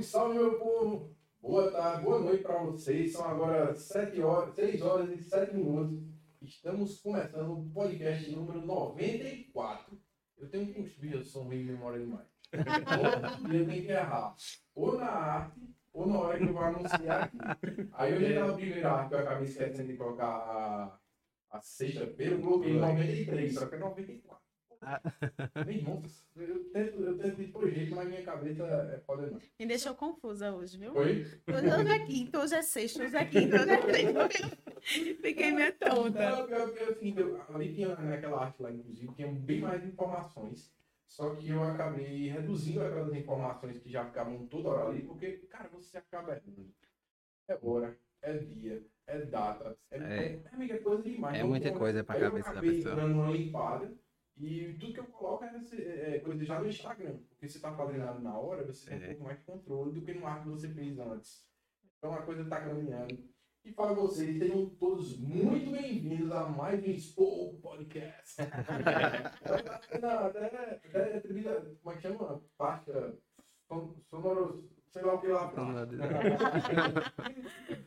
Salve, salve, meu povo! Boa tarde, boa noite para vocês. São agora 7 horas, 6 horas e 7 minutos. Estamos começando o podcast número 94. Eu tenho um costume, eu sou meio memória demais. Ou eu tenho que errar. Ou na arte, ou na hora que eu vou anunciar aqui. Aí eu já tava primeiro arte que eu acabei esquecendo de colocar a, a sexta-feira, eu coloquei 93, só que é 94. Meu irmão, eu tento, eu tento ir por jeito, mas minha cabeça é foda não. Me deixou confusa hoje, viu? Oi? Hoje é quinta, hoje é sexta, hoje é quinta, hoje é sexta. Fiquei meio tonta. Não, pior que assim, eu, ali tinha naquela arte lá, inclusive, tinha bem mais informações. Só que eu acabei reduzindo aquelas informações que já ficavam toda hora ali, porque, cara, você acaba errando. É hora, é dia, é data, é, É. é, é, é coisa demais. É Então, muita eu- coisa pra eu cabeça da acabei pessoa. dando uma limpada e tudo que eu coloco é, esse- é coisa já no Instagram. Porque você tá fazendo nada na hora, você tem um É. pouco mais de controle do que no ar que você fez antes. Então a coisa tá caminhando. E para vocês, sejam todos muito bem-vindos a mais um Expo Podcast. Não, até, até atribuída, como é que chama? Pasta son- sonoro, sei lá o que lá.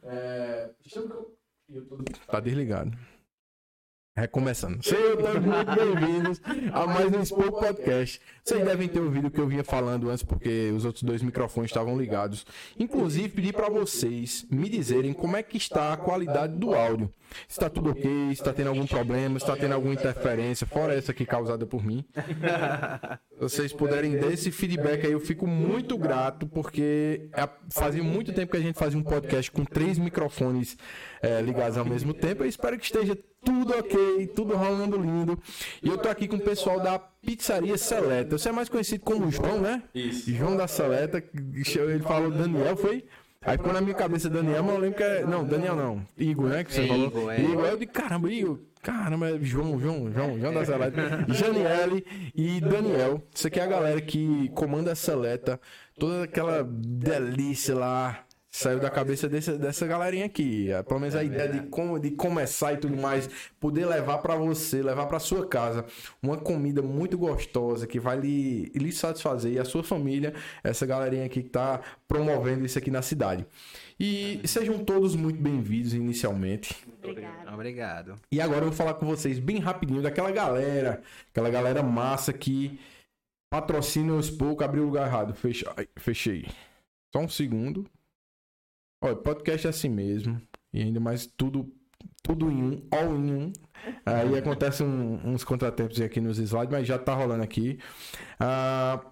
É, chama- eu tô- Tá desligado. Recomeçando. Sejam todos muito bem-vindos a mais um Expo Podcast. Vocês devem ter ouvido o que eu vinha falando antes, porque os outros dois microfones estavam ligados. Inclusive, pedi para vocês me dizerem como é que está a qualidade do áudio. Se está tudo ok, se está tendo algum problema, se está tendo alguma interferência, fora essa aqui causada por mim. Se vocês puderem dar esse feedback aí, eu fico muito grato, porque é- fazia muito tempo que a gente fazia um podcast com três microfones é, ligados ao mesmo tempo. Eu espero que esteja tudo ok, tudo rolando lindo. E eu tô aqui com o pessoal da Pizzaria Seleta. Você é mais conhecido como João, né? Isso. João da Seleta. Ele falou Daniel, foi? Aí ficou na minha cabeça Daniel, mas eu lembro que é. Não, Daniel não. Igor, né? Que você É falou. Igor, é. Igor. Eu de caramba, Igor. Caramba, é João, João, João, João da Seleta. Janiele e Daniel. Isso aqui é a galera que comanda a Seleta. Toda aquela delícia lá. Saiu da cabeça dessa, dessa galerinha aqui. É, Pelo menos a ideia de, como, de começar e tudo mais. Poder levar pra você, levar pra sua casa uma comida muito gostosa que vai lhe, lhe satisfazer. E a sua família, essa galerinha aqui que tá promovendo isso aqui na cidade. E sejam todos muito bem-vindos inicialmente. Obrigada. Obrigado. E agora eu vou falar com vocês bem rapidinho daquela galera, aquela galera massa que patrocina os poucos, abriu o lugar errado. Fecha, ai, fechei. Só um segundo. Olha, podcast é assim mesmo. E ainda mais tudo, tudo em um, all in um. Aí acontecem um- uns contratempos aqui nos slides, mas já tá rolando aqui. Ah,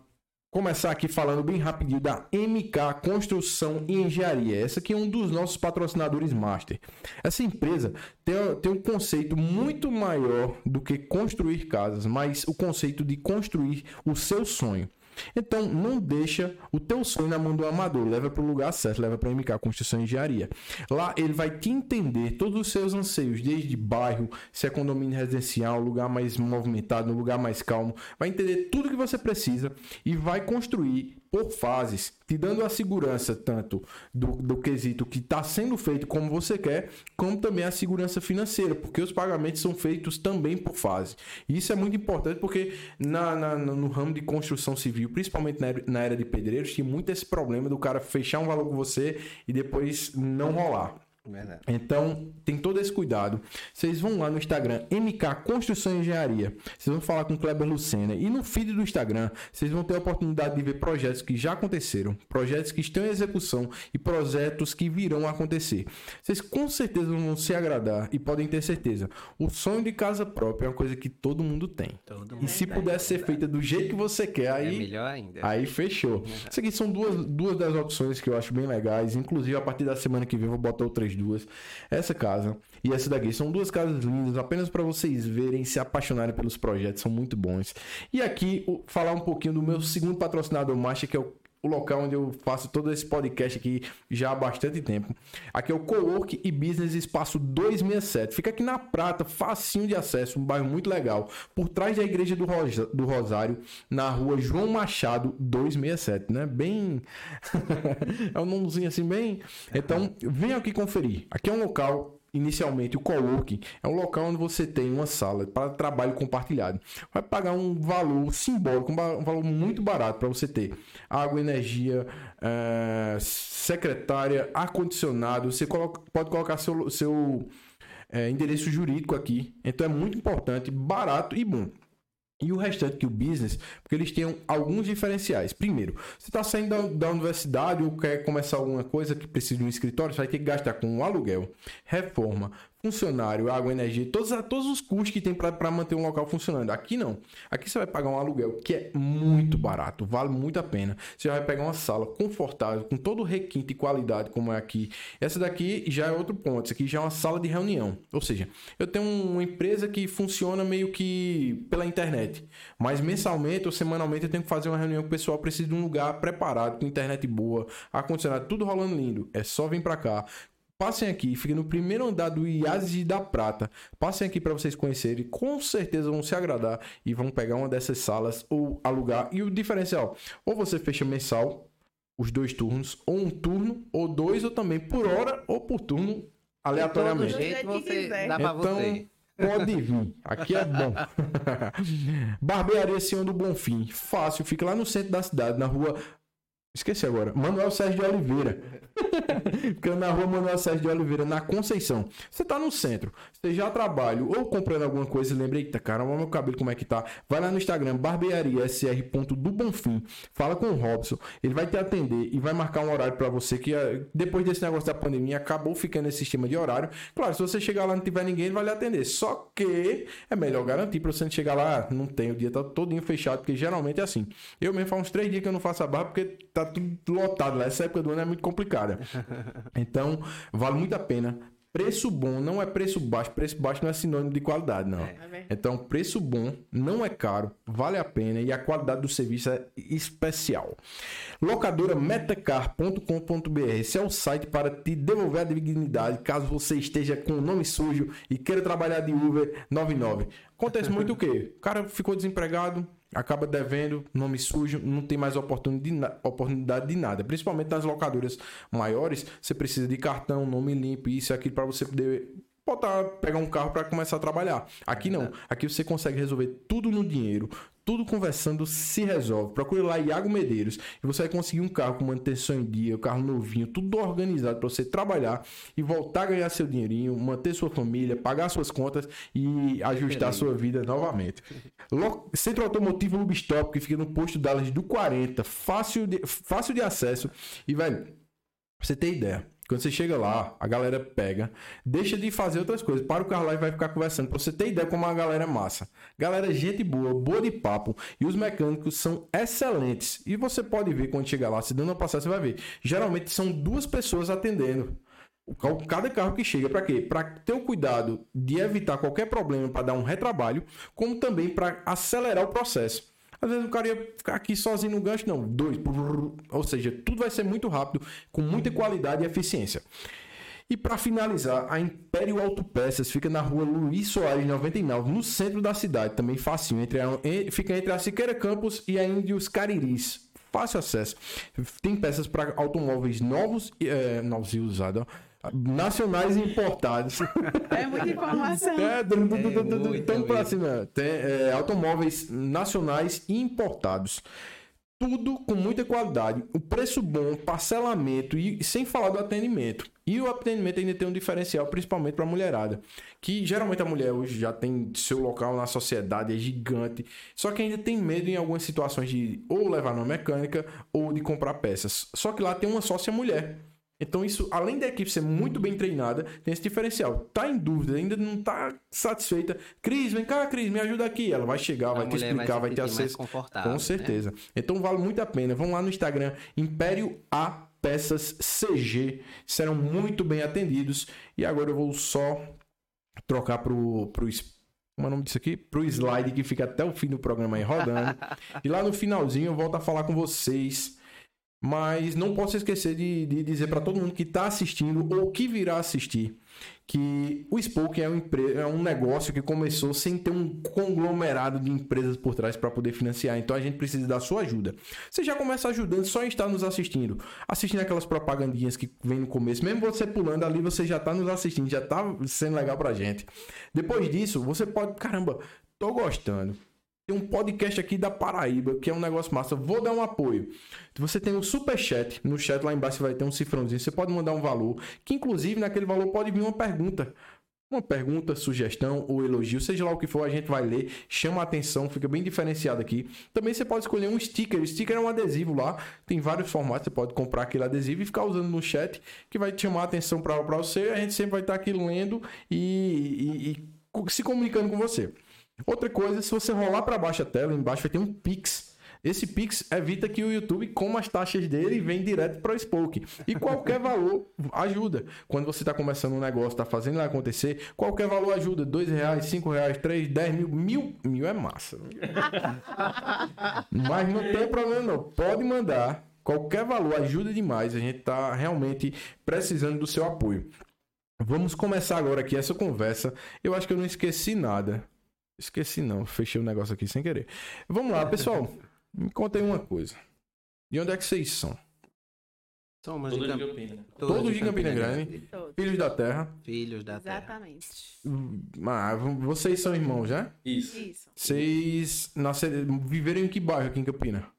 começar aqui falando bem rapidinho da MK Construção e Engenharia. Essa aqui é um dos nossos patrocinadores master. Essa empresa tem, tem um conceito muito maior do que construir casas, mas o conceito de construir o seu sonho. Então, não deixa o teu sonho na mão do amador, leva para o lugar certo, leva para a MK Construção e Engenharia. Lá ele vai te entender todos os seus anseios, desde bairro, se é condomínio residencial, lugar mais movimentado, lugar mais calmo, vai entender tudo que você precisa e vai construir por fases, te dando a segurança tanto do, do quesito que está sendo feito como você quer, como também a segurança financeira, porque os pagamentos são feitos também por fase. Isso é muito importante porque na, na- no ramo de construção civil, principalmente na, na era de pedreiros, tinha muito esse problema do cara fechar um valor com você e depois não rolar. Verdade. Então, tem todo esse cuidado. Vocês vão lá no Instagram, MK Construção e Engenharia. Vocês vão falar com o Kleber Lucena. E no feed do Instagram, vocês vão ter a oportunidade de ver projetos que já aconteceram, projetos que estão em execução e projetos que virão a acontecer. Vocês com certeza vão se agradar e podem ter certeza. O sonho de casa própria é uma coisa que todo mundo tem. Todo E mundo se tem. puder ser feita do jeito que você quer, É aí melhor ainda. Aí fechou. Isso aqui são duas, duas das opções que eu acho bem legais. Inclusive, a partir da semana que vem, eu vou botar outras duas. Essa casa e essa daqui. São duas casas lindas, apenas para vocês verem se apaixonarem pelos projetos. São muito bons. E aqui, falar um pouquinho do meu segundo patrocinador master, que é o o local onde eu faço todo esse podcast aqui já há bastante tempo. Aqui é o Cowork e Business Espaço 267. Fica aqui na Prata, facinho de acesso, um bairro muito legal. Por trás da Igreja do, Rosa- do Rosário, na rua João Machado 267, né? Bem. é um nomezinho assim, bem. Então, venha aqui conferir. Aqui é um local inicialmente o coworking é um local onde você tem uma sala para trabalho compartilhado. Vai pagar um valor simbólico, um valor muito barato para você ter água, energia, é, secretária, ar-condicionado. Você coloca, pode colocar seu, seu é, endereço jurídico aqui. Então é muito importante, barato e bom. E o restante que o business, porque eles têm alguns diferenciais. Primeiro, você está saindo da, da, universidade ou quer começar alguma coisa que precisa de um escritório, você vai ter que gastar com aluguel, reforma, funcionário, água, energia, todos, todos os custos que tem para manter um local funcionando. Aqui não. Aqui você vai pagar um aluguel que é muito barato, vale muito a pena. Você vai pegar uma sala confortável, com todo o requinte e qualidade como é aqui. Essa daqui já é outro ponto. Isso aqui já é uma sala de reunião. Ou seja, eu tenho uma empresa que funciona meio que pela internet, mas mensalmente ou semanalmente eu tenho que fazer uma reunião com o pessoal precisa de um lugar preparado, com internet boa, ar-condicionado, tudo rolando lindo. É só vir para cá Passem aqui, fiquem no primeiro andar do IASI da Prata. Passem aqui para vocês conhecerem, com certeza vão se agradar e vão pegar uma dessas salas ou alugar. E o diferencial, ou você fecha mensal, os dois turnos, ou um turno, ou dois, ou também por hora ou por turno, aleatoriamente. De todo jeito você dá pra então, você. Pode vir, aqui é bom. Barbearia Senhor do Bonfim, fácil, fica lá no centro da cidade, na rua Esqueci agora. Manuel Sérgio de Oliveira. Ficando na rua Manuel Sérgio de Oliveira, na Conceição. Você tá no centro, você já trabalha ou comprando alguma coisa e lembra, eita, caramba, meu cabelo como é que tá? Vai lá no Instagram, barbearia sr.do Bonfim. Fala com o Robson. Ele vai te atender e vai marcar um horário para você que eh, depois desse negócio da pandemia acabou ficando esse sistema de horário. Claro, se você chegar lá e não tiver ninguém, ele vai lhe atender. Só que é melhor garantir para você não chegar lá, não tem, o dia tá todinho fechado, porque geralmente é assim. Eu mesmo faz uns três dias que eu não faço a barba porque tá tá tudo lotado lá. Essa época do ano é muito complicada. Então, vale muito a pena. Preço bom não é preço baixo. Preço baixo não é sinônimo de qualidade, não. É. é então, preço bom não é caro, vale a pena e a qualidade do serviço é especial. Locadora metacar.com.br. Esse é o site para te devolver a dignidade caso você esteja com o nome sujo e queira trabalhar de Uber 99. Acontece muito o quê? O cara ficou desempregado, acaba devendo, nome sujo, não tem mais oportunidade de nada. Principalmente nas locadoras maiores, você precisa de cartão, nome limpo, isso e aquilo para você poder botar, pegar um carro para começar a trabalhar. Aqui não. Aqui você consegue resolver tudo no dinheiro, tudo conversando se resolve. Procure lá Iago Medeiros e você vai conseguir um carro com manutenção em dia, um carro novinho, tudo organizado para você trabalhar e voltar a ganhar seu dinheirinho, manter sua família, pagar suas contas e ajustar sua vida novamente. Centro Automotivo Lubstop, que fica no posto Dallas do 40, fácil de, fácil de acesso e, velho, pra você ter ideia. Quando você chega lá, a galera pega, deixa de fazer outras coisas, para o carro lá e vai ficar conversando. Pra você ter ideia como a galera é massa. Galera, gente boa, boa de papo. E os mecânicos são excelentes. E você pode ver quando chegar lá, se dando uma passagem, você vai ver. Geralmente são duas pessoas atendendo. Cada carro que chega, para quê? Para ter o cuidado de evitar qualquer problema para dar um retrabalho, como também para acelerar o processo. Às vezes o cara ia ficar aqui sozinho no gancho, não, dois. Ou seja, tudo vai ser muito rápido, com muita qualidade e eficiência. E para finalizar, a Império Autopeças fica na rua Luiz Soares 99, no centro da cidade, também fácil, entre a, fica entre a Siqueira Campos e a Índios Cariris. Fácil acesso. Tem peças para automóveis novos, é, novos e usados nacionais e importados. É muita informação. É, du, du, du, du, du, então, pra cima, tem é, automóveis nacionais e importados. Tudo com muita qualidade, o preço bom, parcelamento e sem falar do atendimento. E o atendimento ainda tem um diferencial, principalmente para a mulherada. Que geralmente a mulher hoje já tem seu local na sociedade, é gigante. Só que ainda tem medo em algumas situações de ou levar numa mecânica ou de comprar peças. Só que lá tem uma sócia mulher. Então, isso, além da equipe ser muito bem treinada, tem esse diferencial. Tá em dúvida, ainda não tá satisfeita. Cris, vem cá, Cris, me ajuda aqui. Ela vai chegar, a vai te explicar, vai ter acesso. Com né? certeza. Né? Então, vale muito a pena. Vão lá no Instagram, Império A Peças CG. Serão muito bem atendidos. E agora eu vou só trocar pro, pro como é o nome disso aqui? Pro slide que fica até o fim do programa aí rodando. e lá no finalzinho eu volto a falar com vocês Mas não posso esquecer de, de dizer para todo mundo que está assistindo ou que virá assistir que o Spoke é um, empre- é um negócio que começou sem ter um conglomerado de empresas por trás para poder financiar. Então a gente precisa da sua ajuda. Você já começa ajudando só em estar nos assistindo. Assistindo aquelas propagandinhas que vem no começo. Mesmo você pulando ali, você já está nos assistindo. Já está sendo legal pra gente. Depois disso, você pode... Caramba, tô gostando. Tem um podcast aqui da Paraíba, que é um negócio massa. Vou dar um apoio. Você tem um super chat. No chat lá embaixo vai ter um cifrãozinho. Você pode mandar um valor. Que inclusive naquele valor pode vir uma pergunta. Uma pergunta, sugestão ou elogio, seja lá o que for, a gente vai ler, chama a atenção, fica bem diferenciado aqui. Também você pode escolher um sticker. O sticker é um adesivo lá, tem vários formatos. Você pode comprar aquele adesivo e ficar usando no chat, que vai te chamar a atenção para você. A gente sempre vai estar aqui lendo e- e- e se comunicando com você. Outra coisa, se você rolar para baixo a tela, embaixo vai ter um Pix. Esse Pix evita que o YouTube coma as taxas dele e vem direto para o Spoke. E qualquer valor ajuda. Quando você está começando um negócio, está fazendo ele acontecer, qualquer valor ajuda. Dois reais, cinco reais, três, dez mil, mil. Mil é massa. Mas não tem problema não. Pode mandar. Qualquer valor ajuda demais. A gente está realmente precisando do seu apoio. Vamos começar agora aqui essa conversa. Eu acho que eu não esqueci nada. Esqueci não, fechei o negócio aqui sem querer. Vamos lá, pessoal. Me contem uma coisa. De onde é que vocês são? Somos Todo de de Camp... Campina. Todos de Campina Grande. Todos. Filhos da terra. Filhos da terra. Exatamente. Ah, vocês são irmãos, né? Isso. Isso. Vocês nasceram, viveram em que bairro aqui em Campina?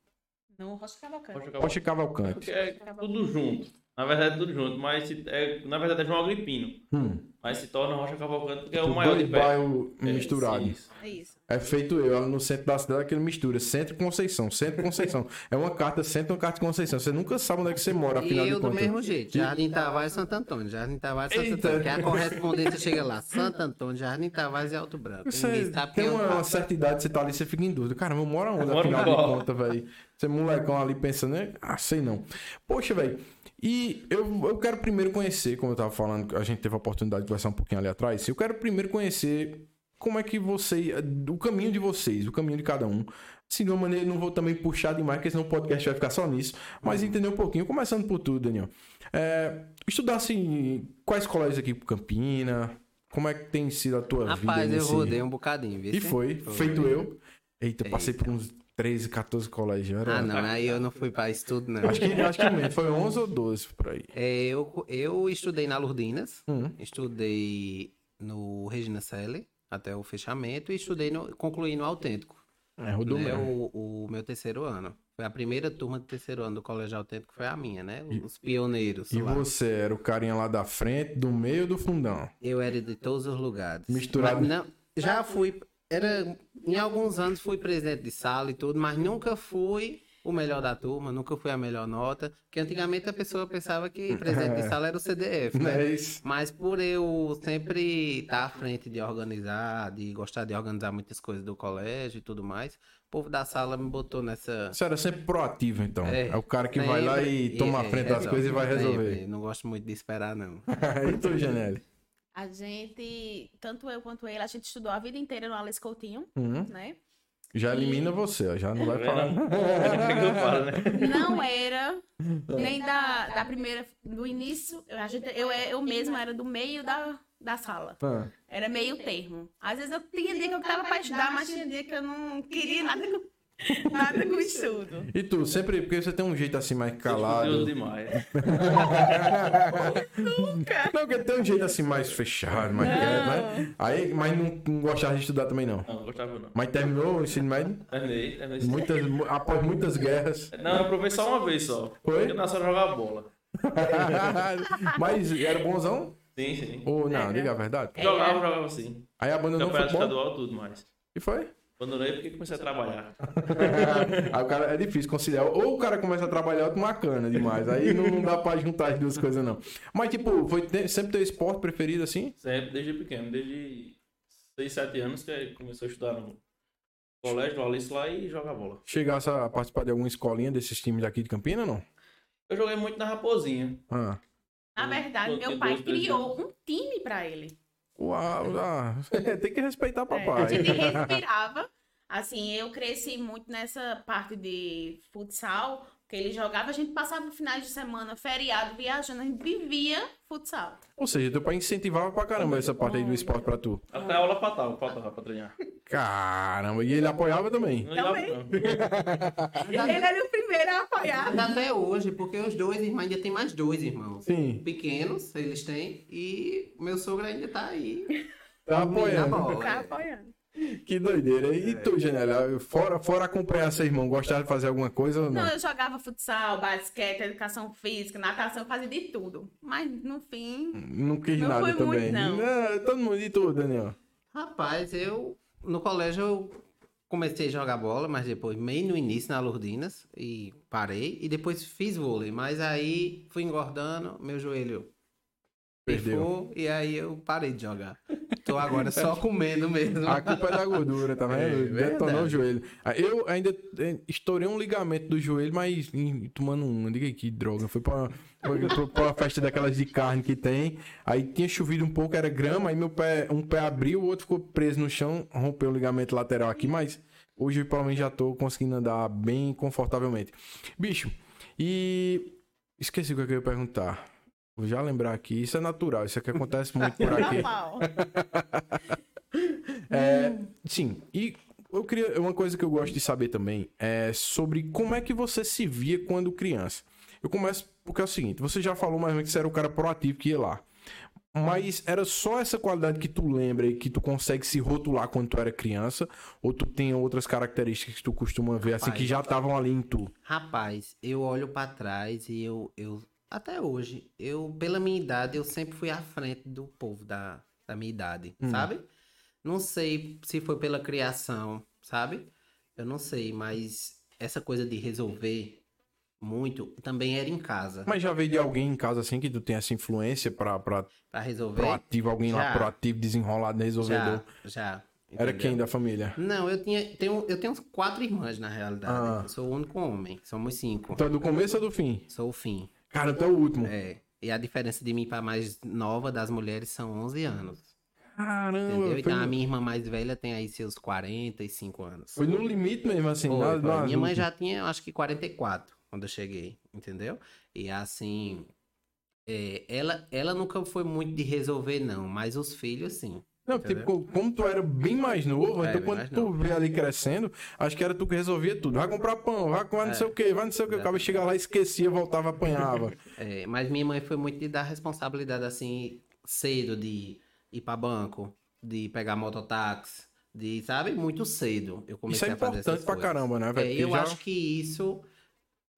No Rocha Cavalcante. Pode jogar Rocha Cavalcante. É tudo junto. Na verdade, é tudo junto. Mas se- é, na verdade é João Agripino. Hum. Mas se torna Rocha Cavalcante porque é o Os maior de perto. bairros É, misturados. isso. É isso. É feito eu, no centro da cidade, aquele mistura. Centro Conceição, Centro Conceição. é uma carta, centro, uma carta de Conceição. Você nunca sabe onde é que você mora, E afinal de eu do contas. mesmo jeito. Jardim Tavares e Santo Antônio. Jardim Tavares e Santo Eita. Antônio. Que a correspondência chega lá. Santo Antônio, Jardim Tavares e Alto Branco. Você sabe tem é uma, uma certa idade, você tá ali, você fica em dúvida. Caramba, eu moro aonde, Eu moro afinal no de qual? contas, velho? Você molecão ali pensando, né? Ah, sei não. Poxa, velho. E eu, eu quero primeiro conhecer, como eu tava falando, a gente teve a oportunidade de conversar um pouquinho ali atrás. Eu quero primeiro conhecer como é que você. O caminho de vocês, o caminho de cada um. Assim, de uma maneira, não vou também puxar demais, porque senão o podcast vai ficar só nisso. Mas entender um pouquinho, começando por tudo, Daniel. É, estudar assim, quais colégios aqui por Campina? Como é que tem sido a tua vida? Rapaz, eu nesse- rodei um bocadinho, viu? e foi, feito eu. Eita, eu passei por uns 13, 14 colégios. Era... Ah, não, aí eu não fui pra estudo, não. Acho que, acho que foi 11 ou 12 por aí. É, eu, eu estudei na Lourdinas, Hum. estudei no Regina Selle até o fechamento e estudei no, concluí no Autêntico. É, rodou né, o, o meu terceiro ano. Foi a primeira turma do terceiro ano do Colégio Autêntico, foi a minha, né? Os pioneiros E lá. você era o carinha lá da frente, do meio ou do fundão? Eu era de todos os lugares. Misturado. Mas não, já fui. Era, em alguns anos fui presidente de sala e tudo, mas nunca fui o melhor da turma, nunca fui a melhor nota. Porque antigamente a pessoa pensava que presidente de sala era o CDF, né? é? Mas por eu sempre estar à frente de organizar, de gostar de organizar muitas coisas do colégio e tudo mais, o povo da sala me botou nessa. Você era sempre proativo, então. É, É, o cara que vai lá e sempre, toma a é, frente das resolve, coisas e vai sempre. resolver. Não gosto muito de esperar, não. e tu, Janelle? A gente, tanto eu quanto ele, a gente estudou a vida inteira no Alex Coutinho, Hum, né? já elimina você, já não vai falar. É falo, né? Não era nem da, da primeira, do início, eu, a gente, eu, eu mesma era do meio da, da sala. Ah, Era meio termo. Às vezes eu tinha dia que eu tava pra estudar, mas tinha dia que eu não queria nada com, nada com estudo. E tu, sempre, porque você tem um jeito assim mais calado. demais. Não, porque tem um jeito assim mais fechado, mais quieto, né? Aí, mas não, não gostava de estudar também, não. Não, não gostava não. Mas terminou o ensino médio? Terminei, terminei. Muitas, mu- após muitas guerras. Não, eu provei só uma vez só. Foi? Porque nasceu a jogar bola. Mas era bonzão? Sim, sim. Ou não, diga a verdade. Jogava, jogava sim. Aí abandonou o Campeonato futebol? estadual, tudo mais. E foi? Abandonei porque comecei a trabalhar. Aí o cara é difícil conciliar. Ou o cara começa a trabalhar ou tomar cana demais. Aí não, não dá pra juntar as duas coisas, não. Mas, tipo, foi sempre teu esporte preferido assim? Sempre, desde pequeno. Desde 6, 7 anos que começou a estudar no colégio, no Alice lá e jogar bola. Chegasse a participar de alguma escolinha desses times daqui de Campina, não? Eu joguei muito na Raposinha. Ah. Na verdade, meu pai criou um time pra ele. Uau, ah, tem que respeitar É, a papai. gente respirava. Assim, eu cresci muito nessa parte de futsal, Porque ele jogava, a gente passava finais de semana, feriado, viajando, a gente vivia futsal. Ou seja, teu pai incentivava pra caramba essa parte aí do esporte pra tu. Até aula faltava, faltava pra treinar. Caramba, e ele apoiava também. Também. Ele era o primeiro a apoiar. Até hoje, porque os dois irmãos ainda tem mais dois irmãos. Sim, Pequenos, eles têm, e meu sogro ainda tá aí. tá apoiando. Tá apoiando. Que doideira. E tu, Janela, fora, fora acompanhar seu irmão, gostava de fazer alguma coisa ou não? Não, eu jogava futsal, basquete, educação física, natação, eu fazia de tudo. Mas no fim, Não quis Não nada foi também. muito, não. todo mundo de tudo, Daniel. Rapaz, eu no colégio eu comecei a jogar bola, mas depois meio no início na Lourdinas e parei e depois fiz vôlei, mas aí fui engordando, meu joelho Perdeu. pifou e aí eu parei de jogar. Tô agora só comendo mesmo. A culpa é da gordura, tá É vendo? verdade. Detonou o joelho. Ah, Eu ainda eh, estourei um ligamento do joelho, mas tomando um. Diga que droga. Foi pra, pra, pra uma festa daquelas de carne que tem. Aí tinha chovido um pouco, era grama. Aí meu pé, um pé abriu, o outro ficou preso no chão, rompeu o ligamento lateral aqui, mas hoje pelo menos já tô conseguindo andar bem confortavelmente. Bicho, e. Esqueci o que eu ia perguntar. Vou já lembrar aqui. Isso é natural, isso aqui acontece muito por aqui. normal. É, sim, e eu queria. Uma coisa que eu gosto de saber também é sobre como é que você se via quando criança. Eu começo porque é o seguinte: você já falou mais ou menos que você era o cara proativo que ia lá. Mas era só essa qualidade que tu lembra e que tu consegue se rotular quando tu era criança? Ou tu tem outras características que tu costuma ver assim que Rapaz. já estavam ali em tu? Rapaz, eu olho pra trás e eu, eu até hoje, eu pela minha idade, eu sempre fui à frente do povo da, da minha idade, Hum. sabe? Não sei se foi pela criação, sabe? Eu não sei, mas essa coisa de resolver muito também era em casa. Mas já veio de alguém em casa assim que tu tem essa influência pra, pra Pra resolver. proativo, alguém lá Já. proativo, desenrolado, resolvedor? Já, já. Era entendeu? quem da família? Não, eu tinha, tenho, eu tenho quatro irmãs na realidade. Ah. Sou o único homem. Somos cinco. Então é do começo ou do fim? Sou o fim. Cara, tu é o último. É. E a diferença de mim para mais nova das mulheres são 11 anos. Caramba, Entendeu? foi, Então a minha irmã mais velha tem aí seus 45 anos. foi no limite mesmo, assim. Foi, nada- foi. Minha mãe já tinha, acho que 44 quando eu cheguei, entendeu? E assim, é, ela, ela nunca foi muito de resolver, não, mas os filhos, sim. Não, entendeu? tipo, como tu era bem mais novo, É, então quando tu novo. vê ali crescendo, acho que era tu que resolvia tudo. Vai comprar pão, vai, vai não É, sei o que, vai não sei o que. O cara chegava lá, esquecia, voltava, apanhava. É, mas minha mãe foi muito de dar responsabilidade assim, cedo, de ir para banco, de pegar mototáxi, de, sabe, muito cedo. Eu Isso comecei é a fazer importante pra caramba, né, velho? É, eu já- acho que isso,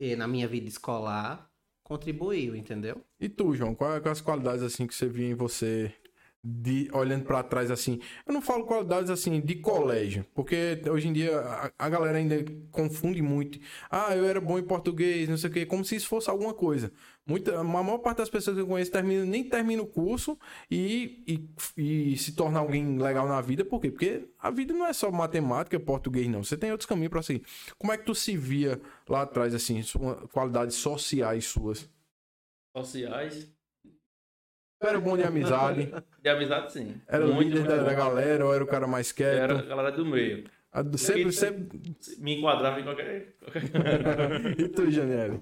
eh, na minha vida escolar, contribuiu, entendeu? E tu, João, quais quais as qualidades assim que você via em você de olhando pra trás assim? Eu não falo qualidades assim de colégio, porque hoje em dia a, a galera ainda confunde muito. Ah, eu era bom em português, não sei o quê, como se isso fosse alguma coisa. Muita, a maior parte das pessoas que eu conheço termina, nem termina o curso e, e, e se torna alguém legal na vida, por quê? Porque a vida não é só matemática, português, não. Você tem outros caminhos pra seguir. Como é que tu se via lá atrás, assim, sua, qualidades sociais suas? Sociais. Tu era bom de amizade? De amizade, sim. Era o líder da, da galera ou era o cara mais quieto? Era a galera do meio. A do- Sempre, sempre... Me enquadrava em qualquer. E tu, Janelle?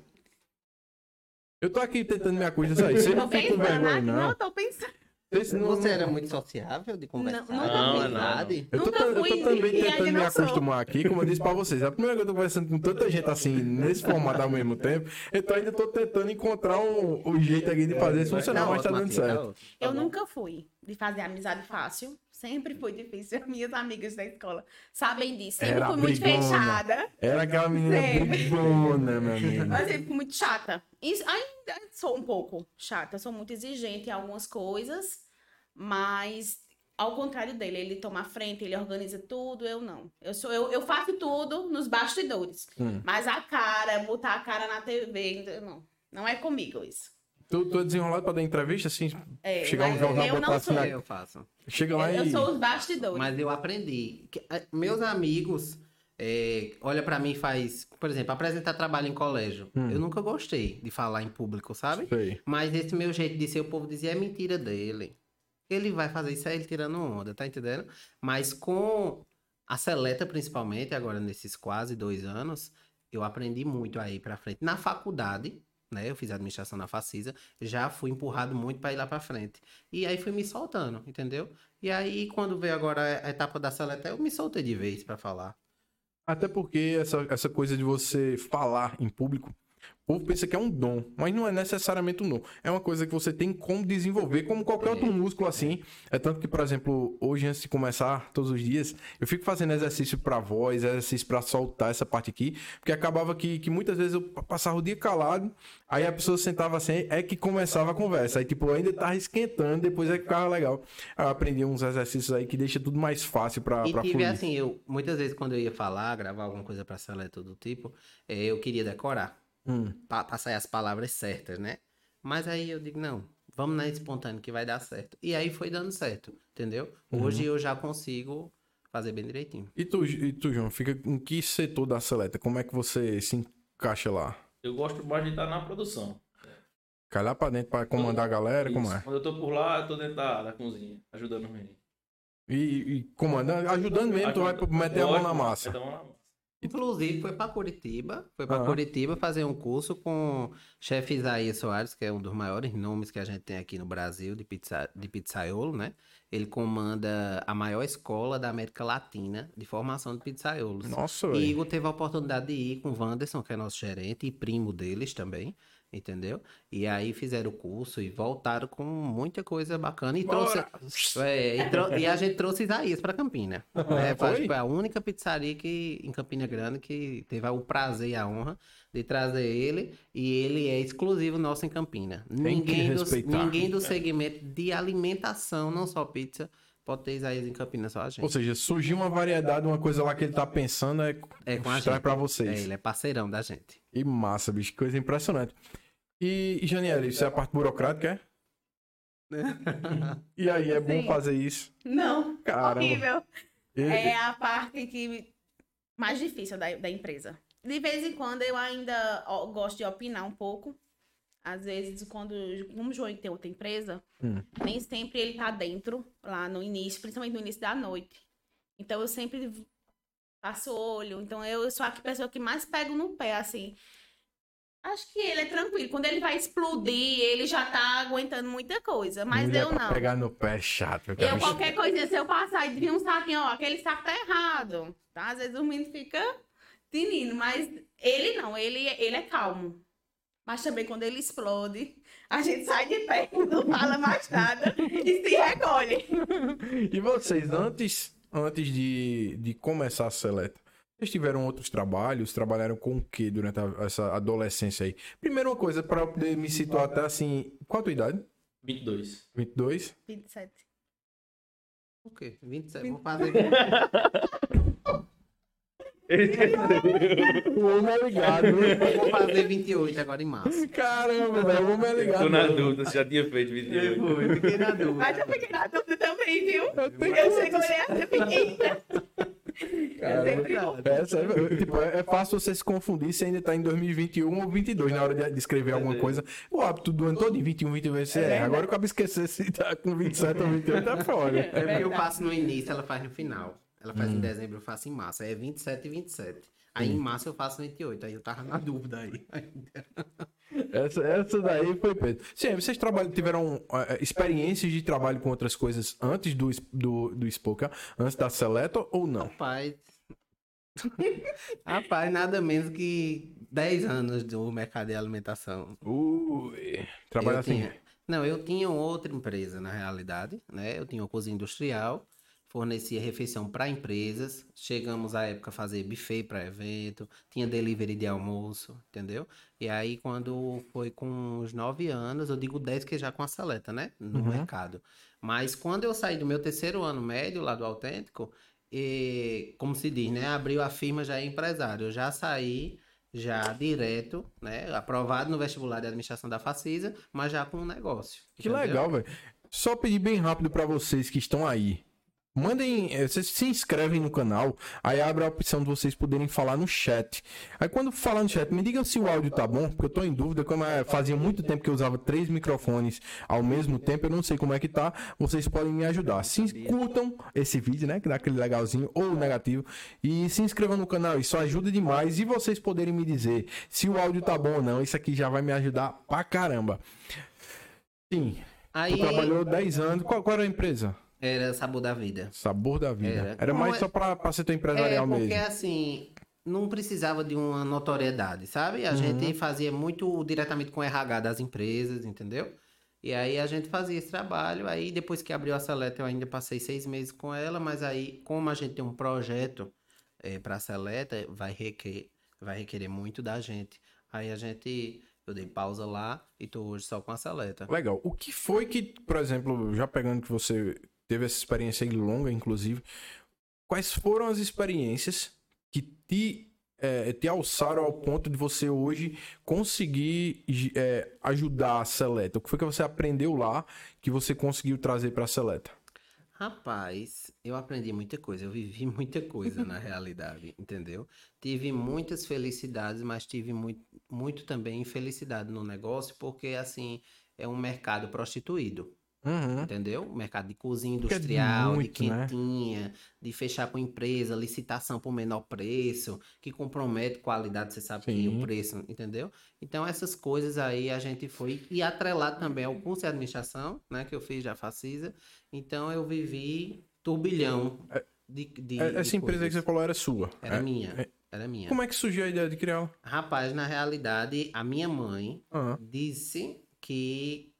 Eu tô aqui tentando me acusar aí. Você não fica com vergonha, aqui, não. não, tô pensando. Você, não- era muito sociável de conversar? Não, Não, não? Eu tô, eu tô também tentando me acostumar aqui, como eu disse pra vocês. É a primeira vez que eu tô conversando com tanta gente assim, nesse formato ao mesmo tempo. Então ainda tô tentando encontrar um, um jeito aqui de fazer isso funcionar, Tá mas tá dando tá certo. Eu nunca fui de fazer amizade fácil. Sempre foi difícil. Minhas amigas da escola sabem disso. Sempre Era fui muito brigona. fechada. Era aquela menina Sempre. brigona, meu amigo. Mas sempre fui muito chata. Isso, ainda sou um pouco chata. Sou muito exigente em algumas coisas. Mas, ao contrário dele, ele toma a frente, ele organiza tudo. Eu não. Eu, sou, eu, eu faço tudo nos bastidores. Hum. Mas a cara, botar a cara na TV, não. Não é comigo isso. Tu, tu é desenrolado pra dar entrevista, assim? É, Chegar um mas jornal, eu botar não assim sou. na- Eu faço. Chega lá Eu e... sou os bastidores. Mas eu aprendi. que, eh, meus amigos, eh, olha pra mim e faz, por exemplo, apresentar trabalho em colégio. Hum. Eu nunca gostei de falar em público, sabe? Sei. Mas esse meu jeito de ser, o povo dizia, é mentira dele. Ele vai fazer isso aí, ele tirando onda, tá entendendo? Mas com a seleta, principalmente, agora nesses quase dois anos, eu aprendi muito aí pra frente. Na faculdade, né? Eu fiz administração na Facisa, já fui empurrado muito para ir lá para frente. E aí fui me soltando, entendeu? E aí quando veio agora a etapa da seleta, eu me soltei de vez para falar. Até porque essa, essa coisa de você falar em público, o povo pensa que é um dom, mas não é necessariamente um dom. É uma coisa que você tem como desenvolver, como qualquer outro músculo assim. É tanto que, por exemplo, hoje antes de começar todos os dias, eu fico fazendo exercício pra voz, exercício pra soltar essa parte aqui, porque acabava que, que muitas vezes eu passava o dia calado, aí a pessoa sentava assim, é que começava a conversa. Aí, tipo, eu ainda tava esquentando, depois é que ficava legal. Aí eu aprendi uns exercícios aí que deixa tudo mais fácil pra, E pra tive assim, eu muitas vezes quando eu ia falar, gravar alguma coisa pra seleta do tipo, eh, eu queria decorar. Hum. sair as palavras certas, né? Mas aí eu digo, não, vamos na espontânea que vai dar certo. E aí foi dando certo, entendeu? Uhum. Hoje eu já consigo fazer bem direitinho. E tu, e tu, João, fica em que setor da seleta? Como é que você se encaixa lá? Eu gosto mais de estar na produção. Cai lá pra dentro pra comandar a galera, como Isso. é? Quando eu tô por lá, eu tô dentro da, da cozinha, ajudando os meninos. E, e comandando, ajudando mesmo, tu vai meter a mão na massa. meter a mão na massa. Inclusive, foi pra Curitiba, foi pra Ah. Curitiba fazer um curso com o chefe Isaías Soares, que é um dos maiores nomes que a gente tem aqui no Brasil de, pizza, de pizzaiolo, né? Ele comanda a maior escola da América Latina de formação de pizzaiolos. Nossa, E. Igor teve a oportunidade de ir com o Wanderson, que é nosso gerente e primo deles também, entendeu? E aí fizeram o curso e voltaram com muita coisa bacana. E, trouxe, é, e, trou- e a gente trouxe Isaías para Campina. né? Foi, Foi? foi a única pizzaria que, em Campina Grande que teve o prazer e a honra de trazer ele. E ele é exclusivo nosso em Campina. que Ninguém do, ninguém do segmento de alimentação, não só pizza, pode ter Isaías em Campina, só a gente. Ou seja, surgiu uma variedade, uma coisa lá que ele tá pensando é, É com a gente. pra É, vocês. ele é parceirão da gente. E massa, bicho, que coisa impressionante. E, e Janiela, isso é a parte burocrática, é? E aí, é bom Sim. fazer isso? Não, Caramba. horrível. E- É a parte que mais difícil da, da empresa. De vez em quando eu ainda gosto de opinar um pouco. Às vezes, quando como o João tem outra empresa, Hum. nem sempre ele tá dentro, lá no início, principalmente no início da noite. Então eu sempre passo olho. Então eu sou a pessoa que mais pego no pé, assim. Acho que ele é tranquilo. Quando ele vai explodir, ele já tá aguentando muita coisa. Mas mulher eu não. pegar no pé chato. Eu, cara. qualquer coisinha, se eu passar e vir um saquinho, ó, aquele saco tá errado. Tá? Às vezes o menino fica tinindo, mas ele não, ele, ele é calmo. Mas também quando ele explode, a gente sai de pé, não fala mais nada e se recolhe. E vocês, antes, antes de, de começar a seleta, vocês tiveram outros trabalhos? Trabalharam com o que durante a- essa adolescência aí? Primeiro uma coisa, pra eu poder me situar até assim... Qual a tua idade? 22. 22? 27. O quê? 27? Vou fazer. O homem é ligado. Vou fazer 28 agora em março. Caramba, velho, o homem é ligado. Tô na dúvida se já tinha feito 28. Foi, fiquei na dúvida. Mas eu fiquei na dúvida também, viu? tenho Eu segurei essa menina. Sempre vou. É, tipo, é é fácil você se confundir se ainda tá em 2021 ou 22 na hora de, de escrever alguma coisa. O hábito do ano todo em 21, 22, você é. Agora eu acabo esquecer se tá com 27 ou 28, tá fora. É porque eu faço no início, ela faz no final. Ela faz em dezembro, eu faço em março. Aí é 27 e 27. Aí em março eu faço 28. Aí eu tava na dúvida aí. Essa, essa daí foi Pedro. Sim, vocês trabalham, tiveram eh, experiências de trabalho com outras coisas antes do, do, do Spoka, antes da Seleta ou não? Rapaz. Rapaz, nada menos que 10 anos do mercado de alimentação. Ui, trabalha Eu assim. tinha- Não, eu tinha outra empresa na realidade, né? Eu tinha uma cozinha industrial, fornecia refeição para empresas. Chegamos à época a fazer buffet para evento, tinha delivery de almoço, entendeu? E aí quando foi com os 9 anos, eu digo 10 que já com a seleta, né? No Uhum. mercado. Mas quando eu saí do meu terceiro ano médio lá do Autêntico, e, como se diz, né? Abriu a firma já é empresário. Eu já saí já direto, né? Aprovado no vestibular de administração da Facisa, mas já com um negócio. Que entendeu? legal, velho. Só pedir bem rápido pra vocês que estão aí. Mandem, eh, vocês se inscrevem no canal, aí abre a opção de vocês poderem falar no chat. Aí quando falar no chat, me digam se o áudio tá bom, porque eu tô em dúvida, como é, fazia muito tempo que eu usava três microfones ao mesmo tempo, eu não sei como é que tá, vocês podem me ajudar. Se curtam esse vídeo, né, que dá aquele legalzinho ou negativo, e se inscrevam no canal, isso ajuda demais, e vocês poderem me dizer se o áudio tá bom ou não, isso aqui já vai me ajudar pra caramba. Sim, Aí tu trabalhou 10 anos, qual, qual era a empresa? Era sabor da vida. Sabor da vida. Era, Era. mais Não, só é- pra, pra ser teu É, empresarial porque mesmo. assim, não precisava de uma notoriedade, sabe? A Uhum. gente fazia muito diretamente com o RH das empresas, entendeu? E aí a gente fazia esse trabalho, aí depois que abriu a Seleta eu ainda passei seis meses com ela, mas aí como a gente tem um projeto é, para a Seleta, vai requerer, vai requerer muito da gente. Aí a gente, eu dei pausa lá e tô hoje só com a Seleta. Legal. O que foi que, por exemplo, já pegando que você teve essa experiência aí longa, inclusive, quais foram as experiências que te, eh, te alçaram ao ponto de você hoje conseguir eh, ajudar a Seleta? O que foi que você aprendeu lá que você conseguiu trazer pra Seleta? Rapaz, eu aprendi muita coisa, eu vivi muita coisa na realidade, entendeu? Tive muitas felicidades, mas tive muito, muito também infelicidade no negócio, porque assim, é um mercado prostituído, Uhum. entendeu? Mercado de cozinha é industrial, muito, de né? quentinha, de fechar com empresa, licitação por menor preço, que compromete qualidade, você sabe que Sim. o preço, entendeu? Então essas coisas aí a gente foi, e atrelado também ao curso de administração, né, que eu fiz da Facisa, então eu vivi turbilhão de, de Eh, Essa de empresa que coisas. você falou era sua. Era É? minha, é- era minha. Como é que surgiu a ideia de criá-la? Rapaz, na realidade, a minha mãe Aham. disse que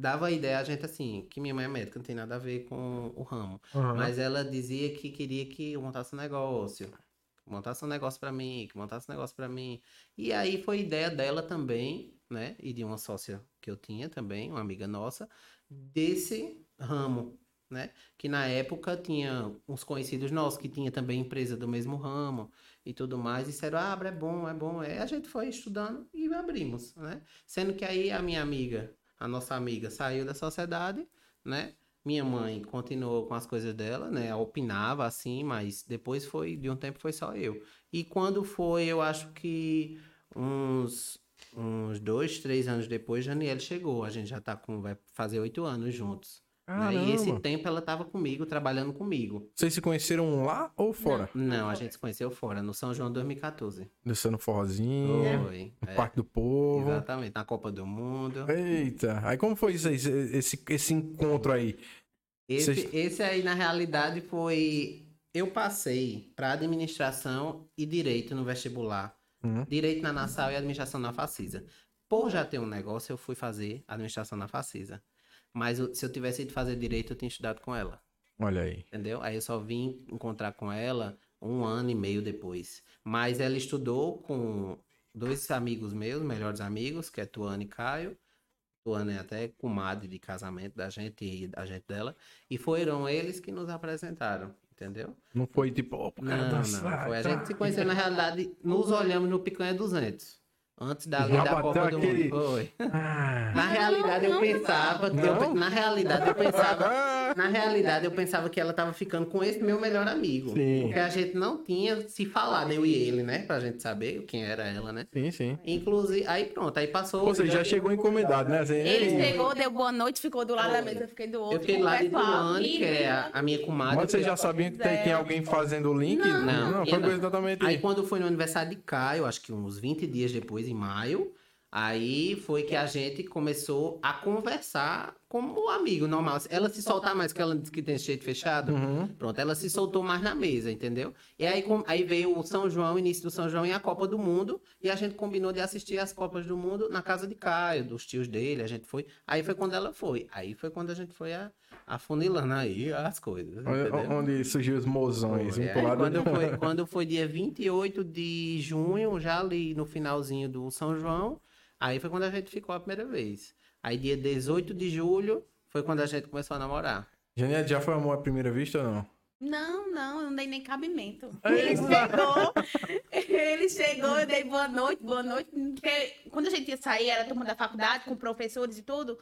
dava a ideia a gente assim, que minha mãe é médica, não tem nada a ver com o ramo. Aham. Mas ela dizia que queria que eu montasse um negócio. Que montasse um negócio pra mim, que montasse um negócio pra mim. E aí foi ideia dela também, né? E de uma sócia que eu tinha também, uma amiga nossa, desse ramo, né? Que na época tinha uns conhecidos nossos que tinha também empresa do mesmo ramo e tudo mais. E disseram, ah, é bom, é bom. Aí a gente foi estudando e abrimos, né? Sendo que aí a minha amiga, a nossa amiga, saiu da sociedade, né? Minha mãe continuou com as coisas dela, né? Opinava assim, mas depois foi, de um tempo foi só eu. E quando foi, eu acho que uns, uns dois, três anos depois, Janiele chegou. A gente já tá com, vai fazer oito anos juntos. Né? E esse tempo ela tava comigo, trabalhando comigo. Vocês se conheceram lá ou fora? Não, a gente se conheceu fora, no São João 2014. Descendo forrozinho, Foi. no é, Parque do Povo. exatamente, na Copa do Mundo. Eita, aí como foi isso aí, esse, esse, esse encontro aí? Esse, Vocês- esse aí, na realidade, foi. Eu passei para administração e direito no vestibular. Uhum. Direito na Nassau e administração na Facisa. Por já ter um negócio, eu fui fazer administração na Facisa. Mas se eu tivesse ido fazer direito, eu tinha estudado com ela. Olha aí. Entendeu? Aí eu só vim encontrar com ela um ano e meio depois. Mas ela estudou com dois amigos meus, melhores amigos, que é Tuane e Caio. Tuane é até comadre de casamento da gente e da gente dela. E foram eles que nos apresentaram, entendeu? Não foi tipo, pro cara Não, não. Foi. A gente se conheceu, na realidade, nos olhamos no Picanha 200. Antes da lei da Copa do aquele- Mundo. Foi. Ah. Na realidade, eu pensava. que eu- Não? na realidade, eu pensava. Ah, Na realidade, eu pensava que ela tava ficando com esse meu melhor amigo. Sim. Porque a gente não tinha se falado, eu e ele, né? Pra gente saber quem era ela, né? Sim, sim. Inclusive, aí pronto, aí passou. Ou seja, já chegou encomendado, né? Assim, Ele ei, chegou, deu boa noite, ficou do lado da mesa, eu fiquei do outro. Eu fiquei com o lá de que é a, a minha comadre. Mas vocês já sabiam que tem, tem alguém fazendo o link? Não, não eu foi não. exatamente Aí quando foi no aniversário de Caio, acho que uns 20 dias depois, em maio, aí foi que a gente começou a conversar como amigo normal. Ela se soltar mais, que ela disse que tem jeito fechado. Uhum. Pronto, ela se soltou mais na mesa, entendeu? E aí, com- aí veio o São João, o início do São João e a Copa do Mundo. E a gente combinou de assistir as Copas do Mundo na casa de Caio, dos tios dele. A gente foi. Aí foi quando ela foi. Aí foi quando a gente foi a, afunilando aí as coisas. Entendeu? Onde surgiu os mozões, Foi. um Aí pro lado quando, do foi, quando foi dia 28 de junho, já ali no finalzinho do São João, aí foi quando a gente ficou a primeira vez. Aí dia 18 de julho foi quando a gente começou a namorar. Janete, já foi amor à primeira vista ou não? Não, não, eu não dei nem cabimento. Aí, Ele chegou, ele chegou, eu dei boa noite, boa noite. Porque quando a gente ia sair, era turma da faculdade, com professores e tudo.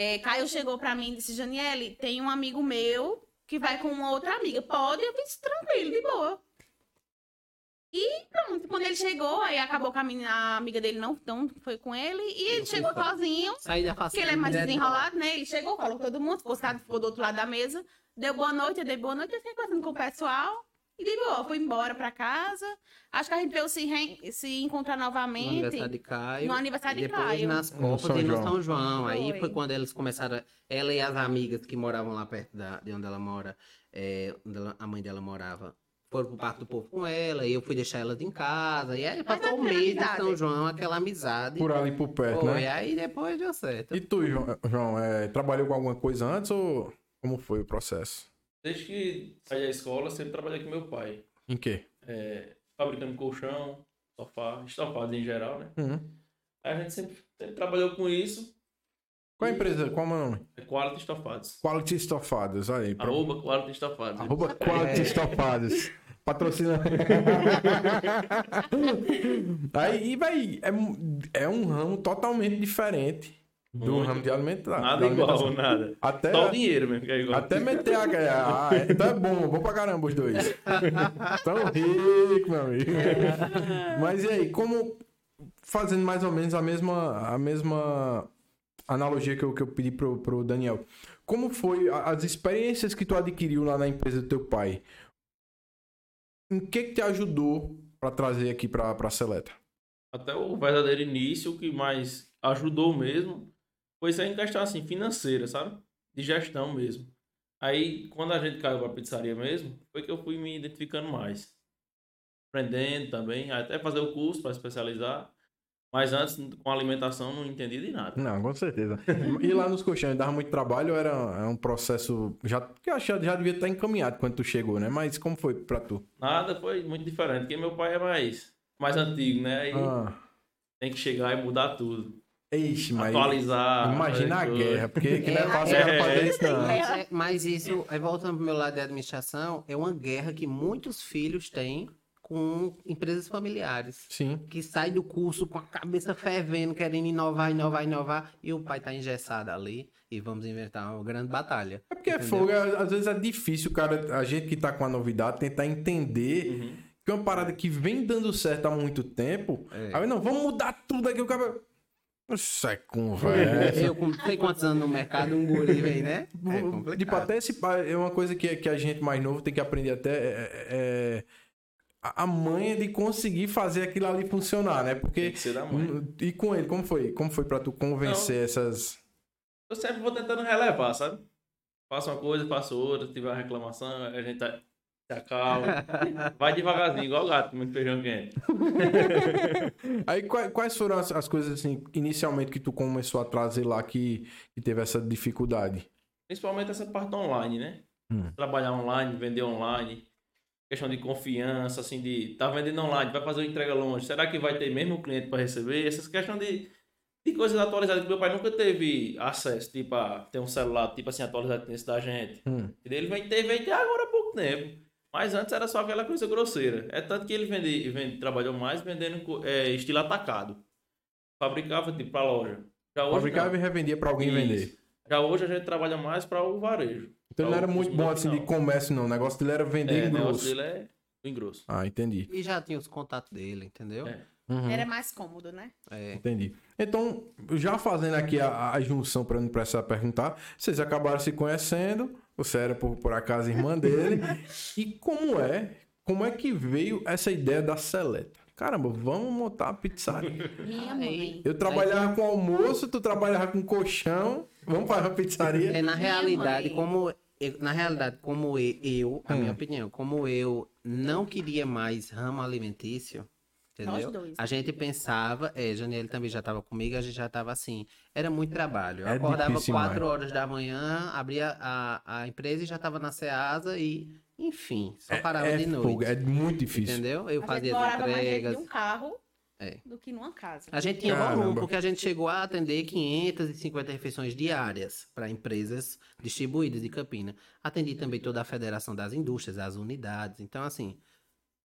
É, Caio chegou pra mim e disse: Janiele, tem um amigo meu que vai com uma outra amiga. Pode, eu fiz tranquilo, de boa. E pronto, quando ele chegou, aí acabou que a, menina, a amiga dele não, não foi com ele. E ele chegou sozinho. Saí da Porque ele é mais desenrolado, né? Ele chegou, falou com todo mundo, ficou ficou do outro lado da mesa. Deu boa noite, eu dei boa noite, eu fiquei conversando com o pessoal. E de boa, fui embora pra casa. Acho que a gente veio se, re- se encontrar No novamente. aniversário de Caio. No aniversário e de depois Caio. nas No Copas São e no João. São João. Aí Foi. foi quando eles começaram. Ela e as amigas que moravam lá perto da, de onde ela mora, é, onde ela- a mãe dela morava, foram pro Parque do Povo com ela. E eu fui deixar elas em casa. E aí passou o aquela mês de. São João, aquela amizade. Por ali por perto, Foi, né? aí depois deu certo. E tu, João, João, é, trabalhou com alguma coisa antes ou como foi o processo? Desde que saí da escola, sempre trabalhei com meu pai. Em quê? É, fabricando colchão, sofá, estofados em geral, né? Uhum. Aí a gente sempre, sempre trabalhou com isso. Qual a empresa? Qual é o nome? É Quality Estofados. Quality Estofados, aí. pra- Arroba Quality Estofados. Arroba Quality Estofados. Patrocina. aí, vai, é, é um ramo totalmente diferente do Muito. ramo de alimentação. Nada igual, nada. Até, Só o dinheiro mesmo que é igual. até meter a. Ah, então é bom, bom pra caramba os dois. Tão rico, meu amigo. Mas e aí, como fazendo mais ou menos a mesma, a mesma analogia que eu, que eu pedi pro, pro Daniel. Como foi as experiências que tu adquiriu lá na empresa do teu pai? Em que que te ajudou pra trazer aqui pra, pra Seleta? Até o verdadeiro início, o que mais ajudou mesmo, foi isso aí em questão assim, financeira, sabe? De gestão mesmo. Aí, quando a gente caiu pra pizzaria mesmo, foi que eu fui me identificando mais. Aprendendo também, até fazer o curso para especializar. Mas antes, com alimentação, não entendi de nada. Não, com certeza. E lá nos colchões, dava muito trabalho, era, era um processo já que eu já devia estar encaminhado quando tu chegou, né? Mas como foi pra tu? Nada foi muito diferente, porque meu pai é mais, mais antigo, né? Aí Ah, tem que chegar e mudar tudo. Ixi, mas atualizar. imagina a coisa. guerra, porque que não é É, fácil é, fazer é. isso não. É. Mas, é- mas isso, aí voltando pro meu lado de administração, é uma guerra que muitos filhos têm com empresas familiares. Sim. Que sai do curso com a cabeça fervendo, querendo inovar, inovar, inovar, e o pai tá engessado ali e vamos inventar uma grande batalha. É porque é Entendeu? fogo, é- às vezes é difícil, cara, a gente que tá com a novidade, tentar entender Uhum. que é uma parada que vem dando certo há muito tempo. É. Aí não, vamos mudar tudo aqui, o cara. Isso é conversa. Eu com não sei quantos anos no mercado, um guri vem, né? É Tipo, complicado. até esse é uma coisa que, que a gente mais novo tem que aprender até é, é- a manha de conseguir fazer aquilo ali funcionar, né? Tem Porque que ser da mãe. e com ele, como foi? Como foi pra tu convencer essas Eu sempre vou tentando relevar, sabe? Faço uma coisa, faço outra, se tiver uma reclamação, a gente tá- se acalma. Vai devagarzinho, igual o gato, muito feijão quente. Aí quais, quais foram as, as coisas assim inicialmente que tu começou a trazer lá que, que teve essa dificuldade? Principalmente essa parte online, né? Hum. Trabalhar online, vender online. Questão de confiança, assim, de tá vendendo online, vai fazer uma entrega longe. Será que vai ter mesmo cliente para receber? Essas questões de, de coisas atualizadas que meu pai nunca teve acesso, tipo, a ter um celular, tipo assim, atualizado nesse da gente. Hum. Ele vem ter, vem ter agora há pouco tempo. Mas antes era só aquela coisa grosseira. É tanto que ele vende, vende, trabalhou mais vendendo é, estilo atacado. Fabricava, tipo, pra loja. Já hoje Fabricava não. e revendia pra alguém Isso. vender. Já hoje a gente trabalha mais para o varejo. Então ele não era muito bom assim de comércio não, o negócio dele era vender É, em o negócio grosso. dele é em grosso. Ah, entendi. E já tinha os contatos dele, entendeu? É. Uhum. Era mais cômodo, né? É. Entendi. Então, já fazendo aqui a, a junção para não precisar perguntar, vocês acabaram se conhecendo, você era por, por acaso irmã dele. e como é? Como é que veio essa ideia da seleta? Caramba, vamos montar uma pizzaria. Minha Aí- mãe. Eu trabalhava com almoço, tu trabalhava com colchão, vamos fazer uma pizzaria. É, na realidade, como eu- na realidade, como eu, a Hum. minha opinião, como eu não queria mais ramo alimentício, entendeu? Nós dois. A gente pensava, é, Janiele também já estava comigo, a gente já estava assim, era muito trabalho. Eu É acordava difícil 4 demais. horas da manhã, abria a, a empresa e já estava na Ceasa e, enfim, só parava é, de noite. fogo, é muito difícil. Entendeu? Eu a gente fazia as mais dentro entregas. de um carro É. do que numa casa. A gente tinha Caramba. volume, porque a gente chegou a atender 550 refeições diárias para empresas distribuídas de Campina. Atendi também toda a Federação das Indústrias, as unidades. Então, assim,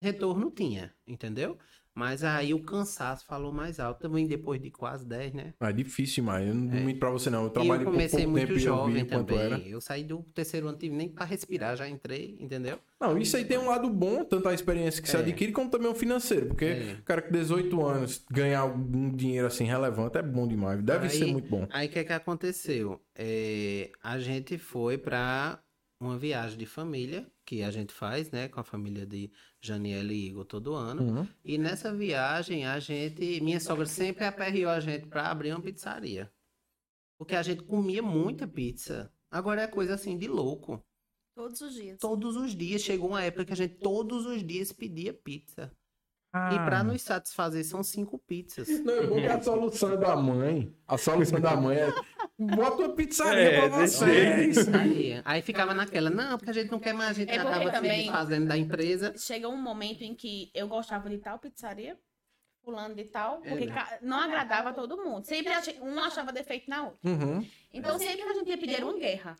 retorno tinha, entendeu? Mas aí o cansaço falou mais alto. Também depois de quase 10, né? É difícil demais. Eu não É. minto pra você, não. Eu E trabalhei eu por comecei pouco muito tempo eu jovem quanto também. era. Eu saí do terceiro ano, tive nem pra respirar, já entrei, entendeu? Não, isso aí tem um lado bom, tanto a experiência que se É. adquire, como também o financeiro. Porque É. cara com 18 anos ganhar algum dinheiro assim relevante é bom demais. Deve Aí- ser muito bom. Aí o que, que aconteceu? É, a gente foi pra uma viagem de família, que a gente faz, né, com a família de Janiela e Igor todo ano. Uhum. E nessa viagem, a gente. Minha sogra sempre aperreou a gente pra abrir uma pizzaria. Porque a gente comia muita pizza. Agora é coisa assim de louco. Todos os dias. Todos os dias. Chegou uma época que a gente todos os dias pedia pizza. E Ah. pra nos satisfazer, são cinco pizzas. Não, é bom que a solução é da mãe. A solução da mãe é. Bota uma pizzaria É, pra vocês. Aí, aí ficava naquela, não, porque a gente não quer mais, a gente É já tava também- fazendo da empresa. Chega um momento em que eu gostava de tal pizzaria, fulano de tal, porque É, né? ca- não agradava a todo mundo. Sempre um achava defeito na outra. Uhum. Então sempre a gente ia pedir uma guerra.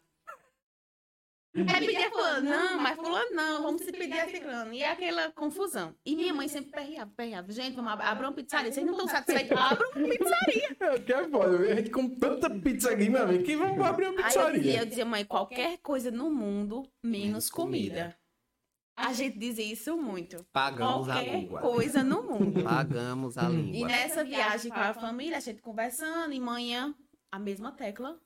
É pedir a fulano, não, mas fulano não, vamos se pedir a ciclano. E é aquela confusão. E minha mãe sempre perreava, perreava. Gente, vamos ab- abrir uma pizzaria. Vocês não estão satisfeitos? Abra uma pizzaria. É, que é foda. A gente come tanta pizza aqui, meu amigo, que vamos abrir uma Aí eu pizzaria. dizia, eu dizia, mãe, qualquer coisa no mundo, menos comida. A gente dizia isso muito. Pagamos a Qualquer língua. coisa no mundo. Pagamos a E língua. nessa viagem com a família, a gente conversando, e manhã, a mesma tecla,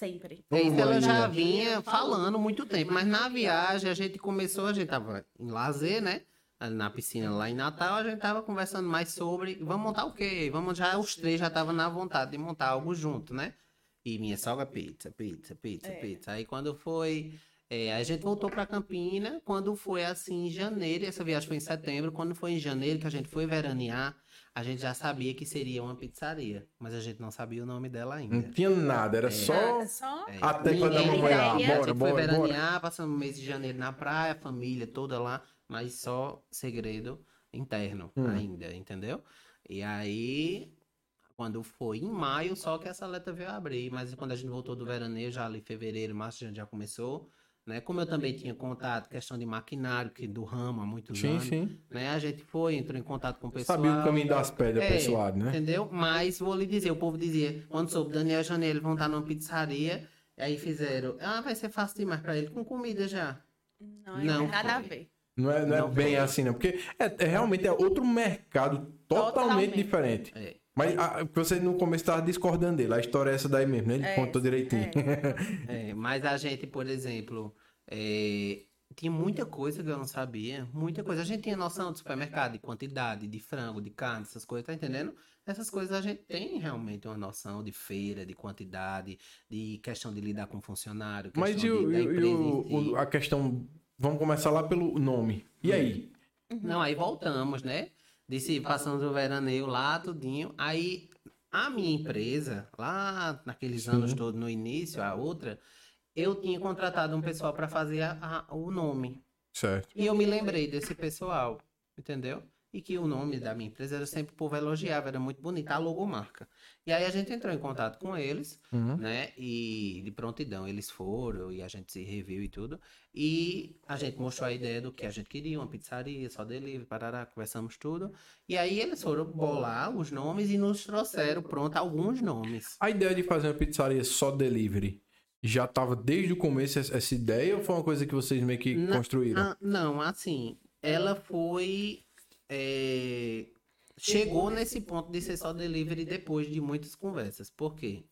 sempre. É Isso ela já vinha falando muito tempo, mas na viagem a gente começou, a gente tava em lazer, né? Na piscina lá em Natal, a gente tava conversando mais sobre, vamos montar o quê? Vamos já, os três já estavam na vontade de montar algo junto, né? E minha sogra, pizza, pizza, pizza, É. pizza. Aí quando foi, é, a gente voltou pra Campina, quando foi assim em janeiro, essa viagem foi em setembro, quando foi em janeiro que a gente foi veranear, a gente já sabia que seria uma pizzaria, mas a gente não sabia o nome dela ainda. Não tinha nada, era só. Nada, só É, A tecla da mamãe lá, ideia. bora, A gente bora, foi bora. veranear, passamos o mês de janeiro na praia, a família toda lá, mas só segredo interno Hum. ainda, entendeu? E aí, quando foi em maio, só que essa letra veio abrir, mas quando a gente voltou do veraneio, já ali em fevereiro, março, a gente já começou, né? Como eu também tinha contato, questão de maquinário, que do ramo há muitos Sim, anos, sim. né? A gente foi, entrou em contato com o pessoal. Sabia o caminho das pedras É, lado, né? Entendeu? Mas vou lhe dizer, o povo dizia, quando soube Daniel e Janelle vão estar numa pizzaria, aí fizeram, ah, vai ser fácil demais pra ele, com comida já. Não, Não não nada a ver. Não é, não é Não bem foi. assim, não. Porque é, é realmente é outro mercado totalmente, Totalmente. diferente. É. Mas a, você no começo estava discordando dele. A história é essa daí mesmo, né? Ele É, contou direitinho. É, mas a gente, por exemplo, é, tinha muita coisa que eu não sabia, muita coisa. A gente tinha noção de supermercado, de quantidade, de frango, de carne, essas coisas, tá entendendo? Essas coisas a gente tem realmente uma noção de feira, de quantidade, de questão de lidar com funcionário, Mas e, de, da e o- e o- o- a questão. Vamos começar lá pelo nome. E aí? Não, aí voltamos, né? Disse, passamos o veraneio lá, tudinho. Aí a minha empresa, lá naqueles Sim. anos todos, no início, a outra, eu tinha contratado um pessoal para fazer a- a- o nome. Certo. E eu me lembrei desse pessoal, entendeu? E que o nome da minha empresa era sempre o povo elogiava, era muito bonita, a logomarca. E aí a gente entrou em contato com eles, Uhum. né? E de prontidão eles foram e a gente se reviu e tudo. E a gente mostrou a ideia do que a gente queria, uma pizzaria, só delivery, parará, conversamos tudo. E aí eles foram bolar os nomes e nos trouxeram pronto alguns nomes. A ideia de fazer uma pizzaria só delivery já estava desde o começo essa ideia ou foi uma coisa que vocês meio que Na- construíram? Não, assim, ela foi. é, chegou nesse ponto de ser só delivery depois de muitas conversas. Por quê?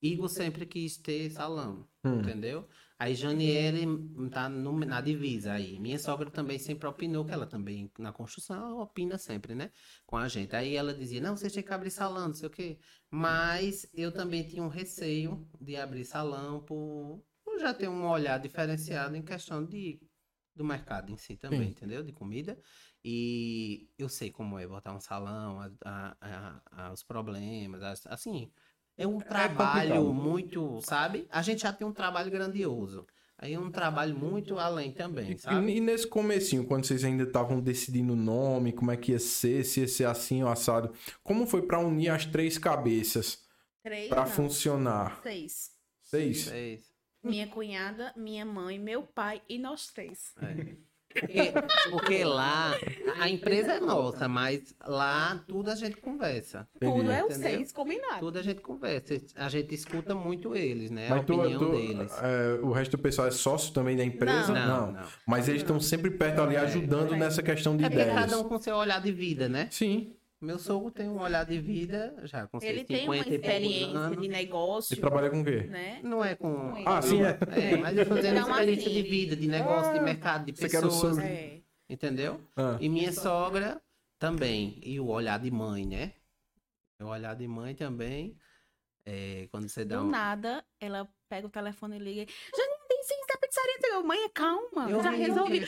Igor sempre quis ter salão, Hum. entendeu? Aí Janiele tá no- na divisa aí. Minha sogra também sempre opinou, que ela também na construção ela opina sempre, né? Com a gente. Aí ela dizia, não, você tinha que abrir salão, não sei o quê. Mas eu também tinha um receio de abrir salão por, por já ter um olhar diferenciado em questão de, do mercado em si também, Sim. entendeu? De comida. E eu sei como é botar um salão, a- a- a- a- os problemas, as- assim. É um trabalho complicado. muito, sabe? A gente já tem um trabalho grandioso. Aí é um trabalho muito além também, sabe? E, e nesse comecinho, quando vocês ainda estavam decidindo o nome, como é que ia ser, se ia ser assim ou assado, como foi pra unir as três cabeças Três, pra não, funcionar? seis. Seis? Seis. Minha cunhada, minha mãe, meu pai e nós três. É. Porque, porque lá, a empresa é nossa, mas lá tudo a gente conversa. Tudo é seis combinado. Tudo a gente conversa. A gente escuta muito eles, né? a Mas tu, opinião tu- deles. é, o resto do pessoal é sócio também da empresa? Não, não. Mas eles estão sempre perto ali ajudando nessa questão de É ideias. cada um com seu olhar de vida, né? Sim. Meu sogro tem um olhar de vida já com Ele tem uma 50 poucos experiência anos. de negócio, E trabalha com o quê? né? Não é com. Ah, sim, é. É, mas eu tô dizendo Não, experiência assim. de vida, de negócio, de mercado, de Você quer o pessoas. sogro? É. Entendeu? Ah. E minha sogra também. E o olhar de mãe, né? O olhar de mãe também. É, quando você dá Do um. nada, ela pega o telefone e liga. Já não tem ciência da pizzaria. Mãe, calma, Eu já vi, resolvi.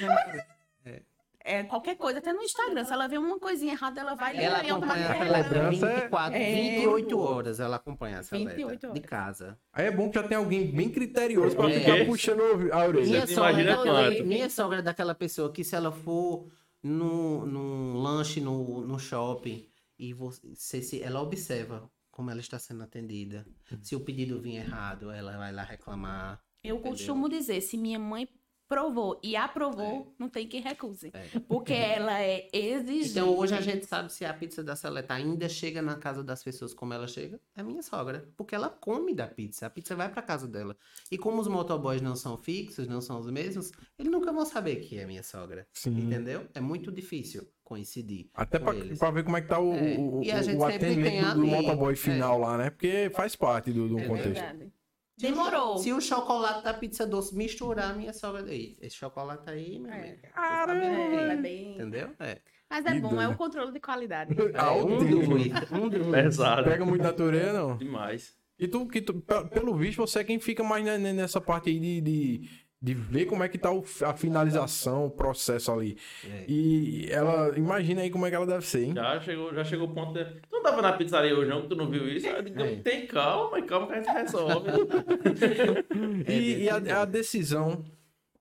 É, qualquer coisa, até no Instagram. Se ela vê uma coisinha errada, ela vai Ela acompanha a é- 24, É. 28 horas. Ela acompanha a 28 Seleta de horas. casa. Aí é bom que já tem alguém bem criterioso pra É. ficar puxando a orelha. Minha sogra, quanto? minha sogra é daquela pessoa que se ela for num, num lanche no, no shopping e você, se, ela observa como ela está sendo atendida. Se o pedido vir errado, ela vai lá reclamar. Eu Entendeu? costumo dizer, se minha mãe provou e aprovou, não tem quem recuse. É. Porque ela é exigente. Então hoje a gente sabe se a pizza da Seleta ainda chega na casa das pessoas como ela chega. É minha sogra. Porque ela come da pizza. A pizza vai pra casa dela. E como os motoboys não são fixos, não são os mesmos, eles nunca vão saber que é minha sogra. Sim. Entendeu? É muito difícil coincidir. Até com pra, eles. pra ver como é que tá o, É. o, E a gente o atendimento do, motoboy final lá, né? Porque faz parte do, do É contexto. Verdade. Demorou. Se o chocolate da pizza doce misturar, minha sogra daí. Esse chocolate aí, meu É. amigo. Caramba! sabe É, é bem... Entendeu? É. Mas é bom, é doido. o controle de qualidade. Ah, É, um dos. Um dos. Pesado. Pega muito da tureia, não? Demais. E tu, que tu, pe- pelo visto, você é quem fica mais ne- ne- nessa parte aí de, de, de ver como é que tá o- a finalização, o processo ali. É. E ela, imagina aí como é que ela deve ser, hein? Já chegou, já chegou o ponto de... Tu não tava na pizzaria hoje não, que tu não viu isso? Eu digo, É. tem calma, e calma que a gente resolve. É E, e a, a decisão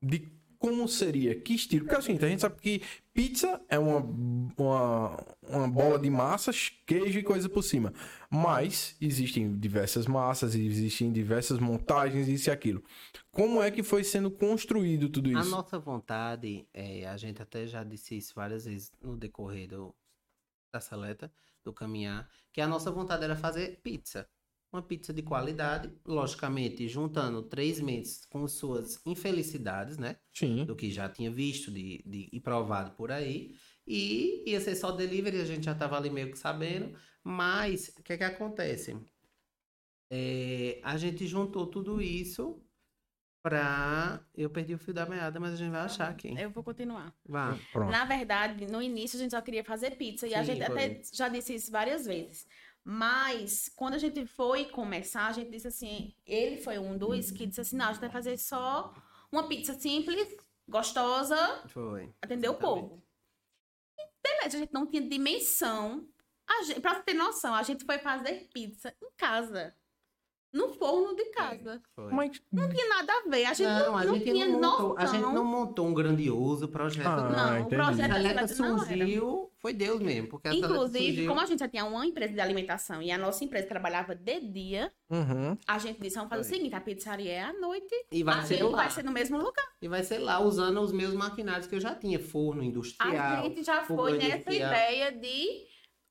de como seria, que estilo. Porque é o seguinte, a gente sabe que pizza é uma, uma, uma bola de massas, queijo e coisa por cima. Mas existem diversas massas, existem diversas montagens, isso e aquilo. Como é que foi sendo construído tudo A isso? nossa vontade, é, a gente até já disse isso várias vezes no decorrer do, da seleta, do caminhar, que a nossa vontade era fazer pizza. Uma pizza de qualidade, logicamente, juntando três mentes com suas infelicidades, né? Sim. Do que já tinha visto de, de, e provado por aí. E ia ser só delivery, a gente já tava ali meio que sabendo. Mas, o que é que acontece? É, a gente juntou tudo isso pra... Eu perdi o fio da meada, mas a gente vai achar aqui. Eu vou continuar. Vai. Pronto. Na verdade, no início a gente só queria fazer pizza e a Sim, gente foi. até já disse isso várias vezes. Mas quando a gente foi começar, a gente disse assim, ele foi um dos que disse assim, não, a gente vai fazer só uma pizza simples, gostosa, Foi. atender o povo. E beleza, a gente não tinha dimensão. A gente, pra ter noção, a gente foi fazer pizza em casa. No forno de casa. Foi. Mas Não tinha nada a ver. A gente não, Não, a não gente tinha não montou, noção. a gente não montou um grandioso projeto. Ah, não. Não, o entendi. projeto A Seleta não era. surgiu, foi Deus mesmo. Porque Inclusive, surgiu- como a gente já tinha uma empresa de alimentação e a nossa empresa trabalhava de dia, Uhum. a gente disse, vamos fazer o Foi. seguinte, a pizzaria é à noite, E vai a ser lá. vai ser no mesmo lugar. E vai ser lá, usando os meus maquinários que eu já tinha. Forno industrial. A gente já foi nessa industrial. ideia de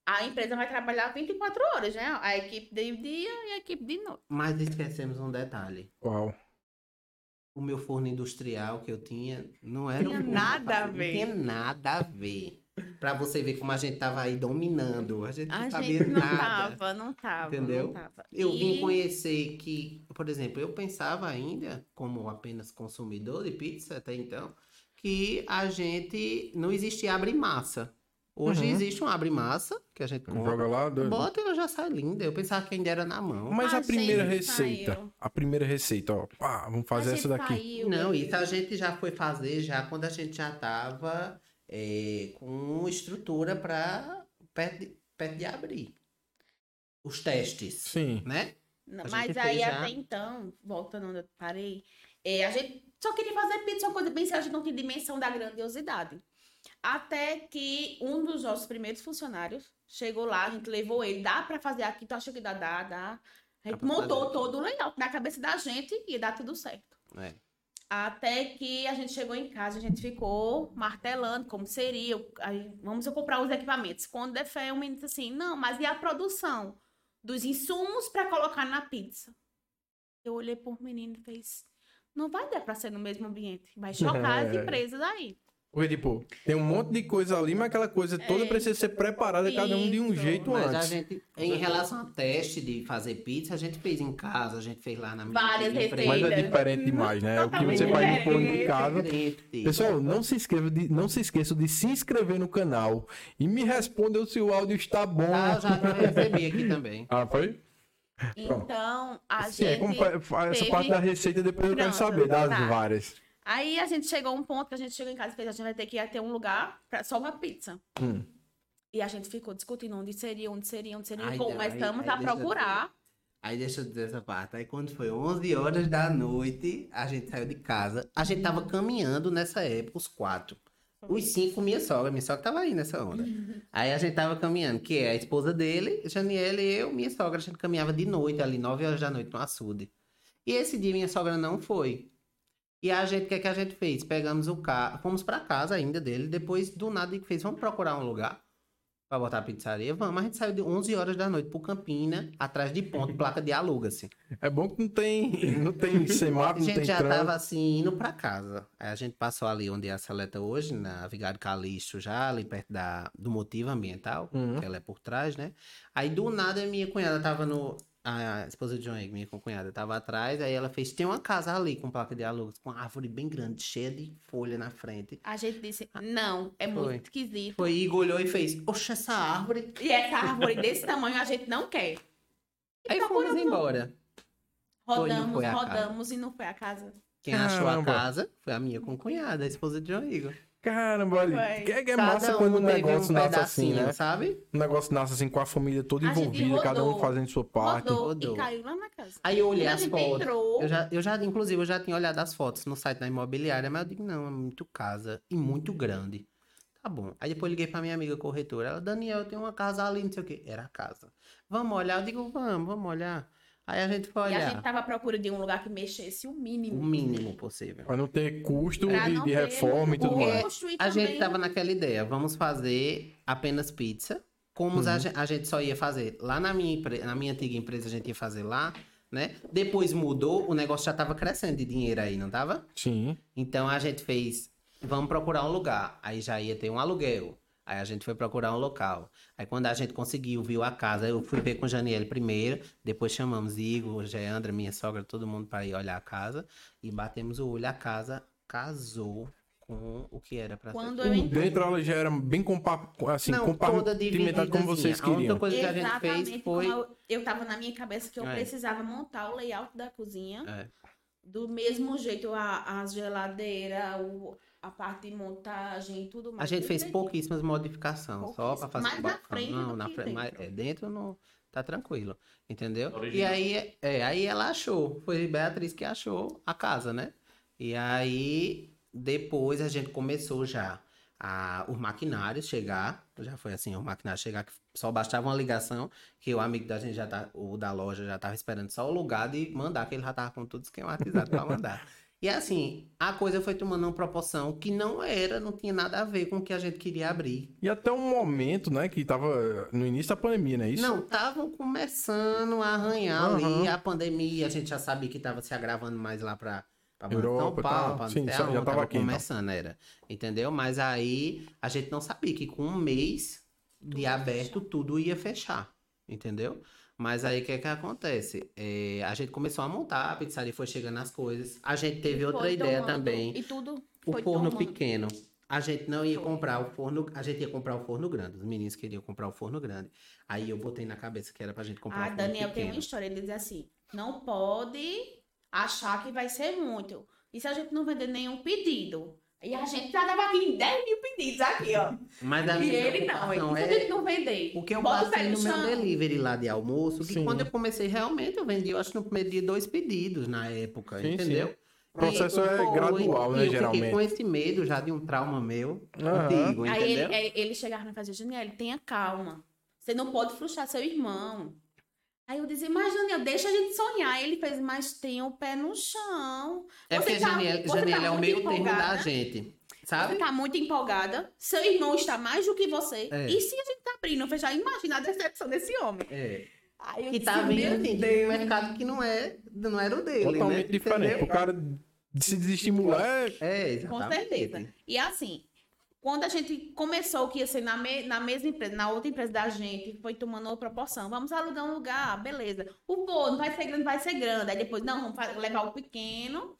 a empresa vai trabalhar 24 horas, né? A equipe de dia e a equipe de noite. Mas esquecemos um detalhe. Uau. O meu forno industrial que eu tinha não era Tinha um nada a ver. Não tinha nada a ver. Pra você ver como a gente tava aí dominando. A gente não A sabia gente não nada. tava, não tava, Entendeu? não tava. Eu vim E- conhecer que, por exemplo, eu pensava ainda, como apenas consumidor de pizza até então, que a gente não existia abre massa. Hoje Uhum. existe um abre massa que a gente compra. Joga lá. doido. Bota e ela já sai linda. Eu pensava que ainda era na mão. Mas a, A primeira receita. saiu. A primeira receita, ó. Pá, vamos fazer a essa daqui. saiu, Não, isso a gente já foi fazer já quando a gente já tava é, com estrutura para perto de, perto de abrir. Os testes, Sim. né? Não, mas aí já. até então, voltando onde eu parei, é, a gente só queria fazer pizza, uma coisa bem séria, a gente não tinha dimensão da grandiosidade. Até que um dos nossos primeiros funcionários chegou lá, a gente levou ele, dá pra fazer aqui, tu acha que dá, dá, dá. A gente pra montou fazer. todo o layout na cabeça da gente e ia dar tudo certo. É. Até que a gente chegou em casa, a gente ficou martelando como seria. Aí, vamos eu comprar os equipamentos. Quando der fé, o menino disse assim: não, mas e a produção dos insumos para colocar na pizza? Eu olhei pro menino e fez: não vai dar para ser no mesmo ambiente. Vai chocar as É. empresas aí. Porque, tipo, tem um monte de coisa ali, mas aquela coisa toda É. precisa ser preparada, cada um de um jeito Mas a antes. gente, em relação ao teste de fazer pizza, a gente fez em casa, a gente fez lá na minha Várias receitas. Mas é diferente demais, né? O que você faz no forno de diferente. casa. Pessoal, não se, inscreva de, não se esqueçam de se inscrever no canal e me respondam se o áudio está bom. Ah, eu já recebi aqui também. Ah, foi? Então, a Sim, é gente. como fa- fa- essa teve- parte da receita depois eu quero saber das tá. várias. Aí a gente chegou a um ponto que a gente chegou em casa e fez: a gente vai ter que ter um lugar pra só uma pizza. Hum. E a gente ficou discutindo onde seria, onde seria, onde seria. Ai, E não, começamos aí- aí a eu procurar. Aí deixa eu dizer essa parte. Aí quando foi 11 horas da noite, a gente saiu de casa. A gente tava caminhando nessa época, os quatro. Os cinco, minha sogra. Minha sogra tava aí nessa onda. Aí a gente tava caminhando, que é a esposa dele, Janiela e eu, minha sogra. A gente caminhava de noite, ali, 9 horas da noite, no açude. E esse dia minha sogra não foi. E a gente, o que, é que a gente fez? Pegamos o carro, fomos pra casa ainda dele. Depois, do nada, ele fez, vamos procurar um lugar pra botar a pizzaria? Vamos. A gente saiu de 11 horas da noite pro Campina, atrás de ponto, placa de aluga-se. É bom que não tem, não tem A semáforo, não gente tem já trânsito. tava assim, indo pra casa. Aí a gente passou ali onde é a Seleta hoje, na Vigário Calixto, já ali perto da, do motivo ambiental, Uhum. que ela é por trás, né? Aí do nada minha cunhada tava no. A esposa de John Egg, minha cunhada, tava atrás, aí ela fez, tem uma casa ali com placa de aluguel, com uma árvore bem grande, cheia de folha na frente. A gente disse: não, é muito Foi. esquisito. Foi, Igor olhou e fez, oxa, essa árvore. E essa árvore desse tamanho a gente não quer. Aí fomos embora. Foi, não Rodamos, foi casa. rodamos e não foi a casa. Quem achou a Caramba. casa foi a minha cunhada, a esposa de John Igor. Caramba, olha. Que, que é Cada massa quando o um teve negócio um nasce assim, pedacinho, né? sabe? O negócio nasce assim com a família toda A gente envolvida, cada um rodou, fazendo sua parte. Rodou, rodou. e caiu lá na casa. Aí eu olhei Quando a as gente fotos. entrou, Eu já, eu já, inclusive, eu já tinha olhado as fotos no site da imobiliária, mas eu digo, não, é muito casa e muito grande. Tá bom. Aí depois eu liguei pra minha amiga corretora. Ela, Daniel, eu tenho uma casa ali, não sei o quê. Era a casa. Vamos olhar? Eu digo, vamos, vamos olhar. Aí a gente foi E a olhar. gente tava à procura de um lugar que mexesse o O mínimo. mínimo possível. Pra não ter custo Pra de, de ter reforma e tudo mais. e A gente tava naquela ideia, vamos fazer apenas pizza. Como Uhum. a, gen- a gente só ia fazer lá na minha, na minha antiga empresa, a gente ia fazer lá, né? Depois mudou, o negócio já tava crescendo de dinheiro aí, não tava? Sim. Então a gente fez, vamos procurar um lugar. Aí já ia ter um aluguel. Aí a gente foi procurar um local. Aí quando a gente conseguiu, viu a casa, eu fui ver com o Janiele primeiro, depois chamamos Igor, Geandra, minha sogra, todo mundo para ir olhar a casa e batemos o olho. A casa casou com o que era para Quando ser. eu entrei. dentro ela já era bem compa assim, compartimentada como vocês divididazinha. A única queriam. coisa que a gente Exatamente fez foi... eu, eu tava na minha cabeça que eu É. precisava montar o layout da cozinha É. do mesmo jeito, a, a geladeira, o, a parte de montagem e tudo A mais. gente tudo fez pouquíssimas modificações, só para fazer Mais na frente Não, na frente, mas dentro. é, dentro não tá tranquilo, entendeu? E aí, é, aí ela achou, foi Beatriz que achou a casa, né? E aí depois a gente começou já a, os maquinários chegar, já foi assim, o maquinário chegar que só bastava uma ligação, que o amigo da gente já tá, o da loja já tava esperando só o lugar de mandar, que ele já tava com tudo esquematizado para mandar. E assim, a coisa foi tomando uma proporção que não era, não tinha nada a ver com o que a gente queria abrir. E até um momento, né, que tava no início da pandemia, não é isso? Não, estavam começando a arranhar Aham. ali a pandemia, a gente já sabia que estava se agravando mais lá para São Europa, Paulo, tá. pra Sim, já- já tava tava aqui, então. começando, era. Entendeu? Mas aí a gente não sabia que com um mês de aberto tudo ia fechar. Entendeu? Mas aí o que que acontece? É, a gente começou a montar, a pizzaria foi chegando as coisas. A gente teve outra ideia tomando- também. E tudo O forno tomando. pequeno. A gente não ia Foi. comprar o forno, a gente ia comprar o forno grande. Os meninos queriam comprar o forno grande. Aí eu botei na cabeça que era pra gente comprar Ah, o forno Daniel tem pequeno. uma história, ele diz assim, não pode achar que vai ser muito. E se a gente não vender nenhum pedido? E a gente já tava aqui em 10 mil pedidos aqui, ó. Mas a E minha ele não, e a é não vender? o que eu bota passei no meu delivery lá de almoço, que Sim. quando eu comecei realmente eu vendi, eu acho que no primeiro dia dois pedidos na época, Sim, entendeu? O processo é foi- gradual, né, e eu fiquei geralmente. com esse medo já de um trauma meu Aham. antigo, Aí entendeu? ele, ele, ele chegava e fazia, Janiel, tenha calma. Você não pode frustrar seu irmão. Aí eu dizia, mas Daniel, deixa a gente sonhar. Ele fez, mas tem o pé no chão. É porque Você tá- Janiel, você Janiel tá é o meio termo da gente. Você Sabe? tá muito empolgada. Seu irmão está mais do que você. É. E se a gente tá abrindo, fechar, imagina a decepção desse homem. É. Aí eu Que disse, tá vindo de um mercado que não é, não era o dele, Totalmente né? diferente. Entendeu? O cara se desestimular é. É, Com exatamente. certeza. E assim, quando a gente começou que ia ser na, me- na mesma empresa, na outra empresa da gente, foi tomando outra proporção. Vamos alugar um lugar, beleza. O pô, não vai ser grande, vai ser grande. Aí depois, não, vamos levar o pequeno,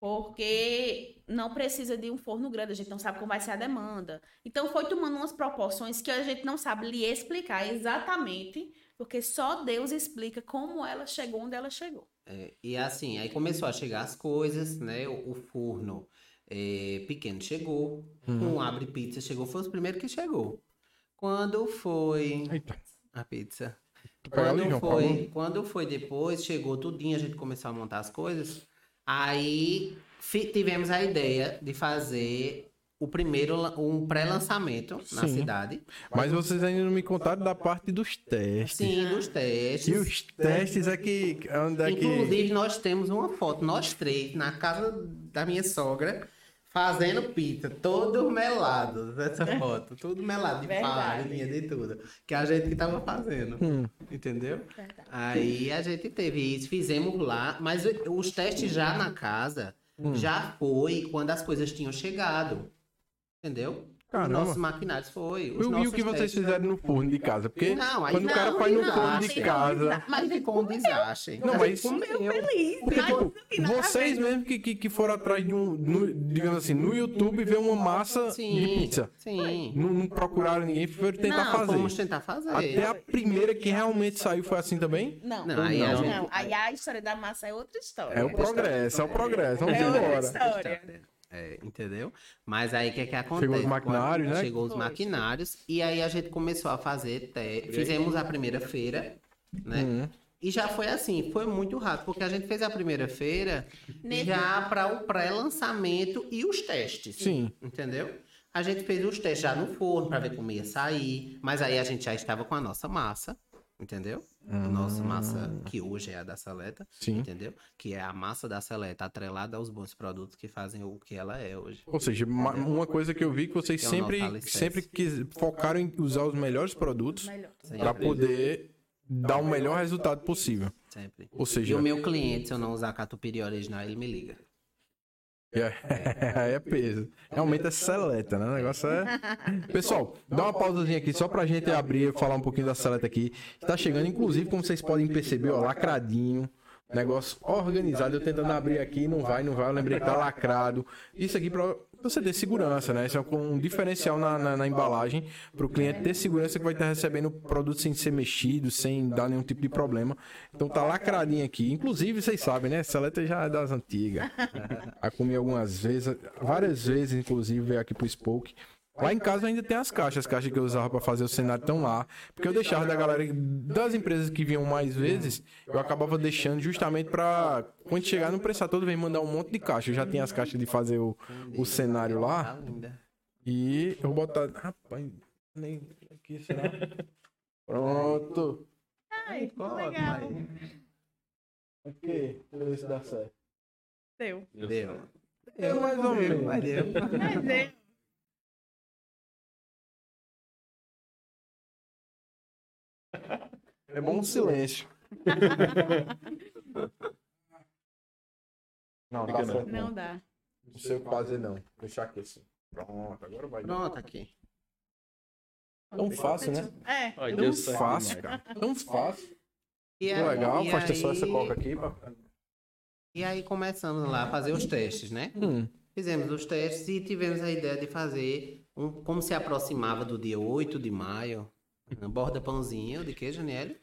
porque não precisa de um forno grande, a gente não sabe como vai ser a demanda. Então foi tomando umas proporções que a gente não sabe lhe explicar exatamente, porque só Deus explica como ela chegou onde ela chegou. É, e assim, aí começou a chegar as coisas, né? O, o forno é, pequeno chegou, Uhum. um abre pizza chegou, foi os primeiros que chegou. Quando foi Eita. a pizza? Ali, Quando favor. foi, quando foi depois, chegou tudinho, a gente começou a montar as coisas. Aí tivemos a ideia de fazer o primeiro, um pré-lançamento na Sim. cidade. Mas vocês ainda não me contaram da parte dos testes. Sim, dos testes. E os testes é que. Onde é que. Inclusive, nós temos uma foto, nós três, na casa da minha sogra, fazendo pizza, todos melados, essa foto, tudo melado de farinha, de tudo, que a gente que tava fazendo, Hum. entendeu? Verdade. Aí a gente teve isso, fizemos lá, mas os testes já na casa, Hum. já foi quando as coisas tinham chegado, entendeu? Caramba. Os nossos maquinários foi. Os E o- e o que vocês fizeram no forno de casa? Porque Não, aí quando o cara não, faz no não, forno de assim, casa. Mas ficou um desastre. Não, mas- comeu. Feliz, Porque, tipo, não tem nada a vocês ver. mesmo que, que, que foram atrás de um, no- digamos assim, no YouTube ver uma massa de Sim, pizza. sim. Não, não procuraram ninguém, foram tentar não, fazer. Vamos tentar fazer. Até a primeira que realmente saiu foi assim também? Não, Não, não, aí não, a gente- Aí a história da massa é outra história. É o progresso, é o progresso. Vamos É outra embora. história. É, entendeu? Mas aí o que, que acontece? Chegou os maquinários, Quando né? Chegou os maquinários e aí a gente começou a fazer. te- Fizemos a primeira feira, né? Uhum. E já foi assim, foi muito rápido, porque a gente fez a primeira feira Nesse- já para o pré-lançamento e os testes. Sim. Entendeu? A gente fez os testes já no forno para ver como ia sair, mas aí a gente já estava com a nossa massa, entendeu? A nossa massa, que hoje é a da Seleta, Sim. entendeu? Que é a massa da Seleta atrelada aos bons produtos que fazem o que ela é hoje. Ou seja, ma- uma coisa que eu vi que vocês Que é sempre, sempre quis, focaram em usar os melhores produtos para poder dar o melhor resultado possível. Sempre. Ou E seja, o meu cliente, se eu não usar catupiry original, ele me liga. É, é peso. Realmente é seleta, né? O negócio é. Pessoal, dá uma pausazinha aqui só pra gente abrir e falar um pouquinho da seleta aqui. Tá chegando, inclusive, como vocês podem perceber, ó, lacradinho. Negócio organizado. Eu tentando abrir aqui, não vai, não vai. Eu lembrei que tá lacrado. Isso aqui pra você ter segurança, né? Isso é um diferencial na, na, na embalagem para o cliente ter segurança que vai estar recebendo o produto sem ser mexido, sem dar nenhum tipo de problema. Então tá lacradinho aqui. Inclusive, vocês sabem, né? Seleta já é das antigas. Já comi algumas vezes, várias vezes, inclusive, veio aqui pro Spoke. Lá em casa ainda tem as caixas, as caixas que eu usava para fazer o cenário estão lá. Porque eu deixava da galera, das empresas que vinham mais vezes, eu acabava deixando justamente para quando chegar no prestar todo vem mandar um monte de caixa. Eu já tinha as caixas de fazer o, o cenário lá. E eu vou botar. Rapaz, nem aqui será? Pronto. Ai, que legal. Ok, deixa eu ver se dá certo. Deu. Deu. É mais ou menos. Mas deu. Mas deu. É bom um silêncio. Não, dá certo. Não dá. Não sei o que fazer, não. Deixar aqui assim. Pronto, agora vai. Pronto, aqui. Tão fácil, né? É. Ai, Tão fácil, cara. Tão fácil. E Tão legal. e Afasta só aí- essa coca aqui. pra- E aí começamos lá a fazer os testes, né? Hum. Fizemos os testes e tivemos a ideia de fazer, um, como se aproximava do dia 8 de maio, borda pãozinho de queijo, Nélio?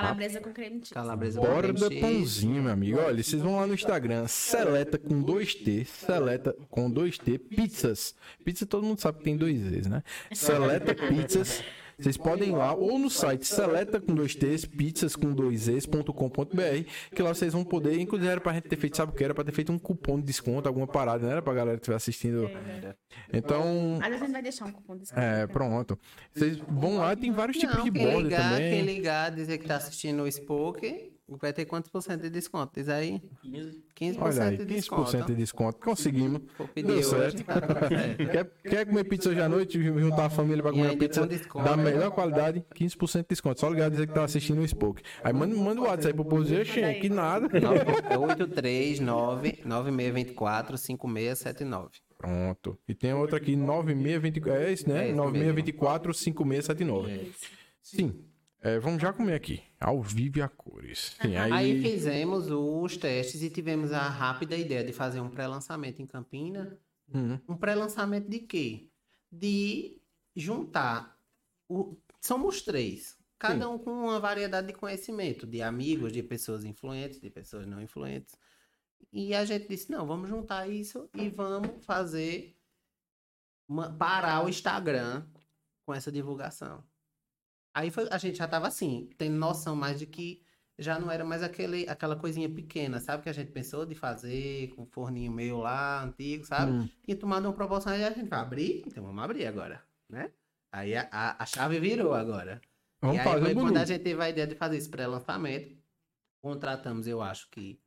Calabresa com creme cheese. Calabresa com Borda creme cheese. pãozinho, meu amigo. Olha, vocês vão lá no Instagram, seleta com 2T, seleta com 2T, pizzas. Pizza todo mundo sabe que tem dois Z's, né? Seleta pizzas. Vocês podem ir lá ou no site seleta com dois T's, pizzas com dois Es.com.br, que lá vocês vão poder, inclusive era pra gente ter feito, sabe o que? Era pra ter feito um cupom de desconto, alguma parada, né? Era pra galera que estiver assistindo. Então, Mas a gente vai deixar um cupom de desconto. é, pronto. Vocês vão lá, tem vários tipos Não, de quem bonde ligar, quem também. ligar, dizer que tá assistindo o Spoke, vai ter quantos por cento de desconto? Diz aí. 15. 15% Olha aí, de 15% desconto. de desconto. Conseguimos. Vou pedir Deu hoje. certo. quer, quer comer pizza hoje à noite, juntar a família pra E comer pizza desconto. da melhor qualidade, 15% de desconto. Só ligar e dizer que tá assistindo o Spoke. Aí manda, manda o WhatsApp aí pro "Xê, que nada. 839 9624 5679. Pronto. E tem outra aqui, 9624. É isso, né? É isso 9624 5679. Sim. É, vamos já comer aqui. Ao vivo e a cores. Sim, aí. Aí fizemos os testes e tivemos a rápida ideia de fazer um pré-lançamento em Campina. Hum, Um pré-lançamento de quê? De juntar. O... Somos três. Cada um com uma variedade de conhecimento, de amigos, de pessoas influentes, de pessoas não influentes. E a gente disse: não, vamos juntar isso e vamos fazer. uma- parar o Instagram com essa divulgação. Aí foi- a gente já tava assim, tendo noção mais de que já não era mais aquele, aquela coisinha pequena, sabe? Que a gente pensou de fazer com o forninho meio lá, antigo, sabe? hum. Tinha tomado uma proporção e a gente vai abrir, então vamos abrir agora, né? Aí a, a, a chave virou agora. Vamos e aí foi quando a gente teve a ideia de fazer esse pré-lançamento. Contratamos, eu acho que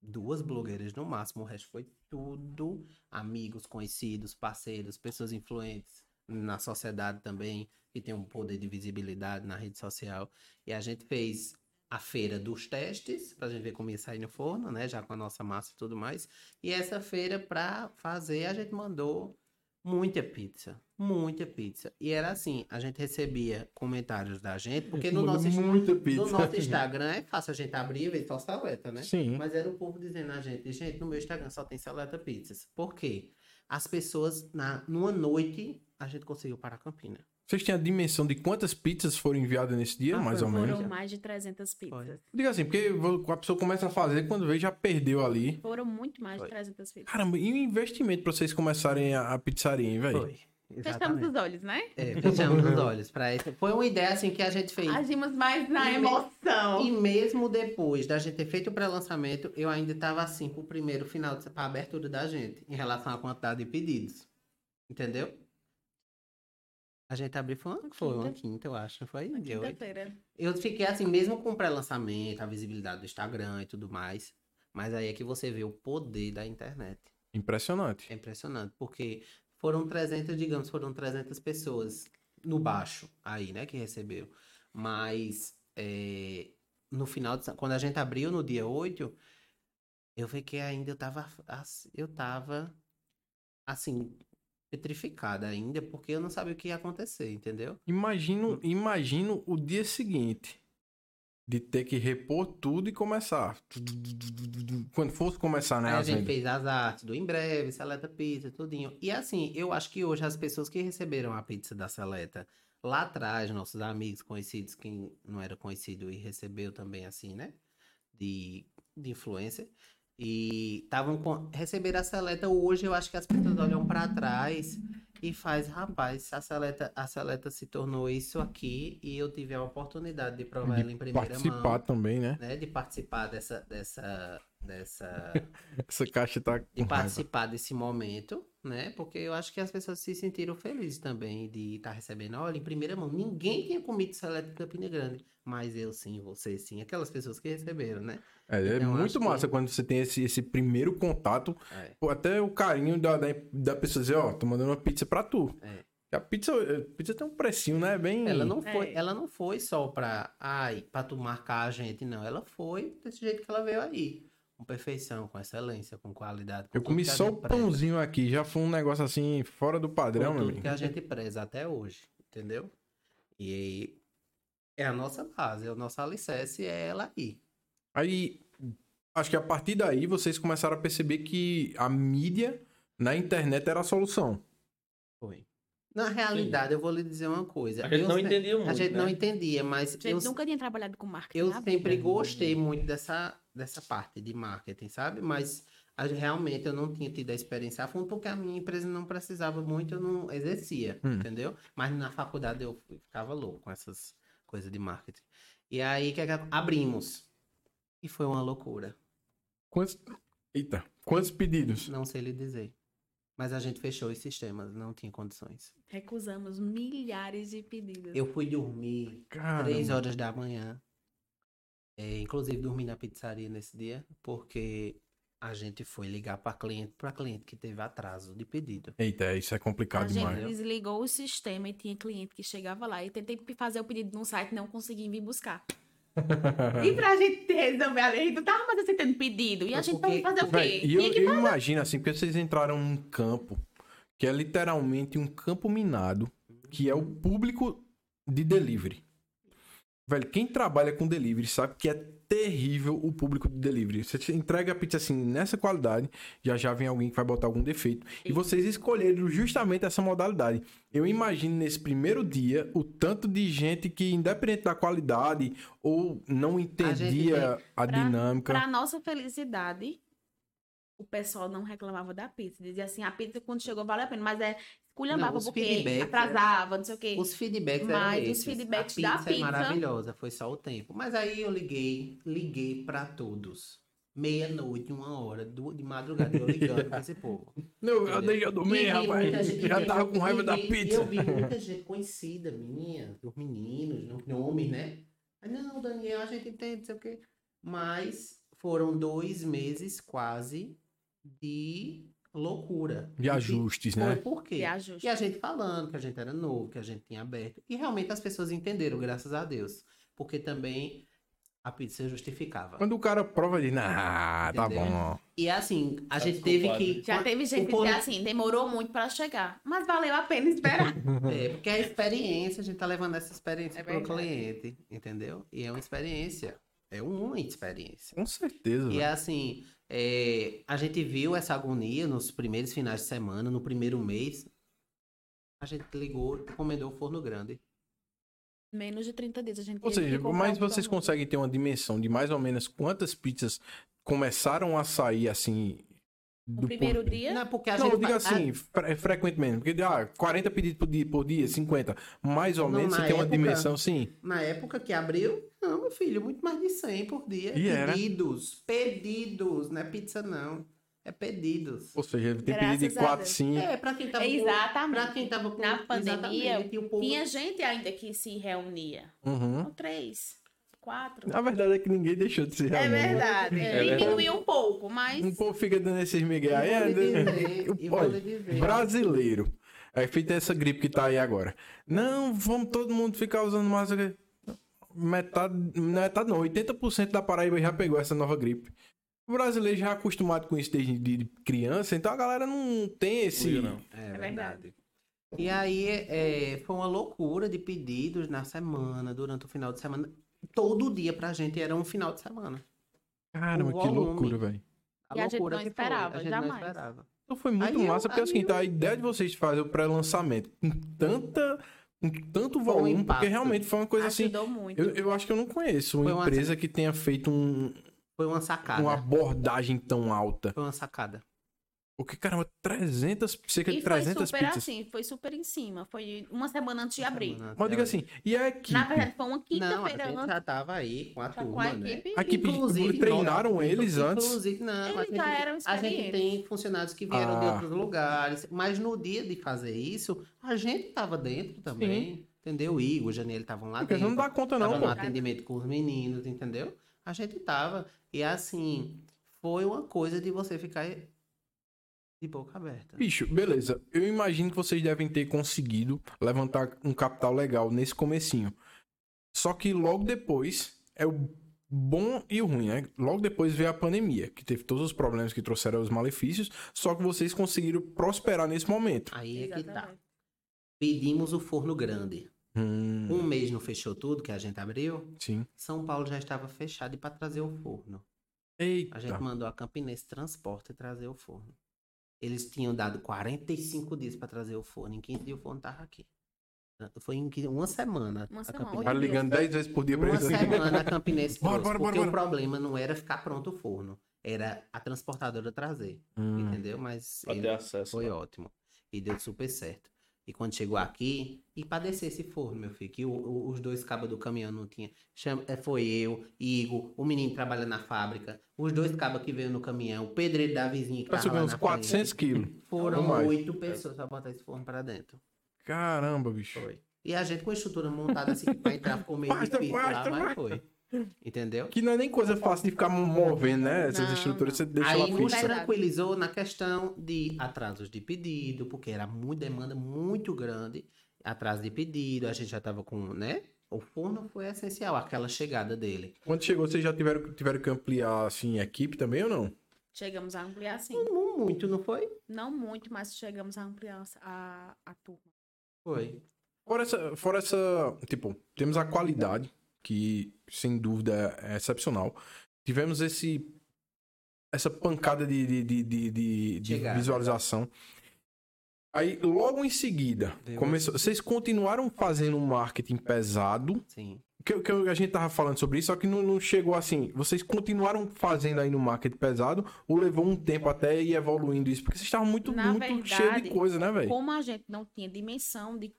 duas blogueiras no máximo, o resto foi tudo amigos, conhecidos, parceiros, pessoas influentes na sociedade também, que tem um poder de visibilidade na rede social. E a gente fez a feira dos testes, pra gente ver como ia sair no forno, né? Já com a nossa massa e tudo mais. E essa feira, pra fazer, a gente mandou muita pizza. Muita pizza. E era assim, a gente recebia comentários da gente, porque no nosso, no nosso Instagram é fácil a gente abrir e ver só saleta, né? Sim. Mas era o povo dizendo a gente, gente, no meu Instagram só tem saleta pizzas. Por quê? As pessoas, na, numa noite, a gente conseguiu parar a Campina. Vocês têm a dimensão de quantas pizzas foram enviadas nesse dia, Ah, mais foi, ou menos? Foram mais de 300 pizzas. Diga assim, porque a pessoa começa a fazer, quando vê, já perdeu ali. Foram muito mais Foi. de 300 pizzas. Caramba, e o investimento pra vocês começarem a, a pizzaria, hein, velho? Foi. Fechamos Exatamente. os olhos, né? É, fechamos os olhos para isso. Foi uma ideia assim que a gente fez. Agimos mais na E emoção. E mesmo depois da gente ter feito o pré-lançamento, eu ainda estava assim pro primeiro final, de- pra abertura da gente, em relação à quantidade de pedidos. Entendeu? A gente abriu foi uma, foi uma quinta. quinta, eu acho. Foi dia oito. Quinta-feira. Eu fiquei assim, mesmo com o pré-lançamento, a visibilidade do Instagram e tudo mais. Mas aí é que você vê o poder da internet. Impressionante. É impressionante, porque foram 300, digamos, foram 300 pessoas no baixo aí, né, que receberam. Mas é, no final, de, quando a gente abriu no dia 8, eu fiquei ainda, eu tava, eu tava, assim, petrificada ainda, porque eu não sabia o que ia acontecer, entendeu? Imagino, imagino o dia seguinte de ter que repor tudo e começar. Quando fosse começar, né? Aí a gente vendas. fez as artes do em breve, Seleta Pizza, tudinho. E assim, eu acho que hoje as pessoas que receberam a pizza da Seleta lá atrás, nossos amigos conhecidos, quem não era conhecido e recebeu também assim, né? De, de influência. E estavam com. Receberam a Seleta hoje, eu acho que as pessoas olham pra trás e faz, rapaz, a Seleta, a Seleta se tornou isso aqui e eu tive a oportunidade de provar ela em primeira Participar mão. também, né? Né, de participar dessa, dessa, dessa Essa caixa tá de raiva. participar desse momento, né? Porque eu acho que as pessoas se sentiram felizes também de estar recebendo. Olha, em primeira mão, ninguém tinha comido seleta em Campina Grande, mas eu sim, você sim, aquelas pessoas que receberam, né? É, é Então, muito acho que- massa quando você tem esse, esse primeiro contato. É. Até o carinho da, da, da pessoa dizer, ó, tô mandando uma pizza pra tu. É. A pizza, a pizza tem um precinho, né? Bem. Ela não foi, É. ela não foi só pra, ai, pra tu marcar a gente, não. Ela foi desse jeito que ela veio aí. Com perfeição, com excelência, com qualidade. com Eu tudo comi que só o preza. pãozinho aqui, já foi um negócio assim, fora do padrão, com meu tudo amigo. que a gente preza até hoje, entendeu? E é a nossa base, é o nosso alicerce, é ela aí. Aí, acho que a partir daí vocês começaram a perceber que a mídia na internet era a solução. Foi. Na realidade, eu vou lhe dizer uma coisa. A gente Eu não se- entendia muito, A gente não né? entendia, mas A gente eu, nunca tinha trabalhado com marketing. eu sempre vida. gostei muito dessa, dessa parte de marketing, sabe? Mas realmente eu não tinha tido a experiência a fundo, porque a minha empresa não precisava muito, eu não exercia, Hum. entendeu? Mas na faculdade eu ficava louco com essas coisas de marketing. E aí, que ac- abrimos. E foi uma loucura. Quantos. Eita, quantos pedidos? Não sei lhe dizer. Mas a gente fechou os sistemas, não tinha condições. Recusamos milhares de pedidos. Eu fui dormir Cara. três horas da manhã. É, inclusive dormi na pizzaria nesse dia, porque a gente foi ligar para cliente, para cliente que teve atraso de pedido. Eita, isso é A complicado gente demais. desligou o sistema e tinha cliente que chegava lá e tentei fazer o pedido no site e não consegui vir buscar. E pra gente resolver a lei, não tava mais aceitando pedido. E a Foi gente porque- fazer o quê? e eu, eu imagino assim, porque vocês entraram num campo que é literalmente um campo minado, que é o público de delivery. Velho, quem trabalha com delivery sabe que é terrível o público de delivery. Você entrega a pizza assim, nessa qualidade, já já vem alguém que vai botar algum defeito. E vocês escolheram justamente essa modalidade. Eu imagino nesse primeiro dia o tanto de gente que, independente da qualidade, ou não entendia a, Pra- dinâmica. Pra nossa felicidade, o pessoal não reclamava da pizza. Dizia assim, a pizza quando chegou valeu a pena, mas é os porque feedbacks, atrasava, não sei o quê. Os feedbacks Mas eram os feedbacks a da pizza é pizza- maravilhosa, foi só o tempo. Mas aí eu liguei, liguei pra todos. Meia-noite, uma hora, de madrugada, eu ligando pra esse povo. Não, eu deixei eu dormir, rapaz. gente- Já tava com raiva da pizza. Eu vi muita gente conhecida, minha, dos meninos, no- nomes, né? Aí, não, Daniel, a gente entende, não sei o quê. Mas foram dois meses quase de loucura. De ajustes, Foi né? por quê? De ajuste. E a gente falando que a gente era novo, que a gente tinha aberto. E realmente as pessoas entenderam, graças a Deus. Porque também a pizza justificava. Quando o cara prova, diz, ah, tá bom. E assim, a Tá gente teve desculpado. que. Já teve gente que dizia assim, demorou muito pra chegar. Mas valeu a pena esperar. É, porque a experiência, a gente tá levando essa experiência É pro verdade. cliente, entendeu? E é uma experiência. É uma experiência. Com certeza. E velho. assim, é, a gente viu essa agonia nos primeiros finais de semana, no primeiro mês. A gente ligou, encomendou o forno grande. Menos de 30 dias a gente Ou seja, mas vocês forno. conseguem ter uma dimensão de mais ou menos quantas pizzas começaram a sair assim. No primeiro ponto- dia, Não, é porque a Não, gente eu digo assim, fre- frequentemente. Porque, ah, 40 pedidos por dia, por dia 50. Mais ou menos, você tem uma dimensão, sim. Na época que abriu, não, meu filho, muito mais de 100 por dia. E era? pedidos, pedidos, não é pizza não, é pedidos. Ou seja, tem Graças pedido de a 4, Deus. 5. É, pra quem tava com- Exatamente. Pra quem tava com... Na pandemia, povo... tinha gente ainda que se reunia. Uhum. Com três, quatro. A verdade é que ninguém deixou de se É reunir. né? verdade. É Diminuiu um pouco, mas. Um povo fica dando esses migué E aí. é, né? dizer, vou Olha, brasileiro. É feita essa gripe que tá aí agora. Não, vamos todo mundo ficar usando máscara. Metade, metade não, 80% da Paraíba já pegou essa nova gripe. O brasileiro já é acostumado com isso desde de criança, então a galera não tem esse. Não. É verdade. verdade. E aí, é, foi uma loucura de pedidos na semana, durante o final de semana. Todo dia pra gente era um final de semana. Caramba, que loucura, velho. A E a gente loucura não que foi, esperava, a gente jamais. não esperava. Então foi muito Aí eu- massa, porque aí assim, eu- tá, a ideia de vocês fazer o pré-lançamento com tanta. com tanto um volume, impacto. porque realmente foi uma coisa assim. ajudou muito. Eu, eu acho que eu não conheço uma uma- empresa que tenha feito um, Foi uma sacada. uma abordagem tão alta. Foi uma sacada. Porque, caramba, 300, cerca de E foi 300 super pizzas. assim, foi super em cima. Foi uma semana antes de abrir. Semana Mas diga assim, e a equipe? Na verdade, foi uma Não, a quinta-feira gente antes. já tava aí com a Já com turma, a né? equipe. A equipe Inclusive, treinaram nós- eles antes? Inclusive, não. Eles a gente, já eram A gente tem funcionários que vieram de Ah. outros lugares. Mas no dia de fazer isso, a gente tava dentro também. Entendeu? O Igor, o Janiel estavam lá Porque dentro. não dá conta, não, pô. no atendimento com os meninos, entendeu? A gente tava. E assim, foi uma coisa de você ficar de boca aberta. Bicho, beleza. Eu imagino que vocês devem ter conseguido levantar um capital legal nesse comecinho. Só que logo depois é o bom e o ruim, né? Logo depois veio a pandemia, que teve todos os problemas que trouxeram os malefícios, só que vocês conseguiram prosperar nesse momento. Aí é que tá. Pedimos o forno grande. Hum, Um mês não fechou tudo, que a gente abriu. sim. São Paulo já estava fechado e para trazer o forno. Eita. A gente mandou a Campinense Transporte trazer o forno. Eles tinham dado 45 dias para trazer o forno. Em 15 dias o forno tava aqui. Foi em uma semana. Uma a semana. Vai ligando 10 vezes por dia pra Uma eles aqui. semana a Campinense Bora, trouxe, bora, porque bora, o problema não era ficar pronto o forno. era a transportadora trazer, Hum. entendeu? Mas acesso. foi ótimo. E deu super certo. E quando chegou aqui, e pra descer esse forno, meu filho, que o- o- os dois cabos do caminhão não tinha. Chama, é, foi eu, Igor, o menino que trabalha na fábrica, os dois cabos que veio no caminhão, o pedreiro da vizinha que Tá tava lá uns na 400 frente. quilos. Foram oito pessoas pra botar esse forno pra dentro. Caramba, bicho. Foi. E a gente com a estrutura montada assim pra entrar ficou meio Basta, difícil lá, basta, mas foi. Entendeu? Que não é nem coisa fácil de ficar movendo, né? Essas Não, estruturas você não. deixa Aí lá nos fixa. Verdade. tranquilizou na questão de atrasos de pedido, porque era muita demanda muito grande, atraso de pedido, a gente já tava com, né? O forno foi essencial, aquela chegada dele. Quando chegou, vocês já tiveram, tiveram que ampliar, assim, a equipe também ou não? Chegamos a ampliar sim. Não muito, não foi? Não muito, mas chegamos a ampliar a, a turma. Foi. Fora essa, fora essa, tipo, temos a qualidade, que sem dúvida é excepcional. Tivemos esse, essa pancada de, de, de, de, de- de Chegada. visualização. Aí, logo em seguida, começou, vocês continuaram fazendo um marketing pesado, Sim. que, que a gente tava falando sobre isso, só que não, não chegou assim. Vocês continuaram fazendo aí no marketing pesado, ou levou um tempo até ir evoluindo isso? Porque vocês estavam muito, Na muito verdade, cheio de coisa, né, velho? Como a gente não tinha dimensão de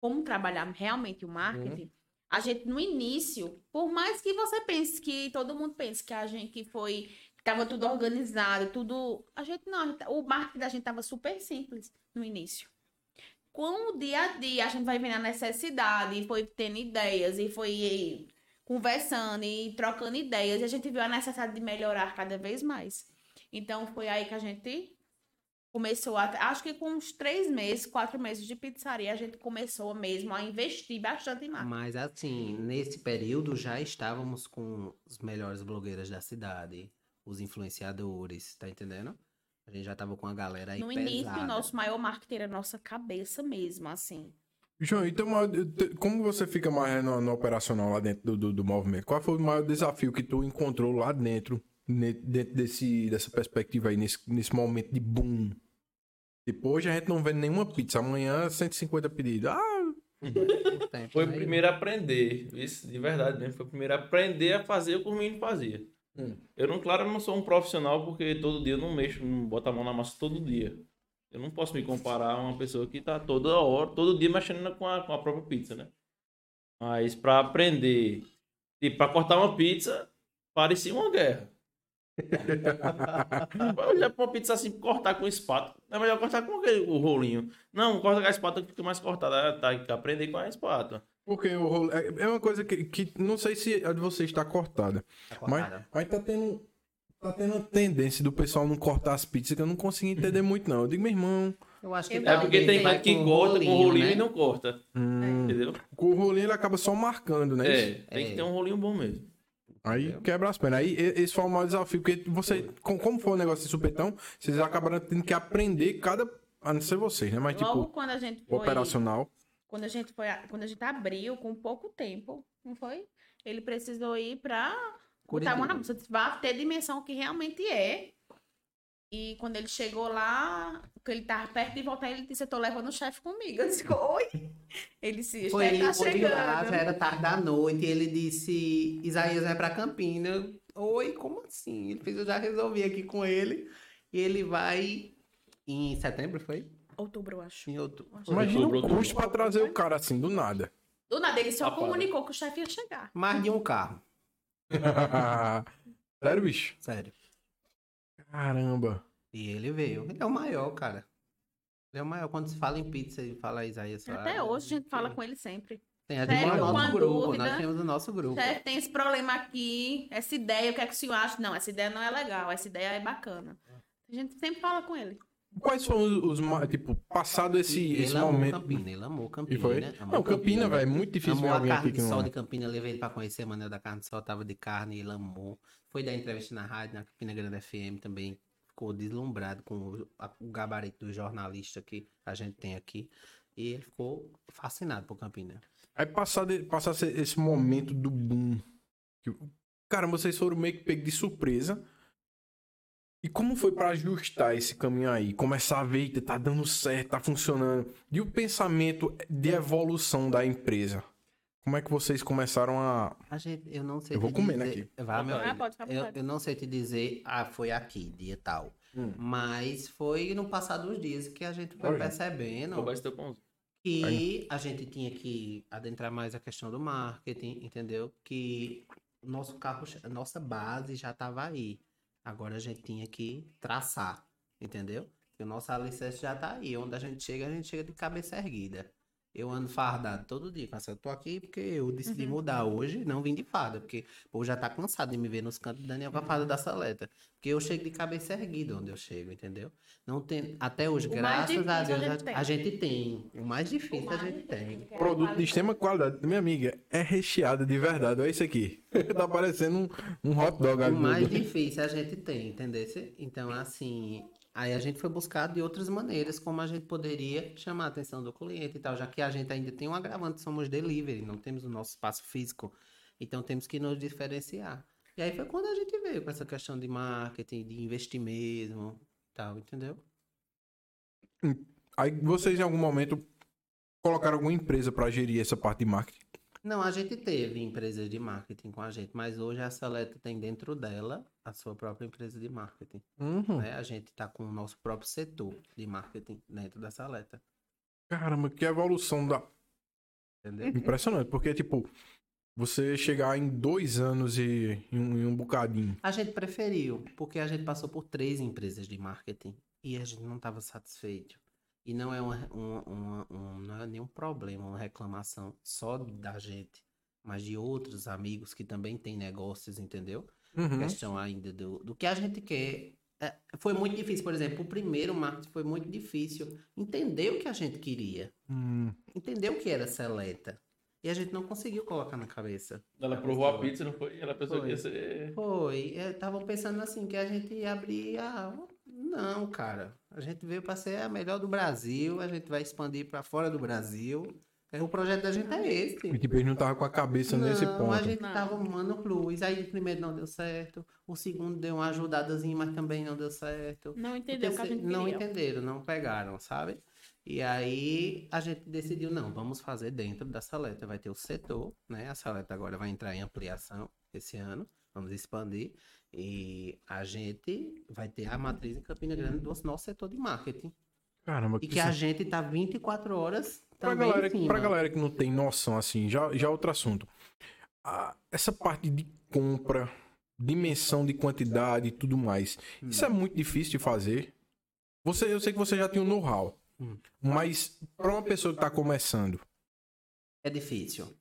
como trabalhar realmente o marketing, a gente no início, por mais que você pense que todo mundo pense que a gente foi estava tudo organizado, tudo, a gente não, a gente- o marketing da gente estava super simples no início. Com o dia a dia, a gente vai vendo a necessidade, e foi tendo ideias e foi conversando e trocando ideias, e a gente viu a necessidade de melhorar cada vez mais. Então foi aí que a gente começou a. Acho que com uns três meses, quatro meses de pizzaria, a gente começou mesmo a investir bastante em marketing. Mas assim, nesse período já estávamos com os melhores blogueiras da cidade, os influenciadores, tá entendendo? A gente já tava com a galera aí No pesada. início, o nosso maior marketing era a nossa cabeça mesmo, assim. João, então como você fica mais no, no operacional lá dentro do, do, do movimento? Qual foi o maior desafio que tu encontrou lá dentro, dentro desse, dessa perspectiva aí, nesse, nesse momento de boom? Tipo, hoje a gente não vende nenhuma pizza, amanhã 150 pedidos. Ah, Foi o primeiro a aprender. Isso, de verdade mesmo. Foi o primeiro a aprender a fazer o que o menino fazia. Hum. Eu não, claro, eu não sou um profissional porque todo dia eu não mexo, não boto a mão na massa todo dia. Eu não posso me comparar a uma pessoa que tá toda hora, todo dia mexendo com a, com a própria pizza, né? Mas pra aprender, tipo, pra cortar uma pizza, parecia uma guerra. Vai olhar pra uma pizza assim, cortar com espátula. É melhor cortar com aquele, o rolinho. Não, corta com a espátula que fica mais cortada. Ah, Tá, tem que aprender com a espátula. porque o rolo- é é uma coisa que, que não sei se a de vocês está cortada. Tá Mas, cortada. mas tá tendo. Tá tendo uma tendência do pessoal não cortar as pizzas que eu não consegui entender muito, não. Eu digo, meu irmão, Eu acho que É É porque tem gente que com corta com rolinho né? e não corta. hum, Entendeu? com o rolinho ele acaba só marcando, né? É, tem É. que ter um rolinho bom mesmo. Aí quebra as pernas. Aí esse foi o maior desafio, porque você, com- como foi o negócio de supetão, vocês acabaram tendo que aprender cada. A não ser vocês, né? Mas Logo tipo, quando a gente foi. operacional. Quando a gente foi. Quando a gente abriu com pouco tempo, não foi? Ele precisou ir pra botar a mão na Curitiba. bolsa. Vai ter dimensão que realmente é. E quando ele chegou lá, que ele tava perto de voltar, ele disse: Eu tô levando o chefe comigo. Eu disse: Oi. Ele disse: Foi ele tá foi lá, já chegando. era tarde da noite, e ele disse, Isaías vai pra Campina. Eu, Oi, como assim? Ele fez, eu já resolvi aqui com ele. E ele vai em setembro, foi? Outubro, eu acho. Em outubro. Imagina Outubro, o custo outubro. pra trazer o cara assim, do nada. Do nada, ele só Rapaz. comunicou que o chefe ia chegar. Mais de um carro, Sério, bicho? sério. Caramba. E ele veio. Ele é o maior, cara. Ele é o maior. Quando se fala em pizza e fala Isaías. Até hoje a gente fala com ele sempre. Tem a Sério, gente no com a nosso grupo. dúvida. Nós temos o nosso grupo. Chefe, tem esse problema aqui, essa ideia, o que é que o senhor acha? Não, essa ideia não é legal, essa ideia é bacana. A gente sempre fala com ele. Quais foram os, os tipo, passado esse, ele esse amou momento? Campina, ele amou Campina. E foi? né? Amou Não, Campina, velho, é muito difícil ver Amou a alguém carne aqui de sol de Campina, eu levei ele pra conhecer Manuel da Carne de Sol, tava de carne, ele amou. Foi dar entrevista na rádio, na Campina Grande FM também. Ficou deslumbrado com o, a- o gabarito do jornalista que a gente tem aqui. E ele ficou fascinado por Campina. Aí passar, de, passar esse, esse momento do boom. que- Cara, vocês foram meio que pegos de surpresa. E como foi pra ajustar esse caminho aí? Começar a ver, eita, tá dando certo, tá funcionando. E o pensamento de evolução da empresa? como é que vocês começaram a. A gente, eu não sei Eu vou comendo dizer... aqui. Vai, meu Ah, pode ficar à eu, eu não sei te dizer, ah, foi aqui, dia tal. Hum. Mas foi no passar dos dias que a gente foi Olha. percebendo que a gente tinha que adentrar mais a questão do marketing, entendeu? Que o nosso carro, a nossa base já estava aí. Agora a gente tinha que traçar, entendeu? Que o nosso alicerce já tá aí. Onde a gente chega, a gente chega de cabeça erguida. Eu ando fardado todo dia. Mas eu tô aqui porque eu decidi Uhum. mudar hoje, não vim de farda. Porque o povo já tá cansado de me ver nos cantos do Daniel com a farda da saleta. Porque eu chego de cabeça erguida onde eu chego, entendeu? Não tem, até hoje, O mais graças a difícil a Deus, gente tem. a, a gente tem. O mais difícil a gente tem. Produto de extrema qualidade. Minha amiga, é recheada de verdade. Olha isso aqui. tá parecendo um, um hot dog O mais difícil a gente tem, entendeu? Então, assim, aí a gente foi buscar de outras maneiras como a gente poderia chamar a atenção do cliente e tal, já que a gente ainda tem um agravante, somos delivery, não temos o nosso espaço físico, então temos que nos diferenciar. E aí foi quando a gente veio com essa questão de marketing, de investir mesmo, tal, entendeu? Aí vocês em algum momento colocaram alguma empresa pra gerir essa parte de marketing. Não, a gente teve empresas de marketing com a gente, mas hoje a Seleta tem dentro dela a sua própria empresa de marketing. Uhum. né? A gente está com o nosso próprio setor de marketing dentro da Saleta, Caramba, que evolução da. entendeu? Impressionante, porque, tipo, você chegar em dois anos e em um, em um bocadinho. A gente preferiu, porque a gente passou por três empresas de marketing e a gente não estava satisfeito. E não é, uma, uma- uma- um, não é nenhum problema, uma reclamação só da gente, mas de outros amigos que também têm negócios, entendeu? Uhum. Questão ainda do, do que a gente quer. É, foi muito difícil, por exemplo, o primeiro marketing foi muito difícil entender o que a gente queria, Hum, entender o que era seleta. E a gente não conseguiu colocar na cabeça. Ela provou a pizza, não foi? Ela pensou Foi. que ia ser. Foi, estavam pensando assim, que a gente ia abrir a... Não, cara. A gente veio para ser a melhor do Brasil, a gente vai expandir para fora do Brasil. É, O projeto da gente é esse. e tipo, eles não tava com a cabeça nesse Não, ponto. a gente Não. tava mano plus. Aí o primeiro não deu certo, o segundo deu uma ajudadazinha, mas também não deu certo. Não O entendeu o que a gente não queria. entenderam, não pegaram, sabe? E aí a gente decidiu, não, vamos fazer dentro da Saleta. Vai ter o setor, né? A Saleta agora vai entrar em ampliação esse ano. Vamos expandir. E a gente vai ter a matriz em Campina Grande do nosso setor de marketing. Caramba, E que que a gente tá 24 horas Pra também galera, em cima. pra galera que não tem noção, assim, já, já é outro assunto. Ah, essa parte de compra, dimensão de quantidade e tudo mais, isso é muito difícil de fazer. Você, eu sei que você já tem um know-how, Hum. mas para uma pessoa que tá começando, É difícil.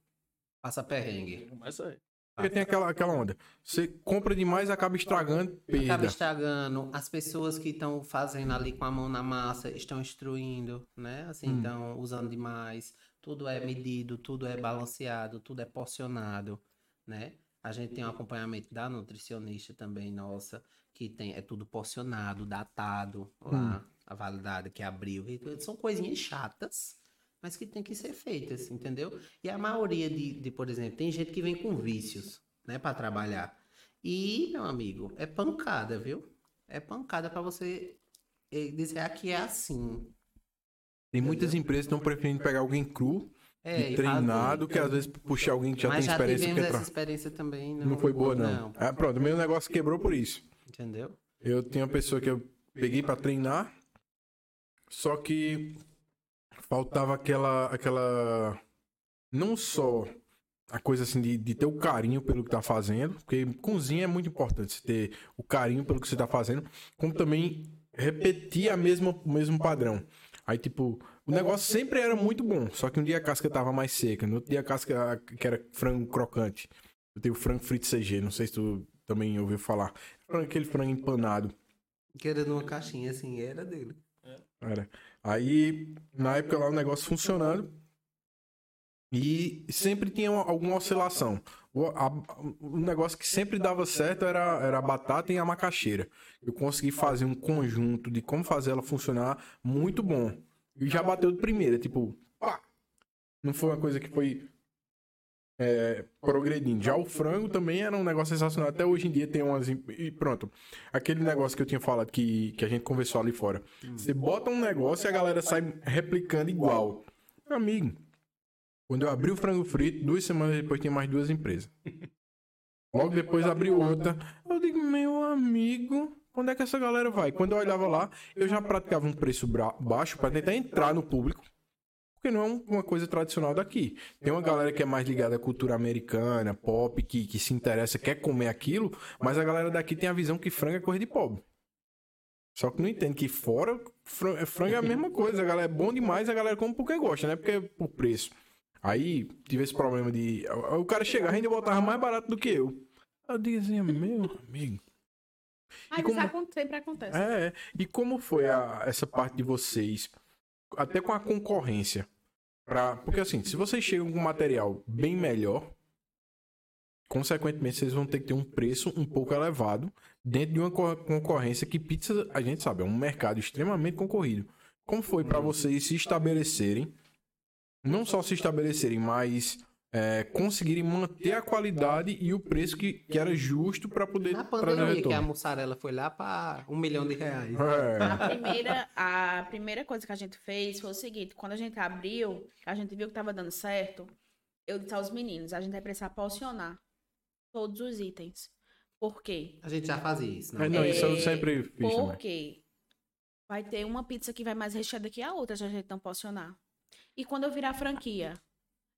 Passa perrengue. Começa aí. Porque tem aquela, aquela onda, você compra demais acaba estragando, Acaba perda. estragando. As pessoas que estão fazendo ali com a mão na massa estão instruindo, né? Assim, Hum. estão usando demais. Tudo é medido, tudo é balanceado, tudo é porcionado, né? A gente tem um acompanhamento da nutricionista também, nossa, que tem, é tudo porcionado, datado lá, a validade que abriu. São coisinhas chatas, mas que tem que ser feitas, entendeu? E a maioria de, de, por exemplo, tem gente que vem com vícios, né, para trabalhar. E, meu amigo, é pancada, viu? É pancada para você eh, dizer ah, que é assim. Tem muitas empresas que estão preferindo pegar alguém cru É, e e treinado, fazer. que às vezes puxar alguém que já Mas tem já experiência. tivemos porque essa experiência também. Não, Não foi boa, não. Ah, pronto, meu negócio quebrou por isso. Entendeu? Eu tenho uma pessoa que eu peguei pra treinar, só que faltava aquela, aquela, não só a coisa assim de, de ter o carinho pelo que tá fazendo, porque cozinha é muito importante você ter o carinho pelo que você tá fazendo, como também repetir a mesma, o mesmo padrão. Aí, tipo, o negócio sempre era muito bom, só que um dia a casca tava mais seca, no outro dia a casca que era frango crocante. Eu tenho frango frito CG, não sei se tu também ouviu falar. Aquele frango empanado. Que era numa caixinha assim, era dele. Era. Aí, na época lá, o negócio funcionando. E sempre tinha uma- alguma oscilação. O, a- o negócio que sempre dava certo era, era a batata e a macaxeira. Eu consegui fazer um conjunto de como fazer ela funcionar muito bom. E já bateu de primeira, tipo, pá! Não foi uma coisa que foi é, progredindo. Já o frango também era um negócio sensacional. Até hoje em dia tem umas. E pronto. Aquele negócio que eu tinha falado que, que a gente conversou ali fora. Você bota um negócio e a galera sai replicando igual. Amigo, Quando eu abri o frango frito, duas semanas depois tinha mais duas empresas. Logo depois abriu outra. Eu digo, meu amigo, onde é que essa galera vai? Quando eu olhava lá, eu já praticava um preço baixo para tentar entrar no público. Porque não é um- uma coisa tradicional daqui. Tem uma galera que é mais ligada à cultura americana, pop, que, que se interessa, quer comer aquilo, mas a galera daqui tem a visão que frango é coisa de pobre. Só que não entende que fora, fran- frango é a mesma coisa. A galera é bom demais, a galera come porque gosta, né? Porque é por preço. Aí tive esse problema de. O cara chegava e ainda botava mais barato do que eu. Eu dizia, meu amigo. Mas como- isso sempre acontece. É, e como foi a- essa parte de vocês, até com a concorrência? Pra, porque assim, se vocês chegam com um material bem melhor, consequentemente vocês vão ter que ter um preço um pouco elevado dentro de uma co- concorrência que pizza, a gente sabe, é um mercado extremamente concorrido. Como foi para vocês se estabelecerem, não só se estabelecerem, mas é, conseguirem manter a qualidade e o preço que, que era justo para poder Na pandemia, que a mussarela foi lá para um milhão de reais. É. A primeira, a primeira coisa que a gente fez foi o seguinte: quando a gente abriu, a gente viu que tava dando certo, eu disse aos meninos: a gente vai precisar porcionar todos os itens. Por quê? A gente já fazia isso, É, né? não, isso eu É, sempre fiz também. Porque vai ter uma pizza que vai mais recheada que a outra, se a gente não porcionar. E quando eu virar franquia?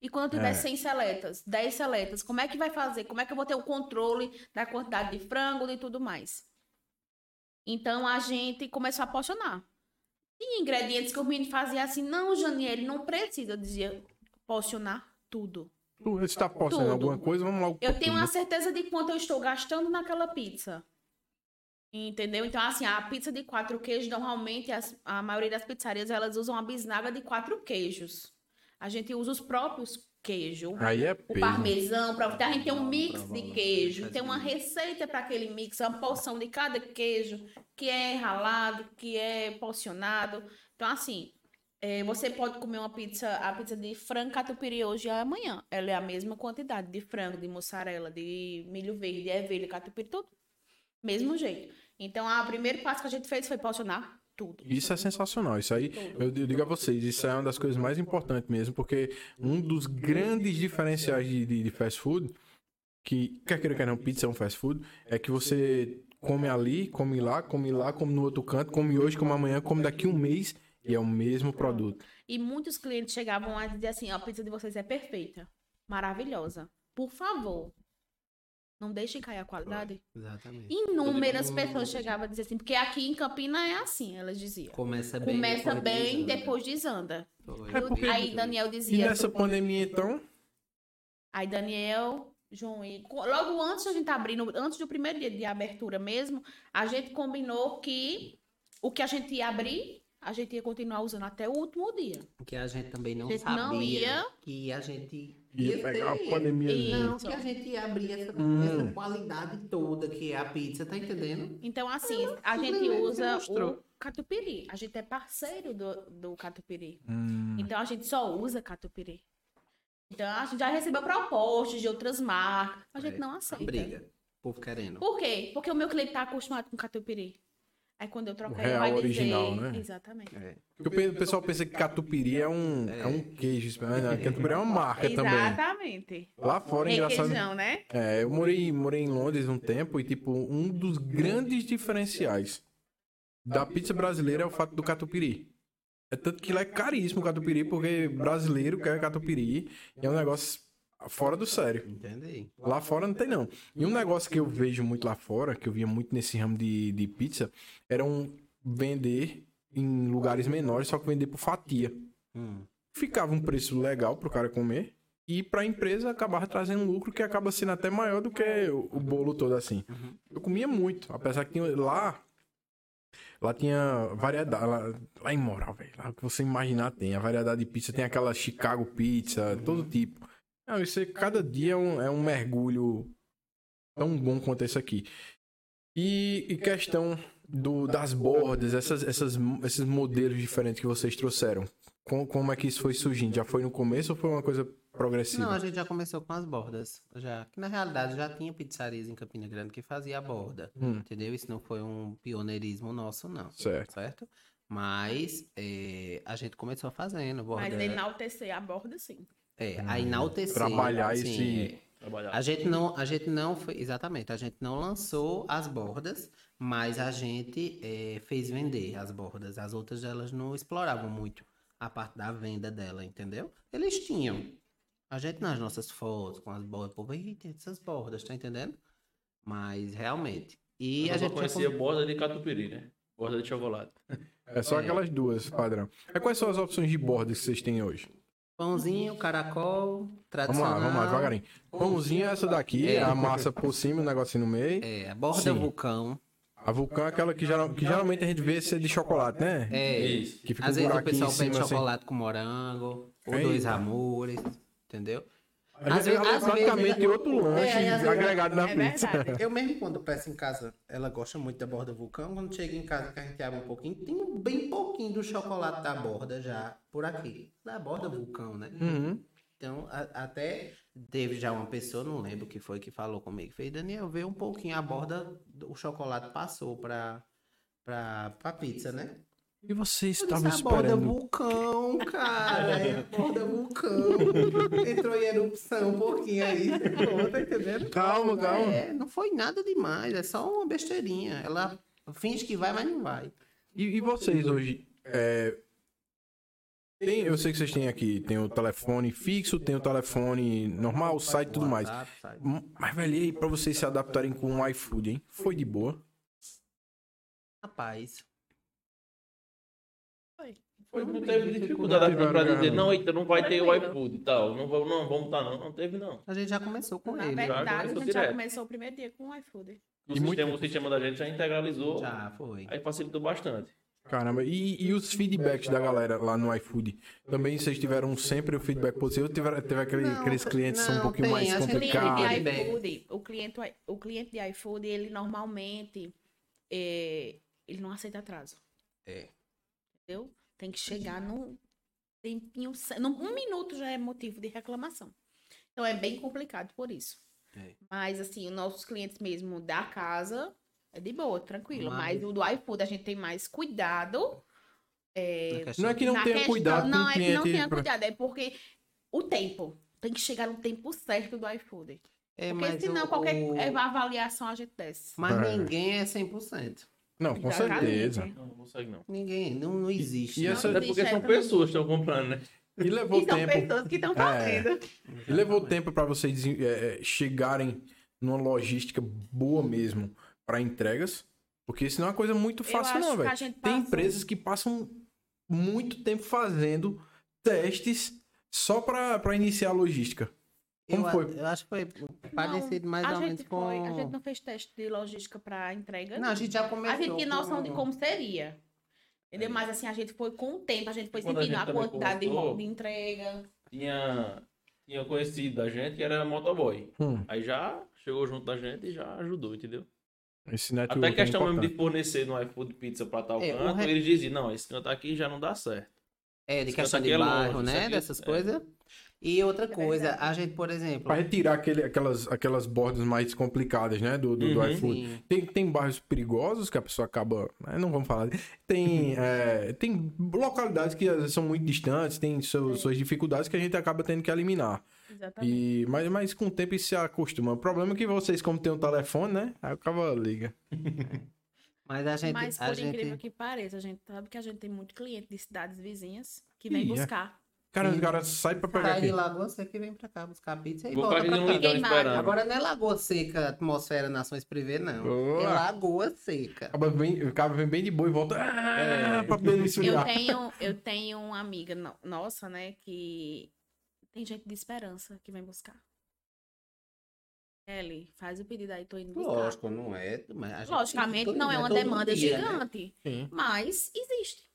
E quando tiver É. 100 seletas, 10 seletas, como é que vai fazer? Como é que eu vou ter o controle da quantidade de frango e tudo mais? Então a gente começou a porcionar. E ingredientes que o menino fazia assim, não, Janiele, não precisa. Eu dizia, porcionar tudo. Tu, Você tá postando Tudo. alguma coisa, vamos logo. Eu tenho uma certeza de quanto eu estou gastando naquela pizza. Entendeu? Então, assim, a pizza de quatro queijos, normalmente, as- a maioria das pizzarias, elas usam a bisnaga de quatro queijos. A gente usa os próprios queijos. Aí é O parmesão, pra, a gente tem um mix de queijo, faz tem uma receita para aquele mix, uma porção de cada queijo, que é ralado, que é porcionado. Então, assim, é, você pode comer uma pizza, a pizza de frango catupiry hoje e amanhã. Ela é a mesma quantidade de frango, de mussarela, de milho verde, de ervilha, catupiry, tudo. Mesmo jeito. Então, a primeiro passo que a gente fez foi porcionar tudo. Isso é sensacional. Isso aí, eu eu digo a vocês, isso é uma das coisas mais importantes mesmo, porque um dos grandes diferenciais de, de, de fast food, que quer queira quer não, pizza é um fast food, é que você come ali, come lá, come lá, come no outro canto, come hoje, come amanhã, come daqui um mês e é o mesmo produto. E muitos clientes chegavam a dizer assim: "Ó, a pizza de vocês é perfeita, maravilhosa. Por favor, não deixem cair a qualidade. Exatamente. Inúmeras pessoas chegavam a dizer assim, porque aqui em Campina é assim, elas diziam. Começa bem. Começa depois bem, desanda. depois desanda. Foi. É porque- Aí Daniel E dizia. nessa pandemia, então, Aí Daniel, João e logo antes da gente abrir, antes do primeiro dia de abertura mesmo, a gente combinou que o que a gente ia abrir, a gente ia continuar usando até o último dia. Porque a gente também não A gente sabia não ia- que a gente ia pegar a pandemia. E- Não, que a gente ia abrir essa, Hum. essa qualidade toda que é a pizza, tá entendendo? Então, assim, a gente usa o catupiry. A gente é parceiro do, do catupiry. Hum, Então, a gente só usa catupiry. Então, a gente já recebeu propostas de outras marcas. A gente É, não A aceita. briga. O povo querendo. Por quê? Porque o meu cliente tá acostumado com catupiry. Aí, quando eu trocar, O ele real vai dizer... original, né? Exatamente. É. porque o pe- o pessoal pensa que catupiry é um, é. um queijo, mas não, catupiry é uma marca também. Exatamente. Lá fora, é engraçado. Requeijão, né? É, eu morei, morei em Londres um tempo e, tipo, um dos grandes diferenciais da pizza brasileira é o fato do catupiry. É tanto que lá é caríssimo o catupiry, porque brasileiro quer catupiry e é um negócio fora do sério. Entendi. Lá fora não tem, não. E um negócio que eu vejo muito lá fora, que eu via muito nesse ramo de, de pizza, era um vender em lugares menores, só que vender por fatia. Hum. Ficava um preço legal pro cara comer. E pra empresa acabava trazendo um lucro que acaba sendo até maior do que o, o bolo todo assim. Uhum. Eu comia muito, apesar que tinha, lá lá tinha variedade, lá, lá em Moral, velho, lá que você imaginar tem, a variedade de pizza, tem aquela Chicago pizza, todo tipo. Não, isso aí, cada dia é um, é um mergulho tão bom quanto esse aqui. E, e questão do, das bordas, essas, essas, esses modelos diferentes que vocês trouxeram. Como, como é que isso foi surgindo? Já foi no começo ou foi uma coisa progressiva? Não, a gente já começou com as bordas. Já, que na realidade já tinha pizzarias em Campina Grande que fazia a borda. Hum. Entendeu? Isso não foi um pioneirismo nosso, não. Certo. Certo? Mas é, a gente começou fazendo borda. Mas enaltecer a borda, sim. É, a enaltecer. Trabalhar assim, esse- é. Trabalhar. A gente não, a gente não foi, exatamente, a gente não lançou as bordas, mas a gente eh, fez vender as bordas. As outras elas não exploravam muito a parte da venda dela, entendeu? Eles tinham. A gente nas nossas fotos com as bordas, pô, "Ih, tem essas bordas, tá entendendo? Mas realmente. E eu a gente conhecia com- borda de catupiry, né? Borda de chocolate. É só aquelas duas, padrão. Aí quais são as opções de borda que vocês têm hoje? Pãozinho, caracol, Vamos tradicional. lá, vamos lá, devagarinho. Pãozinho é essa daqui, É. a massa por cima, o negocinho no meio. É, a borda Sim. vulcão. A vulcão é aquela que, geral- que geralmente a gente vê ser de chocolate, né? É, Isso. Que fica Às um vezes o pessoal pede assim. chocolate com morango, ou Eita. dois amores, entendeu? Às vezes, às praticamente vezes- outro lanche É, agregado na É pizza. verdade. Eu mesmo, quando peço em casa, ela gosta muito da borda vulcão. Quando chega em casa, que a gente abre um pouquinho, tem bem pouquinho do chocolate da borda já por aqui. Da borda vulcão, né? Uhum. Então, a- até teve já uma pessoa, não lembro que foi, que falou comigo. Fez, Daniel, vê um pouquinho a borda, o chocolate passou pra, pra, pra pizza, né? E vocês Eu estavam disse, a borda esperando. vulcão, cara. É, borda vulcão. Entrou em erupção um pouquinho aí. Tá entendendo? Calma, calma. É, não foi nada demais, é só uma besteirinha. Ela finge que vai, mas não vai. E, e vocês hoje? é, tem- eu sei que vocês têm aqui, tem o telefone fixo, tem o telefone normal, o site e tudo mais. Mas, velho, e aí pra vocês se adaptarem com o iFood, hein? Foi de boa? Rapaz, Foi, não teve dificuldade assim pra dizer, não, eita, não vai ter o iFood e tal. Não, vamos- não vamos estar, não. Não teve, não. a gente já começou com Na ele. verdade, a começou gente já direto. começou o primeiro dia com o iFood. O, E muito- sistema, o sistema da gente já integralizou, Já foi. aí facilitou bastante. Caramba, e, e os feedbacks da galera lá no iFood? Também vocês tiveram sempre o feedback positivo? ou Tiveram, teve aquele- Não, aqueles clientes que são um pouquinho tem, mais a gente- O cliente complicados? O cliente, o cliente de iFood, ele normalmente é, ele não aceita atraso. É. Entendeu? Tem que chegar num tempinho. ce- num- Um minuto já é motivo de reclamação. Então é bem complicado por isso. É. Mas assim, os nossos clientes mesmo da casa é de boa, tranquilo. Mas- Mas o do iFood a gente tem mais cuidado. Questão Não é que não na tenha questão- cuidado com Não, o é que não tenha pra- cuidado, é porque o tempo. Tem que chegar no tempo certo do iFood. É, Porque mas senão o- qualquer o- avaliação a gente desce. Mas É. ninguém é 100%. Não, com Exatamente. certeza. Consegue, não. Ninguém, não, não existe. e não. essa- Até porque são essa- pessoas que estão comprando, né? E levou E são tempo. pessoas que estão fazendo. E levou tempo pra vocês é, é, chegarem numa logística boa mesmo pra entregas? Porque isso não é uma coisa muito fácil, acho não, velho. Tem passa- empresas que passam muito tempo fazendo testes só pra, pra iniciar a logística. Como eu, foi? eu acho que foi parecido mais a ou gente menos com. foi- a gente não fez teste de logística para entrega. Não, a gente já começou. A gente tinha noção com- de como seria. Entendeu? É. Mas assim, a gente foi com o tempo, a gente foi a sentindo a também quantidade de, começou- de entrega. Tinha, tinha conhecido da gente que era motoboy. Hum, Aí já chegou junto da gente e já ajudou, entendeu? esse Até é questão mesmo de fornecer no iFood pizza pra tal É, canto, re- eles diziam, não, esse canto aqui já não dá certo. É, de questão de é longe, bairro, isso né? aqui- Dessas é. coisas. E outra coisa, verdade. a gente, por exemplo. Pra retirar aquele, aquelas, aquelas bordas mais complicadas, né? Do, do, do Uhum. iFood. Sim. Tem, tem bairros perigosos que a pessoa acaba. né, Não vamos falar. Tem, é, tem localidades que são muito distantes, tem seus, suas dificuldades que a gente acaba tendo que eliminar. Exatamente. E, mas, mas com o tempo isso se acostuma. O problema é que vocês, como tem um telefone, né? Aí o cara liga. Mas a gente. Mas a por gente... incrível que pareça, a gente sabe que a gente tem muito cliente de cidades vizinhas que vem Ih, é. Cara, os caras saem pra pegar Sai de aqui. Lagoa Seca e vem pra cá buscar pizza e Vou volta pra cá. Esperando. Agora não é Lagoa Seca, atmosfera Nações Privé, não. Boa. É Lagoa Seca. Acaba bem- O cara vem bem de boa e volta. Ah, pra poder me Eu tenho, eu tenho uma amiga no- nossa, né, que tem gente de esperança que vem buscar. Kelly, faz o pedido aí, tô indo buscar. Lógico, não é. Logicamente, não é todo uma demanda dia, né? gigante, Sim. mas existe.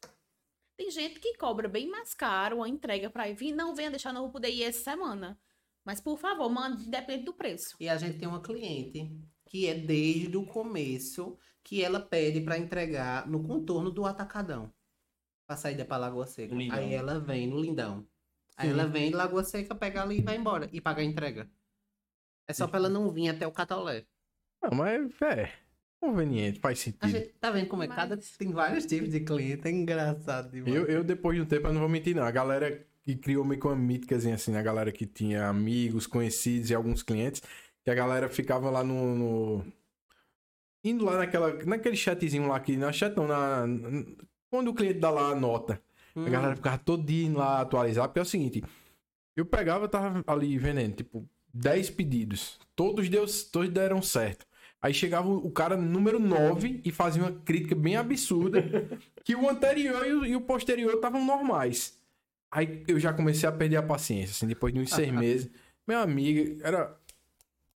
Tem gente que cobra bem mais caro a entrega para vir. Não venha deixar, não vou poder ir essa semana. Mas, por favor, mande, depende do preço. E a gente tem uma cliente que é desde o começo que ela pede pra entregar no contorno do Atacadão. Pra saída pra Lagoa Seca. Lindão. Aí ela vem no Lindão. Aí Sim. ela vem de Lagoa Seca, pega ali e vai embora. E paga a entrega. É só pra ela não vir até o Catolé. Não, mas é. Conveniente, faz A sentido. gente tá vendo como é Mas- cada. Tem vários tipos de cliente, é engraçado demais. Eu, eu, depois de um tempo, eu não vou mentir, não. A galera que criou meio que uma míticazinha assim, a galera que tinha amigos, conhecidos e alguns clientes, que a galera ficava lá no. no- Indo lá naquela, naquele chatzinho lá que. Na chat não, na. Quando o cliente dá lá a nota. Hum. A galera ficava todo dia indo lá atualizar, porque é o seguinte, eu pegava, tava ali vendendo, tipo, 10 pedidos. Todos, deu, todos deram certo. Aí chegava o cara número 9 e fazia uma crítica bem absurda, que o anterior e o, e o posterior estavam normais. Aí eu já comecei a perder a paciência, assim, depois de uns seis meses. Meu amigo, era,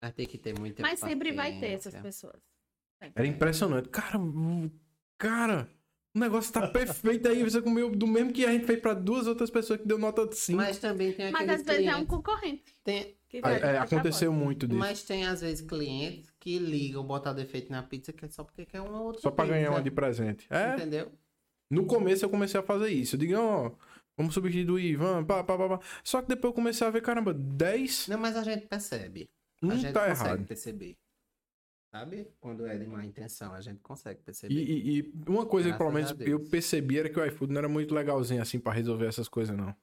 Vai ter que ter muita Mas sempre vai ter essas paciência. pessoas. Sempre. era impressionante. Cara, o- cara, o negócio tá perfeito aí. Você comeu do mesmo que a gente fez pra duas outras pessoas que deu nota 5. Mas também tem Mas aqueles às vezes é um concorrente. tem- que É, vai é, aconteceu muito disso. Mas tem, às vezes, clientes que ligam, botar defeito na pizza que é só porque quer uma outra Só pra ganhar pizza, uma de presente. É, Entendeu? no começo eu comecei a fazer isso. Eu digo, ó, vamos substituir, vamos, pá, pá, pá, pá. Só que depois eu comecei a ver, caramba, 10 Não, mas a gente percebe. não a gente tá consegue errado. perceber. Sabe? Quando é de má intenção, a gente consegue E, perceber. e- e uma coisa que pelo Graças menos eu percebi era que o iFood não era muito legalzinho assim pra resolver essas coisas, não.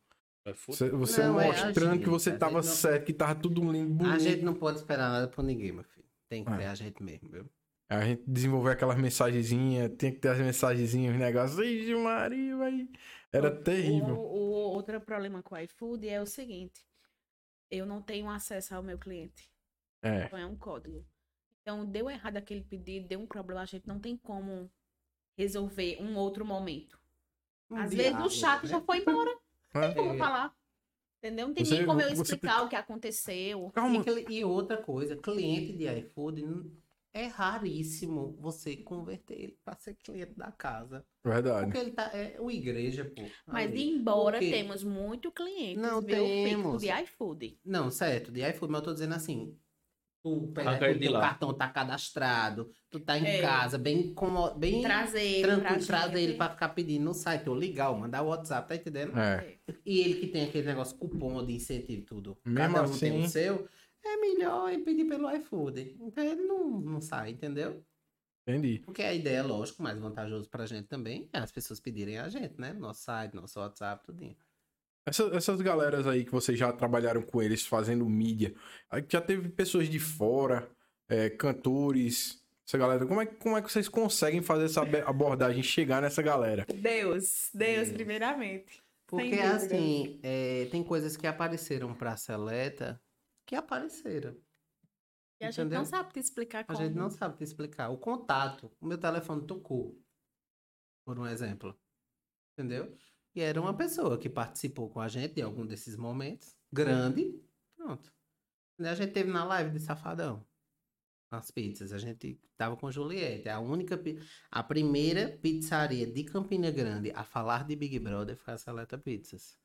Você, você Não, é mostrando que você a tava não- certo, que tava tudo lindo, bonito. A gente não pode esperar nada por ninguém, meu filho. Tem que É. ser a gente mesmo, viu? A gente desenvolveu aquelas mensagenzinhas, tinha que ter as mensagenzinhas, os negócios. Ixi, Maria, vai. Era O- terrível. O, o outro problema com o iFood é o seguinte: eu não tenho acesso ao meu cliente. É. Então é um código. Então deu errado aquele pedido, deu um problema, a gente não tem como resolver um outro momento. Um Às vezes o diálogo, chat né? já foi embora. Não tem como É. falar. Entendeu? Não tem Você- nem como eu você- explicar o que aconteceu. Calma. E, e outra coisa, cliente de iFood é raríssimo você converter ele para ser cliente da casa. Verdade. Porque ele tá. É o igreja, pô. Mas ali. embora temos muito clientes, Não viu, temos. de iFood. Não, certo, de iFood, mas eu tô dizendo assim. Tu pega de teu lá. cartão tá cadastrado, tu tá em É. casa, bem como bem Trazer ele tranquilo, pra trazer ele pra ficar pedindo no site, ou ligar, ou mandar o WhatsApp, tá entendendo? É. E ele que tem aquele negócio cupom de incentivo e tudo. Mesmo Cada um tem assim- o seu. É melhor ele pedir pelo iFood. Então ele não, não sai, entendeu? Entendi. Porque a ideia, lógico, mais vantajoso pra gente também é as pessoas pedirem a gente, né? Nosso site, nosso WhatsApp, tudinho. Essa- essas galeras aí que vocês já trabalharam com eles fazendo mídia, aí já teve pessoas de fora, é, cantores, essa galera. Como é, que- como é que vocês conseguem fazer essa abordagem, chegar nessa galera? Deus, Deus, Deus. primeiramente. Porque assim, é, tem coisas que apareceram pra Seleta que apareceram. E a gente Entendeu? não sabe te explicar A como. gente não sabe te explicar. O contato, o meu telefone tocou, por um exemplo. Entendeu? E era uma pessoa que participou com a gente de algum desses momentos. Grande. Pronto. E a gente teve na live de Safadão. As pizzas. A gente tava com Juliette. A única. A primeira pizzaria de Campina Grande a falar de Big Brother foi a Seleta Pizzas.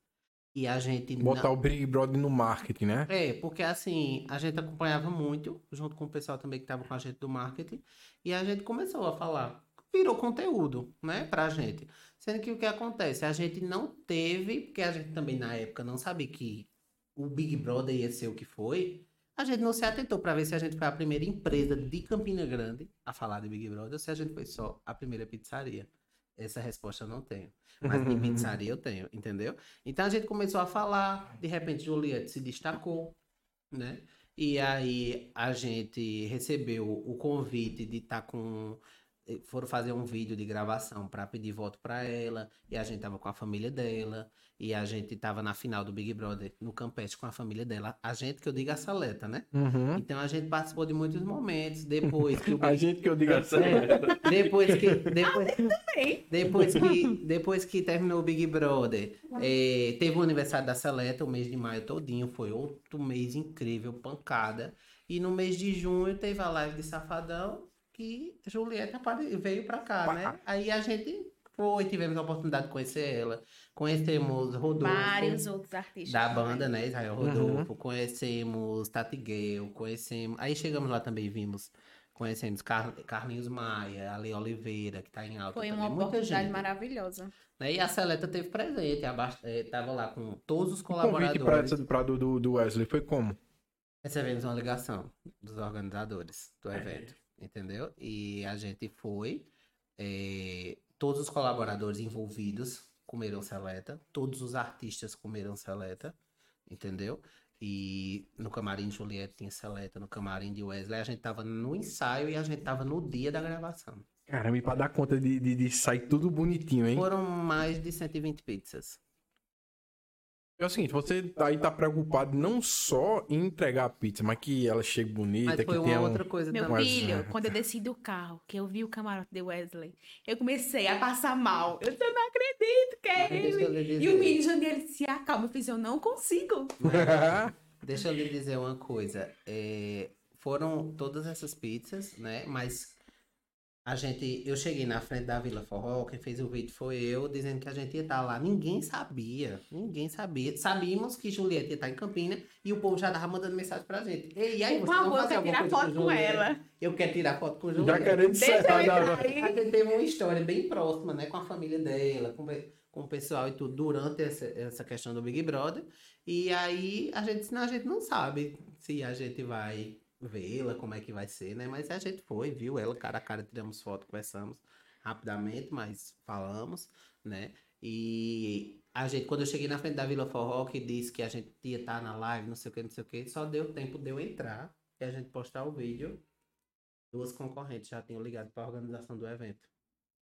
E a gente. não- Botar o Big Brother no marketing, né? é, porque assim, a gente acompanhava muito, junto com o pessoal também que estava com a gente do marketing, e a gente começou a falar. Virou conteúdo, né, pra gente. Sendo que o que acontece? A gente não teve, porque a gente também na época não sabia que o Big Brother ia ser o que foi. A gente não se atentou pra ver se a gente foi a primeira empresa de Campina Grande a falar de Big Brother ou se a gente foi só a primeira pizzaria. Essa resposta eu não tenho. Mas de pizzaria eu tenho, entendeu? Então a gente começou a falar, de repente Juliette se destacou, né? E aí a gente recebeu o convite de estar com. Eh, Foram fazer um vídeo de gravação para pedir voto para ela, e a gente tava com a família dela, e a gente tava na final do Big Brother no Campeste com a família dela. A gente que eu digo a Saleta, né? Uhum. Então a gente participou de muitos momentos. Depois que o A gente que eu digo assim. depois que depois, também. depois que depois que terminou o Big Brother, eh, teve o aniversário da Seleta, o mês de maio todinho, foi outro mês incrível, pancada. E no mês de junho teve a live de Safadão, que Julieta veio pra cá, né? Aí a gente foi, tivemos a oportunidade de conhecer ela. Conhecemos Rodolfo. Vários outros artistas. Da banda, né? Israel Rodolfo, conhecemos Tati Gale, conhecemos. Aí chegamos lá também, vimos. Conhecemos Car... Carlinhos Maia, Ale Oliveira, que tá em alta. Foi também, uma muita oportunidade gente. maravilhosa. Né? E a Seleta teve presente, eh, tava lá com todos os O convite colaboradores. pra, essa- pra do, do, do Wesley foi como? Recebemos uma ligação dos organizadores do evento, entendeu? E a gente foi, eh, todos os colaboradores envolvidos comeram seleta, todos os artistas comeram seleta, entendeu? E no camarim de Juliette tinha seleta, no camarim de Wesley a gente tava no ensaio e a gente tava no dia da gravação. Caramba, e pra dar conta de, de, de sair tudo bonitinho, hein? Foram mais de 120 pizzas. É o seguinte, você aí tá preocupado não só em entregar a pizza, mas que ela chegue bonita, Mas que foi tenha uma um... outra coisa Meu também. filho, Mas, quando eu desci do carro, que eu vi o camarote de Wesley, eu comecei a passar mal. Eu não acredito que é ele. E o menino Janiel disse, acalma. Eu fiz, eu não consigo. Deixa eu lhe dizer uma coisa. é, foram todas essas pizzas, né? Mas a gente. Eu cheguei na frente da Vila Forró, quem fez o vídeo foi eu, dizendo que a gente ia estar lá. Ninguém sabia. Ninguém sabia. Sabíamos que Juliette ia estar em Campina e o povo já tava mandando mensagem pra gente. Ei, e aí, Por vocês vão favor, eu quero tirar foto com Juliette? ela. Eu quero tirar foto com Já Juliette. querendo Deixa eu encerrar. da- A aí. gente teve uma história bem próxima, né? Com a família dela, com, com o pessoal e tudo, durante essa, essa questão do Big Brother. E aí a gente disse, não, a gente não sabe se a gente vai vê-la, como é que vai ser, né? Mas a gente foi, viu ela cara a cara, tiramos foto, conversamos rapidamente, mas falamos, né? E a gente, quando eu cheguei na frente da Vila Forró, que disse que a gente ia estar na live, não sei o que, não sei o que, só deu tempo de eu entrar e a gente postar o vídeo. Duas concorrentes já tinham ligado para a organização do evento.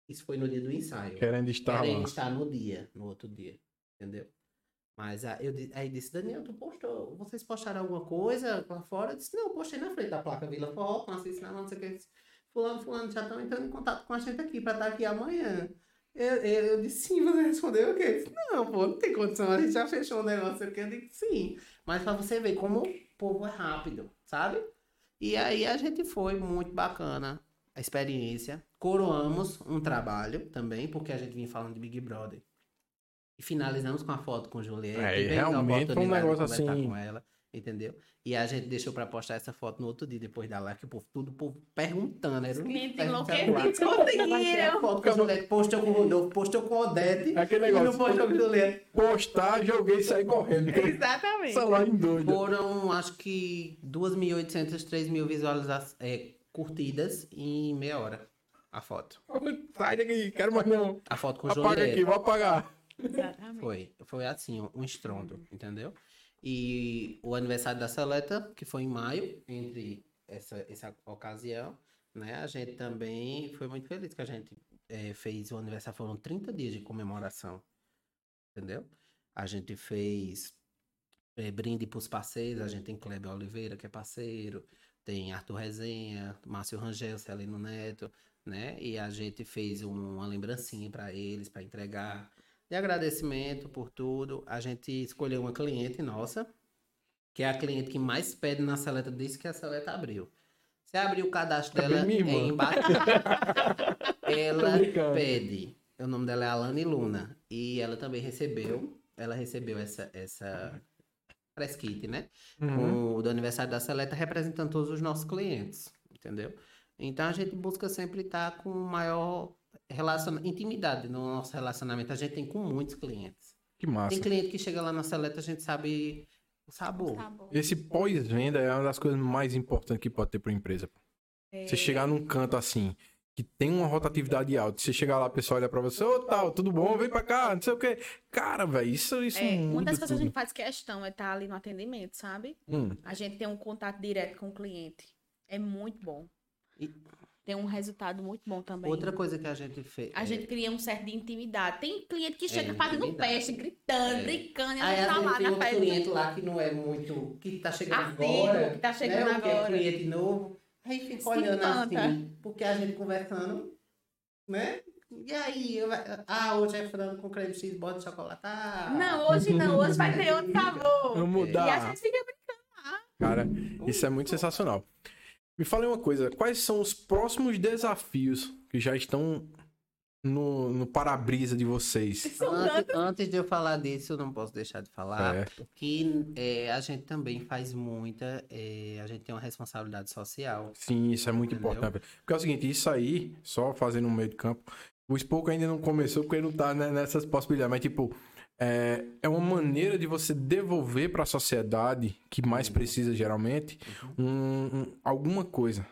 Isso foi no dia do ensaio. Querendo estar Querendo lá. estar no dia, no outro dia. Entendeu? Mas eu, aí disse, Daniel, tu postou, vocês postaram alguma coisa lá fora? Eu disse, não, eu postei na frente da placa Vila Forró, com assinato, não sei o que. Fulano, fulano, já estão entrando em contato com a gente aqui para estar aqui amanhã. Eu, eu, eu disse, sim, você respondeu o quê? Eu disse, não, pô, não tem condição, a gente já fechou o negócio aqui. Eu disse, sim. Mas para você ver como o povo é rápido, sabe? E aí a gente foi muito bacana a experiência. Coroamos um trabalho também, porque a gente vinha falando de Big Brother. E finalizamos com a foto com Juliette. É, e realmente foi um negócio assim- com ela, entendeu? E a gente deixou pra postar essa foto no outro dia, depois da live, que o povo, tudo o povo perguntando. Era Os um clientes enlouquecidos conseguiram. foto com a Juliette, postou com o Rodolfo, postou com o Odete. Aquele E não negócio. postou com Juliette. Postar, joguei e saí correndo. Exatamente. Celular em doido. Foram, acho que, 2.800, 3.000 visualizações, é, curtidas em meia hora. A foto. Sai daqui, quero mais não. A foto com Apaga Juliette. aqui, vou apagar. Exatamente. Foi, foi assim, um- estrondo, entendeu? E o aniversário da Seleta, que foi em maio, entre essa, essa ocasião, né? A gente também foi muito feliz que a gente eh, fez o aniversário, foram 30 dias de comemoração, entendeu? A gente fez eh, brinde pros parceiros, a gente tem Kleber Oliveira, que é parceiro, tem Arthur Resenha, Márcio Rangel, Celino Neto, né? E a gente fez um- uma lembrancinha para eles, para entregar de agradecimento por tudo. A gente escolheu uma cliente nossa, que é a cliente que mais pede na seleta desde que a seleta abriu. Você abriu o cadastro dela é embaixo. ela pede. O nome dela é Alane Luna. E ela também recebeu. Ela recebeu essa, essa press kit, né? Uhum. o do aniversário da Seleta representando todos os nossos clientes, entendeu? Então a gente busca sempre estar com maior relaciona intimidade no nosso relacionamento. A gente tem com muitos clientes. Que massa. Tem cliente que chega lá na Seleta, a gente sabe o sabor. Tá bom. Esse pós-venda é uma das coisas mais importantes que pode ter para empresa. É, Você chegar num canto assim, que tem uma rotatividade alta, você chegar lá, a pessoa olha pra você, ô tal, tudo bom? Vem pra cá, não sei o quê. Cara, velho, isso, isso é, muda uma das coisas que a gente faz questão é estar ali no atendimento, sabe? Hum, A gente tem um contato direto com o cliente. É muito bom. E- Tem um resultado muito bom também. Outra coisa que a gente fez. A gente cria um certo de intimidade. Tem cliente que chega É, fazendo peste, gritando, É. brincando, e Aí ela às tá lá tem na festa. cliente lá que não é muito. que tá chegando agora. que tá chegando né? Ou que é agora. cliente novo. Aí fica Se olhando encanta. assim, porque a gente conversando, né? E aí, eu- ah, hoje é frango com creme X, bota de chocolate. Ah, Não, hoje não. Hoje vai ter outro sabor. vamos E mudar. a gente fica Cara, isso é muito sensacional. Me fale uma coisa, quais são os próximos desafios que já estão no, no para-brisa de vocês? Antes, antes de eu falar disso, eu não posso deixar de falar Certo. que é, a gente também faz muita. é, a gente tem uma responsabilidade social. Sim, isso é muito Entendeu? importante. Porque é o seguinte, isso aí, só fazendo no meio de campo, o Spoke ainda não começou porque ele não tá né, nessas possibilidades, mas tipo, é, é uma maneira de você devolver para a sociedade, que mais precisa geralmente, um, um- alguma coisa,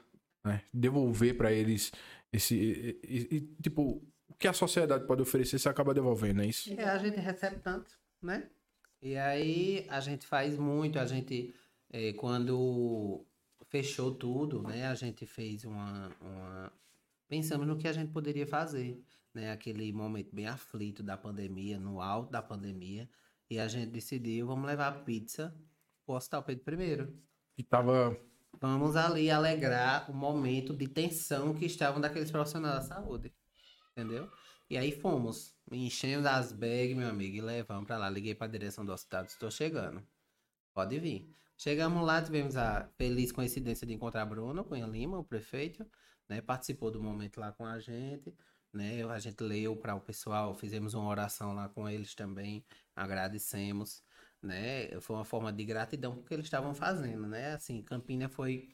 né? Devolver para eles esse, e- e- e, tipo, o que a sociedade pode oferecer, você acaba devolvendo, é isso? É, a gente recebe tanto, né? E aí a gente faz muito, a gente, eh, quando fechou tudo, né? A gente fez uma, uma... Pensamos no que a gente poderia fazer, né? Aquele momento bem aflito da pandemia, no alto da pandemia. E a gente decidiu, vamos levar a pizza pro Hospital Pedro I. Que tava. Vamos ali alegrar o momento de tensão que estavam daqueles profissionais da saúde. Entendeu? E aí fomos, enchendo as bags, meu amigo, e levamos pra lá. Liguei pra direção do hospital, estou chegando. Pode vir. Chegamos lá, tivemos a feliz coincidência de encontrar Bruno Cunha Lima, o prefeito, né? Participou do momento lá com a gente, né? A gente leu para o pessoal, fizemos uma oração lá com eles também, agradecemos, né? Foi uma forma de gratidão porque eles estavam fazendo, né? Assim, Campina foi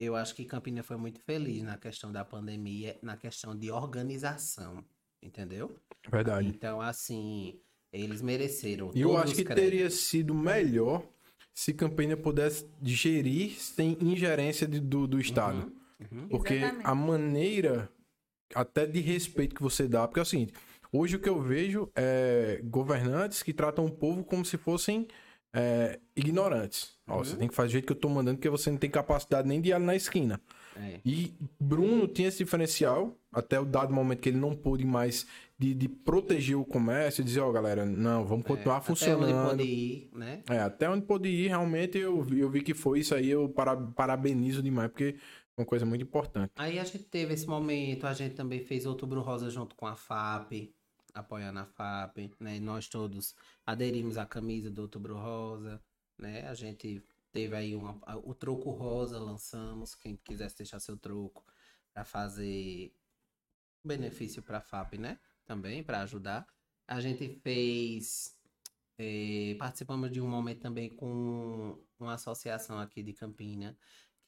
eu acho que Campina foi muito feliz na questão da pandemia, na questão de organização, entendeu? Verdade. Então, assim, eles mereceram. E eu todos acho que teria sido melhor se Campina pudesse gerir sem ingerência de- do, do Estado. Uhum. Porque Exatamente. a maneira, até de respeito que você dá, porque é o seguinte, hoje o que eu vejo é governantes que tratam o povo como se fossem é, ignorantes. Ó, você tem que fazer do jeito que eu tô mandando, porque você não tem capacidade nem de ir na esquina. É. E Bruno tinha esse diferencial, até o dado momento que ele não pôde mais de, de proteger o comércio, e dizer, ó, galera, não, vamos continuar É, Até funcionando. onde pode ir, né? É, até onde pôde ir, realmente, eu, vi- eu vi que foi isso aí, eu para, parabenizo demais, porque é uma coisa muito importante. Aí a gente teve esse momento, a gente também fez Outubro Rosa junto com a FAP, apoiando a FAP, né? Nós todos aderimos à camisa do Outubro Rosa, né? A gente teve aí uma, o troco rosa, lançamos, quem quisesse deixar seu troco para fazer benefício para a FAP, né? Também para ajudar. A gente fez eh, participamos de um momento também com uma associação aqui de Campina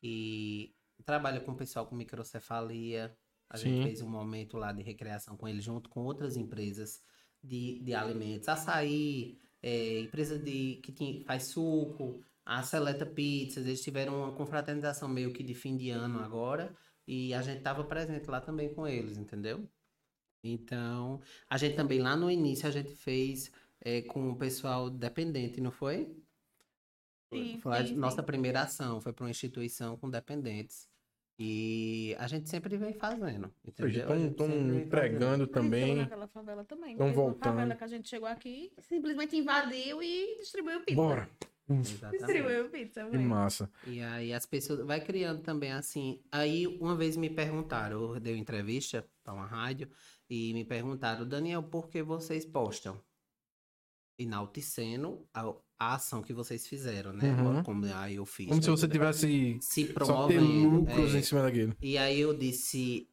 que trabalha com o pessoal com microcefalia. A Sim. gente fez um momento lá de recreação com eles, junto com outras empresas de, de alimentos. Açaí, é, empresa de, que tinha, faz suco, a Seleta Pizzas. Eles tiveram uma confraternização meio que de fim de ano agora. E a gente estava presente lá também com eles, entendeu? Então, a gente também lá no início a gente fez é, com o pessoal dependente, não foi? Sim, Foi a sim, nossa sim. primeira ação, foi para uma instituição com dependentes. E a gente sempre vem fazendo, Estão entregando também. naquela favela também. tão Teve uma voltando. favela que a gente chegou aqui, simplesmente invadiu e distribuiu pizza. Bora. Exatamente. Distribuiu pizza. Que massa. E aí as pessoas vai criando também assim. Aí uma vez me perguntaram, eu dei uma entrevista para uma rádio e me perguntaram, Daniel, por que vocês postam? Enaltecendo a, a ação que vocês fizeram, né? Uhum. Como aí eu fiz. Como se você tivesse se só ter promovendo. lucros é. em cima daquilo. E aí eu disse,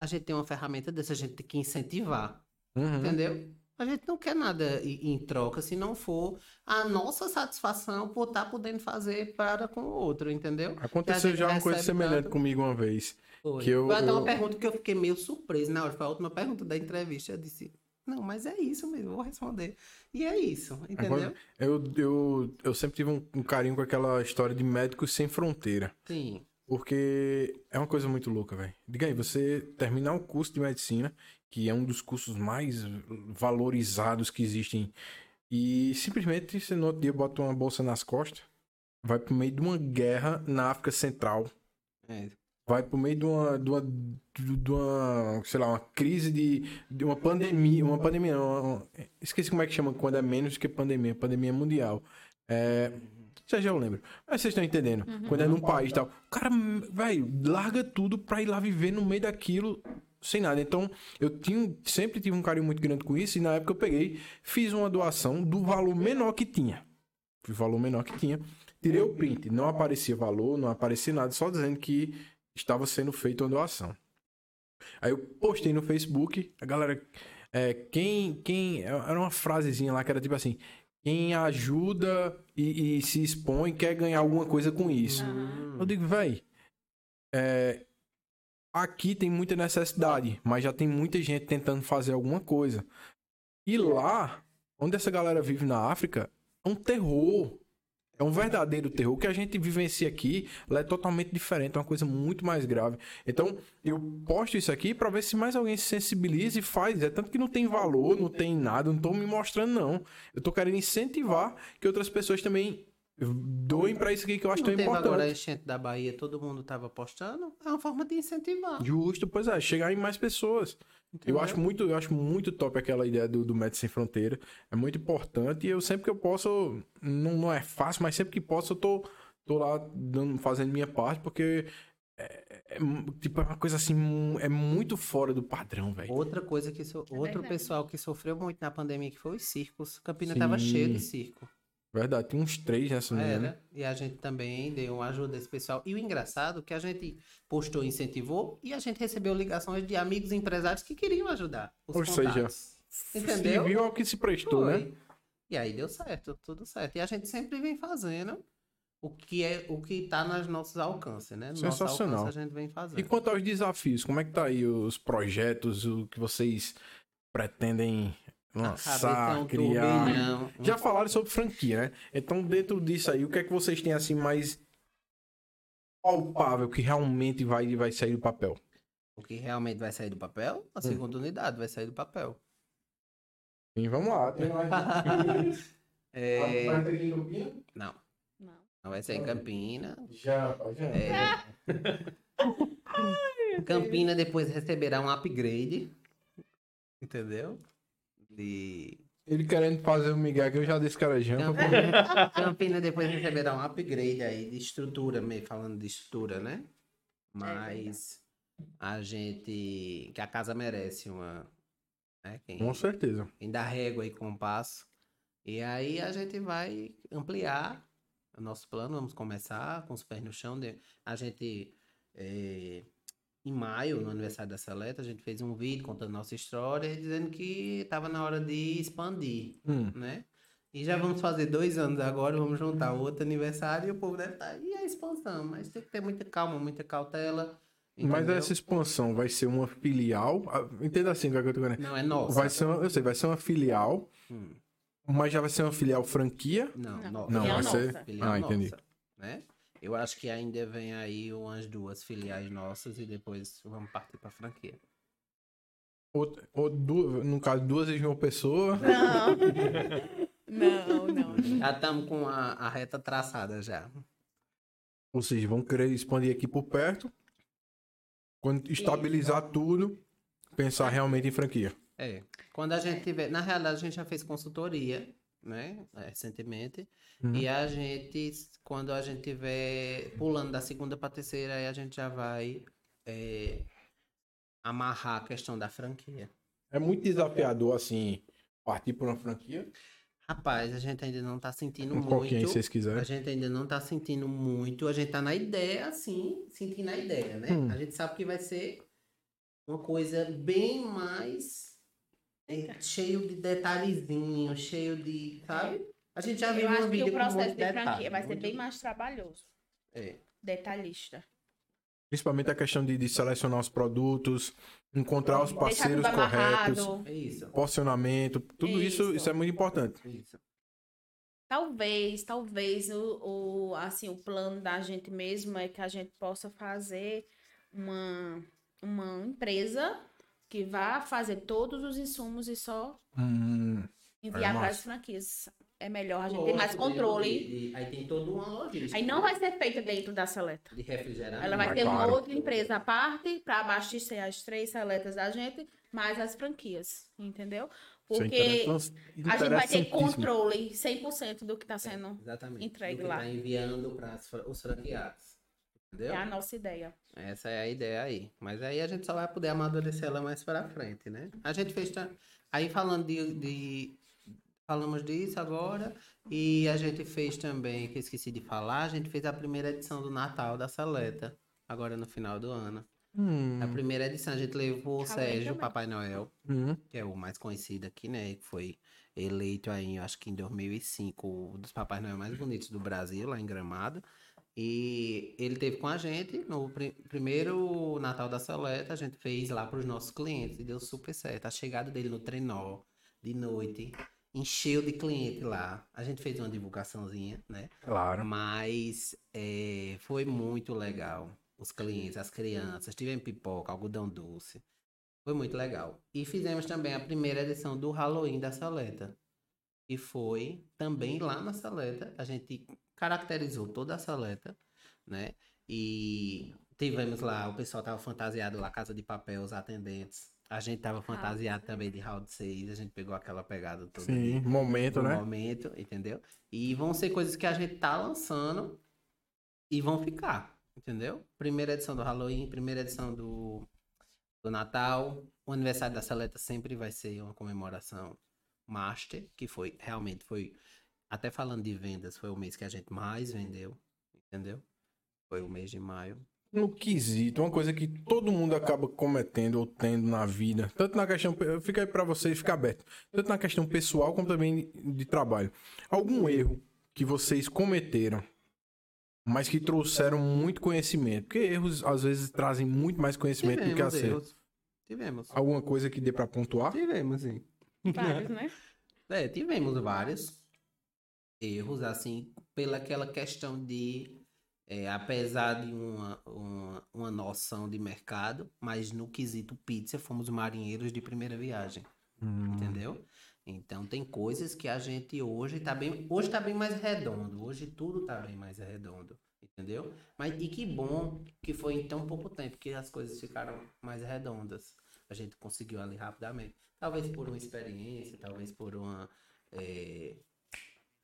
a gente tem uma ferramenta dessa, a gente tem que incentivar, Uhum. entendeu? A gente não quer nada em, troca se não for a nossa satisfação por estar podendo fazer para com o outro, entendeu? Aconteceu já uma coisa semelhante tanto. comigo uma vez. Foi. que eu- Foi até eu- uma pergunta que eu fiquei meio surpresa na hora, foi a última pergunta da entrevista, eu disse, não, mas é isso mesmo, vou responder. E é isso, entendeu? Eu, eu, eu sempre tive um, um carinho com aquela história de médicos sem fronteira. Sim, Porque é uma coisa muito louca, velho. Diga aí, você terminar o curso de medicina, que é um dos cursos mais valorizados que existem, e simplesmente você no outro dia bota uma bolsa nas costas, vai pro meio de uma guerra na África Central, é, vai pro meio de uma, de uma, de uma sei lá, uma crise de, de uma pandemia, uma pandemia, não, uma- esqueci como é que chama quando é menos que pandemia, pandemia mundial. É, já já eu lembro. Mas vocês estão entendendo. Quando é num país e tal. O cara, velho, larga tudo pra ir lá viver no meio daquilo sem nada. Então, eu tinha, sempre tive um carinho muito grande com isso. E na época eu peguei, fiz uma doação do valor menor que tinha. O valor menor que tinha. Tirei o print. Não aparecia valor, não aparecia nada, só dizendo que estava sendo feita uma doação. Aí eu postei no Facebook, a galera. É, quem, quem. Era uma frasezinha lá que era tipo assim: quem ajuda e, e se expõe quer ganhar alguma coisa com isso. Aham. Eu digo, véi, é, aqui tem muita necessidade, mas já tem muita gente tentando fazer alguma coisa. E lá, onde essa galera vive na África, é um terror. É um verdadeiro terror. O que a gente vivencia aqui é totalmente diferente, é uma coisa muito mais grave. Então, eu posto isso aqui pra ver se mais alguém se sensibiliza e faz. É tanto que não tem valor, não tem nada, não tô me mostrando, não. Eu tô querendo incentivar que outras pessoas também doem pra isso aqui que eu acho Não tão teve agora a importante. enchente da Bahia, todo mundo tava postando. É uma forma de incentivar. Justo, pois é, chegar em mais pessoas. Eu Entendeu? acho muito, eu acho muito top aquela ideia do, do Médicos Sem Fronteira. É muito importante e eu sempre que eu posso, não, não é fácil, mas sempre que posso eu tô, tô lá dando, fazendo minha parte, porque é, é, tipo, é uma coisa assim, é muito fora do padrão, velho. Outra coisa que so... outro verdade. pessoal que sofreu muito na pandemia que foi os circos. Campina Sim. tava cheio de circo. Verdade, tem uns três nessa menina. Era. E a gente também deu uma ajuda pessoal. E o engraçado é que a gente postou, incentivou e a gente recebeu ligações de amigos empresários que queriam ajudar. Os Ou seja, contatos. Entendeu? Se viu ao que se prestou, né? Foi. E aí deu certo, tudo certo. E a gente sempre vem fazendo o que é o que tá nos nossos alcances, né? No Sensacional. alcance a gente vem fazendo. E quanto aos desafios, como é que tá aí os projetos, o que vocês pretendem A lançar, cabeça é um criar? Já falaram sobre franquia, né? Então, dentro disso aí, o que é que vocês têm assim mais palpável que realmente vai, vai sair do papel? O que realmente vai sair do papel? Hum. A segunda unidade vai sair do papel. Sim, vamos lá. Tem mais... É, Vai em Campina? Não, Não. não vai ser em Campina. Já, já. É, Campina depois receberá um upgrade. Entendeu? De... Ele querendo fazer o Miguel que eu já disse que era jampa. Campina, Campina depois receberá um upgrade aí de estrutura, meio falando de estrutura, né? Mas a gente. Que a casa merece uma. Né? Quem, Com certeza. quem dá régua e compasso. E aí a gente vai ampliar o nosso plano. Vamos começar com os pés no chão. de- A gente. eh, em maio, no aniversário da Seleta, a gente fez um vídeo contando nossa história e dizendo que estava na hora de expandir Hum. né? E já vamos fazer dois anos agora, vamos juntar outro aniversário e o povo deve estar. E a expansão, mas tem que ter muita calma, muita cautela. Mas entendeu? essa expansão vai ser uma filial. ah, Entenda assim o que é que eu tô querendo. Não é nossa. Vai ser uma, eu sei, vai ser uma filial, Hum, mas já vai ser uma filial franquia. não, Não. nossa. Não, Filial vai ser. nossa. Filial Ah, entendi. nossa, né? Eu acho que ainda vem aí umas duas filiais nossas e depois vamos partir para franquia. Ou, ou du- no caso, duas de uma pessoa. Não. não, não. Já estamos com a, a reta traçada já. Ou seja, vão querer expandir aqui por perto. Quando estabilizar tudo, pensar realmente em franquia. É. Quando a gente tiver. Na realidade, a gente já fez consultoria, né? Recentemente. Uhum. E a gente, quando a gente tiver pulando da segunda para terceira, aí a gente já vai é, amarrar a questão da franquia. É muito desafiador, assim, partir por uma franquia. Rapaz, a gente ainda não tá sentindo Um pouquinho, muito. se vocês A quiserem. gente ainda não tá sentindo muito. A gente tá na ideia, assim, sentindo a ideia, né? Hum. A gente sabe que vai ser uma coisa bem mais é, cheio de detalhezinho, cheio de, sabe? A gente já viu Eu um acho que vídeo o processo muito de detalhe, franquia vai ser bem mais trabalhoso. É. Detalhista. Principalmente a questão de, de selecionar os produtos, encontrar os parceiros corretos. É isso. porcionamento, tudo isso, Isso. isso é muito importante. Isso. Talvez, talvez o, o, assim, o plano da gente mesmo é que a gente possa fazer uma, uma empresa que vá fazer todos os insumos e só Hum, enviar para as franquias. É melhor, a gente tem mais Lógico, controle. de- de- aí tem toda uma logística. Aí não vai ser feita dentro da seleta. De refrigerante. Ela vai Vai, ter uma claro. outra empresa à parte para abastecer as três seletas da gente, mais as franquias, entendeu? é Porque a gente vai ter controle 100% do que está sendo. Exatamente. entregue do que lá. Tá enviando para os franqueados. Entendeu? É a nossa ideia. Essa é a ideia aí. Mas aí a gente só vai poder amadurecer ela mais pra frente, né? A gente fez. Aí falando de, de- Falamos disso agora. E a gente fez também, que eu esqueci de falar, a gente fez a primeira edição do Natal da Seleta. Agora no final do ano. Hum, A primeira edição a gente levou o Sérgio, também. Papai Noel, hum. que é o mais conhecido aqui, né? Que foi eleito aí, eu acho que em 2005, um dos Papai Noel mais bonitos do Brasil, lá em Gramado. E ele teve com a gente no pri- primeiro Natal da Seleta, a gente fez lá para os nossos clientes e deu super certo. A chegada dele no trenó, de noite, encheu de cliente lá. A gente fez uma divulgaçãozinha, né? Claro. Mas é, foi muito legal. Os clientes, as crianças, tivemos pipoca, algodão doce. Foi muito legal. E fizemos também a primeira edição do Halloween da Saleta. E foi também lá na Saleta. A gente caracterizou toda a Saleta, né? E tivemos lá, o pessoal tava fantasiado lá, Casa de Papel, os atendentes. A gente tava fantasiado também de Round 6, a gente pegou aquela pegada toda Sim, momento, no né? momento, entendeu? E vão ser coisas que a gente tá lançando e vão ficar, entendeu? Primeira edição do Halloween, primeira edição do, do Natal. O aniversário da Seleta sempre vai ser uma comemoração master, que foi, realmente foi, até falando de vendas, foi o mês que a gente mais vendeu, entendeu? Foi o mês de maio. No quesito, uma coisa que todo mundo acaba cometendo ou tendo na vida, tanto na questão, fica aí pra vocês, fica aberto, tanto na questão pessoal como também de trabalho. Algum erro que vocês cometeram, mas que trouxeram muito conhecimento? Porque erros às vezes trazem muito mais conhecimento do que Tivemos acerto. erros. Tivemos. Alguma coisa que dê pra pontuar? Tivemos, sim. Vários, né? É, tivemos vários erros, assim, pela aquela questão de, é, apesar de uma, uma, uma noção de mercado, mas no quesito pizza, fomos marinheiros de primeira viagem, Hum. entendeu? Então tem coisas que a gente hoje tá bem, hoje tá bem mais redondo, hoje tudo tá bem mais redondo, entendeu? Mas e que bom que foi em tão pouco tempo que as coisas ficaram mais redondas. A gente conseguiu ali rapidamente. Talvez por uma experiência, talvez por uma, é,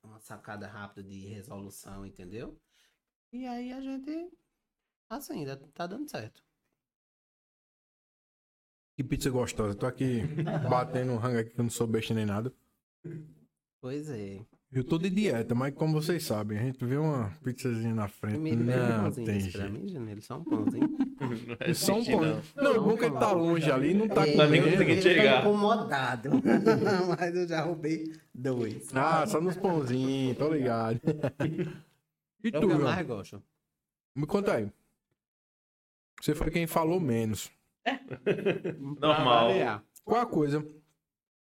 uma sacada rápida de resolução, entendeu? E aí a gente, assim, ainda tá dando certo. Que pizza gostosa. Tô aqui batendo um rango aqui que eu não sou besta nem nada. Pois é. Eu tô de dieta, mas como vocês sabem, a gente vê uma pizzazinha na frente. Um Não, pãozinho tem desse pra mim, Janeiro, só um pãozinho. Não é Só um assistir, pão. não. Não, é bom que ele tá longe ali, não tá É, Tá nem conseguindo ele tá chegar. incomodado. Mas eu já roubei dois. Ah, só nos pãozinhos, tô ligado. E é tu, que eu mais gosto. Me conta aí. Você foi quem falou menos. Normal. Qual a coisa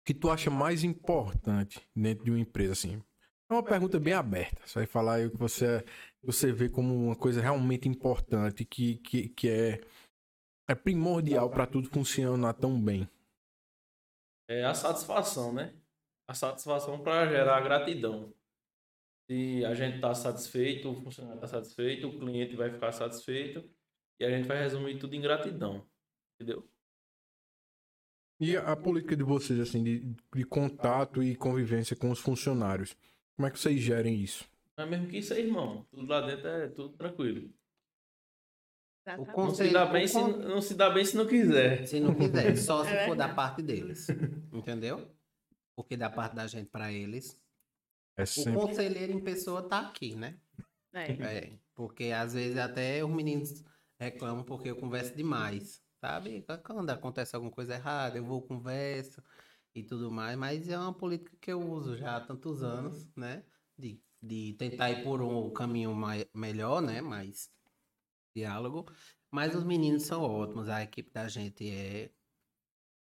que tu acha mais importante dentro de uma empresa, assim? É uma pergunta bem aberta. Você vai falar aí o que você, você vê como uma coisa realmente importante, que, que, que é, é primordial para tudo funcionar tão bem. É a satisfação, né? A satisfação para gerar gratidão. Se a gente tá satisfeito, o funcionário tá satisfeito, o cliente vai ficar satisfeito e a gente vai resumir tudo em gratidão. Entendeu? E a política de vocês, assim, de, de contato e convivência com os funcionários? Como é que vocês gerem isso? Não é mesmo que isso aí, irmão. Tudo lá dentro é tudo tranquilo. O Não se dá bem, se, não se dá bem se não quiser. Se não quiser, só se É for da parte deles. Entendeu? Porque da parte da gente pra eles. É O conselheiro em pessoa tá aqui, né? É. É. Porque às vezes até os meninos reclamam porque eu converso demais. Sabe? Quando acontece alguma coisa errada, eu vou converso e tudo mais. Mas é uma política que eu uso já há tantos anos, né? De, de tentar ir por um caminho mai, melhor, né? Mais diálogo. Mas os meninos são ótimos. A equipe da gente é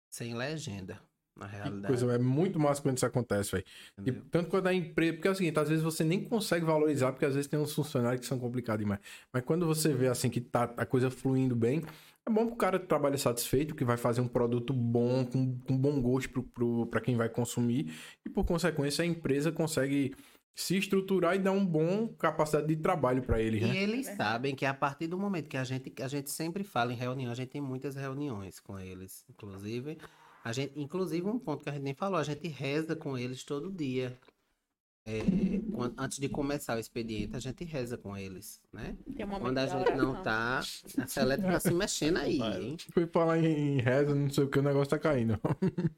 sem legenda, na Que realidade. coisa, é muito massa quando isso acontece, velho. Tanto quando a empresa. Porque é o seguinte, às vezes você nem consegue valorizar, porque às vezes tem uns funcionários que são complicados demais. Mas quando você vê assim que tá a coisa fluindo bem, é bom pro cara que trabalha satisfeito, que vai fazer um produto bom, com, com bom gosto pro, pro, pra quem vai consumir. E por consequência, a empresa consegue se estruturar e dar um bom capacidade de trabalho pra eles, E né? eles sabem que a partir do momento que a gente, que a gente sempre fala em reunião, a gente tem muitas reuniões com eles, inclusive, a gente, inclusive um ponto que a gente nem falou, a gente reza com eles todo dia. É, quan- antes de começar o expediente, a gente reza com eles, né? Quando a gente não tá, a Seleta tá se mexendo aí, hein? Fui falar em reza, não sei o que, o negócio tá caindo.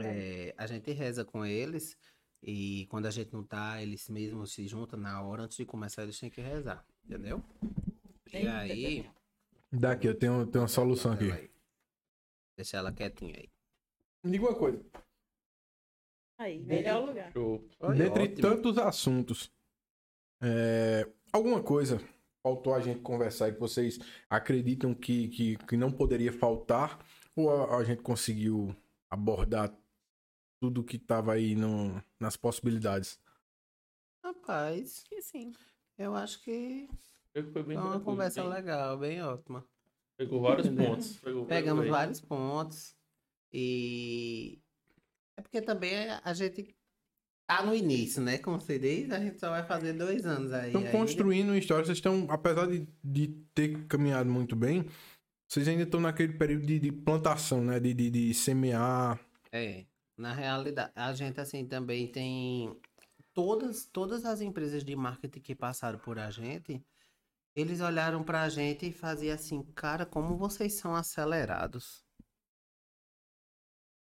É, a gente reza com eles e quando a gente não tá, eles mesmos se juntam na hora, antes de começar, eles têm que rezar, entendeu? E aí, Daqui, eu tenho, tenho uma solução aqui. deixa ela quietinha aí. Me diga uma coisa. Aí, melhor lugar. Show. Foi Dentre ótimo. tantos assuntos, é, alguma coisa faltou a gente conversar e que vocês acreditam que, que, que não poderia faltar? Ou a, a gente conseguiu abordar tudo que tava aí no, nas possibilidades? Rapaz, Que sim. eu acho que Foi uma tranquilo, conversa bem- legal, bem ótima. Pegou vários Entendeu? pontos. Pegou, Pegamos vários pontos e é porque também a gente tá no início, né? Como você diz, a gente só vai fazer dois anos aí. Estão ainda. construindo história, vocês estão, apesar de, de ter caminhado muito bem, vocês ainda estão naquele período de, de plantação, né? De, de, de semear. É, na realidade, a gente assim também tem todas todas as empresas de marketing que passaram por a gente, eles olharam pra gente e faziam assim, cara, como vocês são acelerados.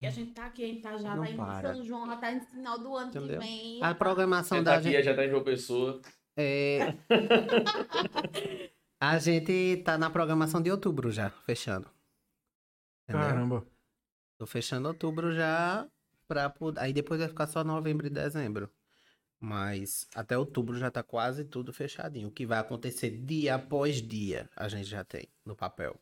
E a gente tá aqui, a gente tá já Não lá em para. São João, já tá no final do ano Entendeu? que vem. A programação da tá gente aqui já tá em João Pessoa. é A gente tá na programação de outubro já, fechando. Entendeu? Caramba. Tô fechando outubro já pra poder. Aí depois vai ficar só novembro e dezembro. Mas até outubro já tá quase tudo fechadinho. O que vai acontecer dia após dia, a gente já tem no papel.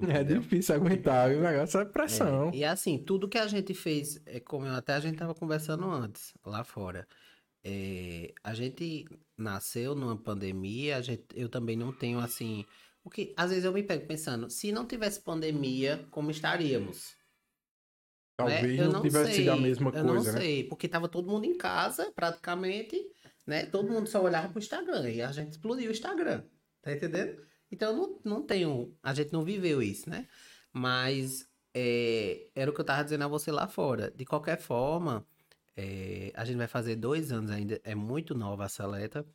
É difícil aguentar, o negócio é pressão. É, E assim, tudo que a gente fez, é como eu- até a gente tava conversando antes, lá fora. É, a gente nasceu numa pandemia, a gente, eu também não tenho assim. O que, às vezes eu me pego pensando, se não tivesse pandemia, como estaríamos? né? Talvez Eu não, tivesse sido a sei, mesma eu coisa, não né? sei, porque tava todo mundo em casa, praticamente, né? Todo mundo só olhava pro Instagram e a gente explodiu o Instagram, tá entendendo? Então não, não tenho, a gente não viveu isso, né? Mas é, era o que eu tava dizendo a você lá fora. De qualquer forma, é, a gente vai fazer dois anos ainda, é muito nova a Seleta,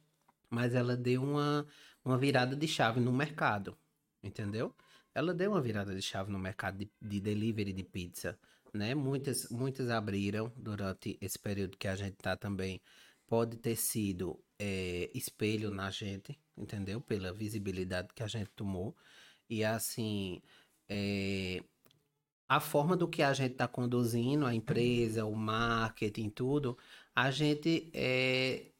mas ela deu uma, uma virada de chave no mercado, entendeu? Ela deu uma virada de chave no mercado de, de delivery de pizza né? Muitas, muitas abriram durante esse período que a gente tá também. Pode ter sido é, espelho na gente, entendeu? Pela visibilidade que a gente tomou. E assim, é, a forma do que a gente tá conduzindo a empresa, o marketing, tudo, a gente é,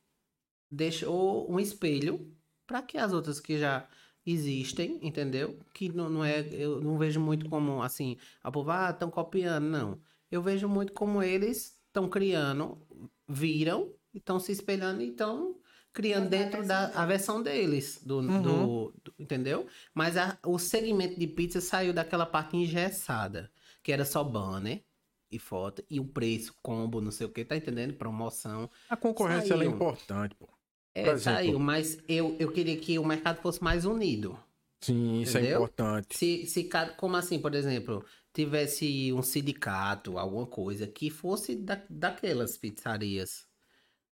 deixou um espelho para que as outras que já existem, entendeu? Que não, não é, eu não vejo muito como assim, a povo, ah, estão copiando, não. Eu vejo muito como eles estão criando, viram, estão se espelhando e estão criando dentro versão da a versão deles, do, do- do- entendeu? Mas a- o segmento de pizza saiu daquela parte engessada, que era só banner e foto, e o preço, combo, não sei o que, tá entendendo? Promoção. A concorrência ela é importante, pô. É, exemplo- saiu, mas eu, eu queria que o mercado fosse mais unido. Sim, isso é Entendeu? importante. Se, se como assim, por exemplo, tivesse um sindicato, alguma coisa que fosse da, daquelas pizzarias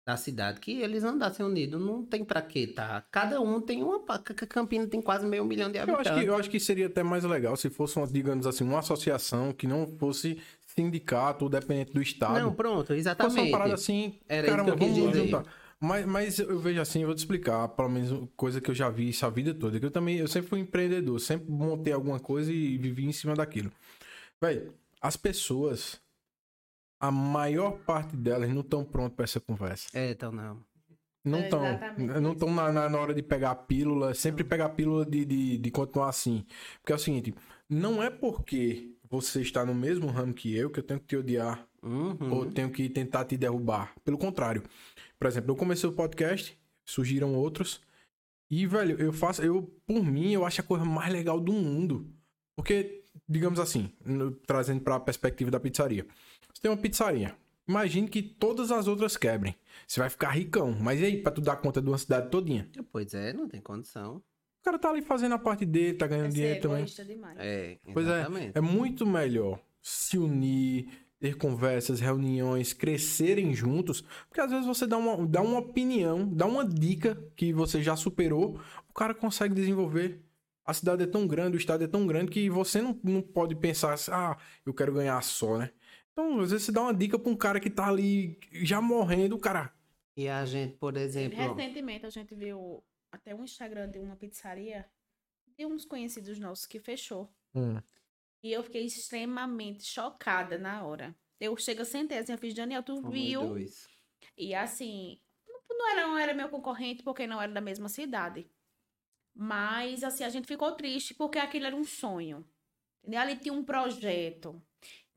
da cidade, que eles andassem unidos, não tem pra quê, tá? Cada um tem uma. Campina tem quase meio milhão de Eu habitantes. acho, que, eu acho que seria até mais legal se fosse, uma, digamos assim, uma associação que não fosse sindicato ou dependente do Estado. Não, pronto, fosse uma exatamente. parada assim, Era isso caramba, que eu vamos dizer. juntar. Mas, mas eu vejo assim, eu vou te explicar, pelo menos coisa que eu já vi isso a vida toda, que eu também, eu sempre fui empreendedor, sempre montei alguma coisa e vivi em cima daquilo. Véi, as pessoas, a maior parte delas não estão prontas para essa conversa. É, então não. Não É estão. exatamente não estão na, na, na hora de pegar a pílula, sempre pegar a pílula de, de, de continuar assim. Porque é o seguinte, não é porque você está no mesmo ramo que eu que eu tenho que te odiar Uhum. ou tenho que tentar te derrubar. Pelo contrário. Por exemplo, eu comecei o podcast, surgiram outros. E, velho, eu faço. Eu, por mim, eu acho a coisa mais legal do mundo. Porque, digamos assim, no- trazendo para a perspectiva da pizzaria. Você tem uma pizzaria. Imagine que todas as outras quebrem. Você vai ficar ricão. Mas e aí, pra tu dar conta de uma cidade todinha? Pois é, não tem condição. O cara tá ali fazendo a parte dele, tá ganhando É ser dinheiro também. egoísta demais. É, Pois é, é muito melhor se unir, ter conversas, reuniões, crescerem juntos, porque às vezes você dá uma, dá uma opinião, dá uma dica que você já superou, o cara consegue desenvolver. A cidade é tão grande, o estado é tão grande que você não, não pode pensar assim, ah, eu quero ganhar só, né? Então, às vezes você dá uma dica pra um cara que tá ali já morrendo, o cara. E a gente, por exemplo. Recentemente a gente viu até um Instagram de uma pizzaria de uns conhecidos nossos que fechou. E eu fiquei extremamente chocada na hora. Eu chego, sentei assim, eu fiz, Daniel, tu Fomos viu? dois. E assim, não- não era, não era meu concorrente porque não era da mesma cidade. Mas assim, a gente ficou triste porque aquilo era um sonho. Entendeu? Ali tinha um projeto.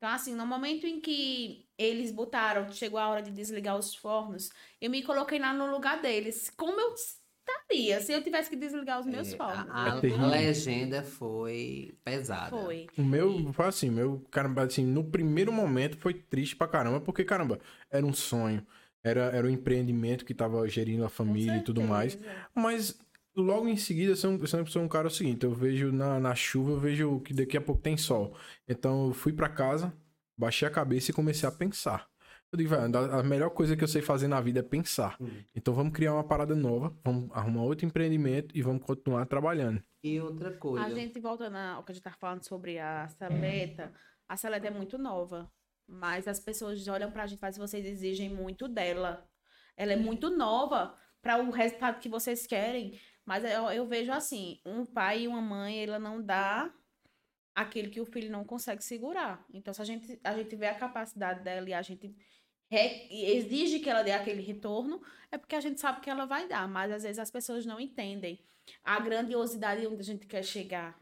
Então, assim, no momento em que eles botaram, chegou a hora de desligar os fornos, eu me coloquei lá no lugar deles. Como eu estaria se eu tivesse que desligar os meus É, fornos? a, a É terrível. legenda foi pesada. Foi. O meu foi assim, meu, caramba, assim, no primeiro momento foi triste pra caramba, porque, caramba, era um sonho. Era, era um empreendimento que tava gerindo a família e tudo mais. Mas logo em seguida, eu sempre, eu sempre sou um cara o seguinte: eu vejo na, na chuva, eu vejo que daqui a pouco tem sol. Então eu fui pra casa, baixei a cabeça e comecei a pensar. Eu digo, velho, a melhor coisa que eu sei fazer na vida é pensar. Hum. Então vamos criar uma parada nova, vamos arrumar outro empreendimento e vamos continuar trabalhando. E outra coisa. A gente, voltando ao que a gente tá falando sobre a Seleta, a Seleta é muito nova. Mas as pessoas olham pra gente e falam, vocês exigem muito dela. Ela é muito nova para o resultado que vocês querem. Mas eu, eu vejo assim, um pai e uma mãe, ela não dá aquilo que o filho não consegue segurar. Então, se a gente, a gente vê a capacidade dela e a gente exige que ela dê aquele retorno, é porque a gente sabe que ela vai dar. Mas às vezes as pessoas não entendem a grandiosidade onde a gente quer chegar.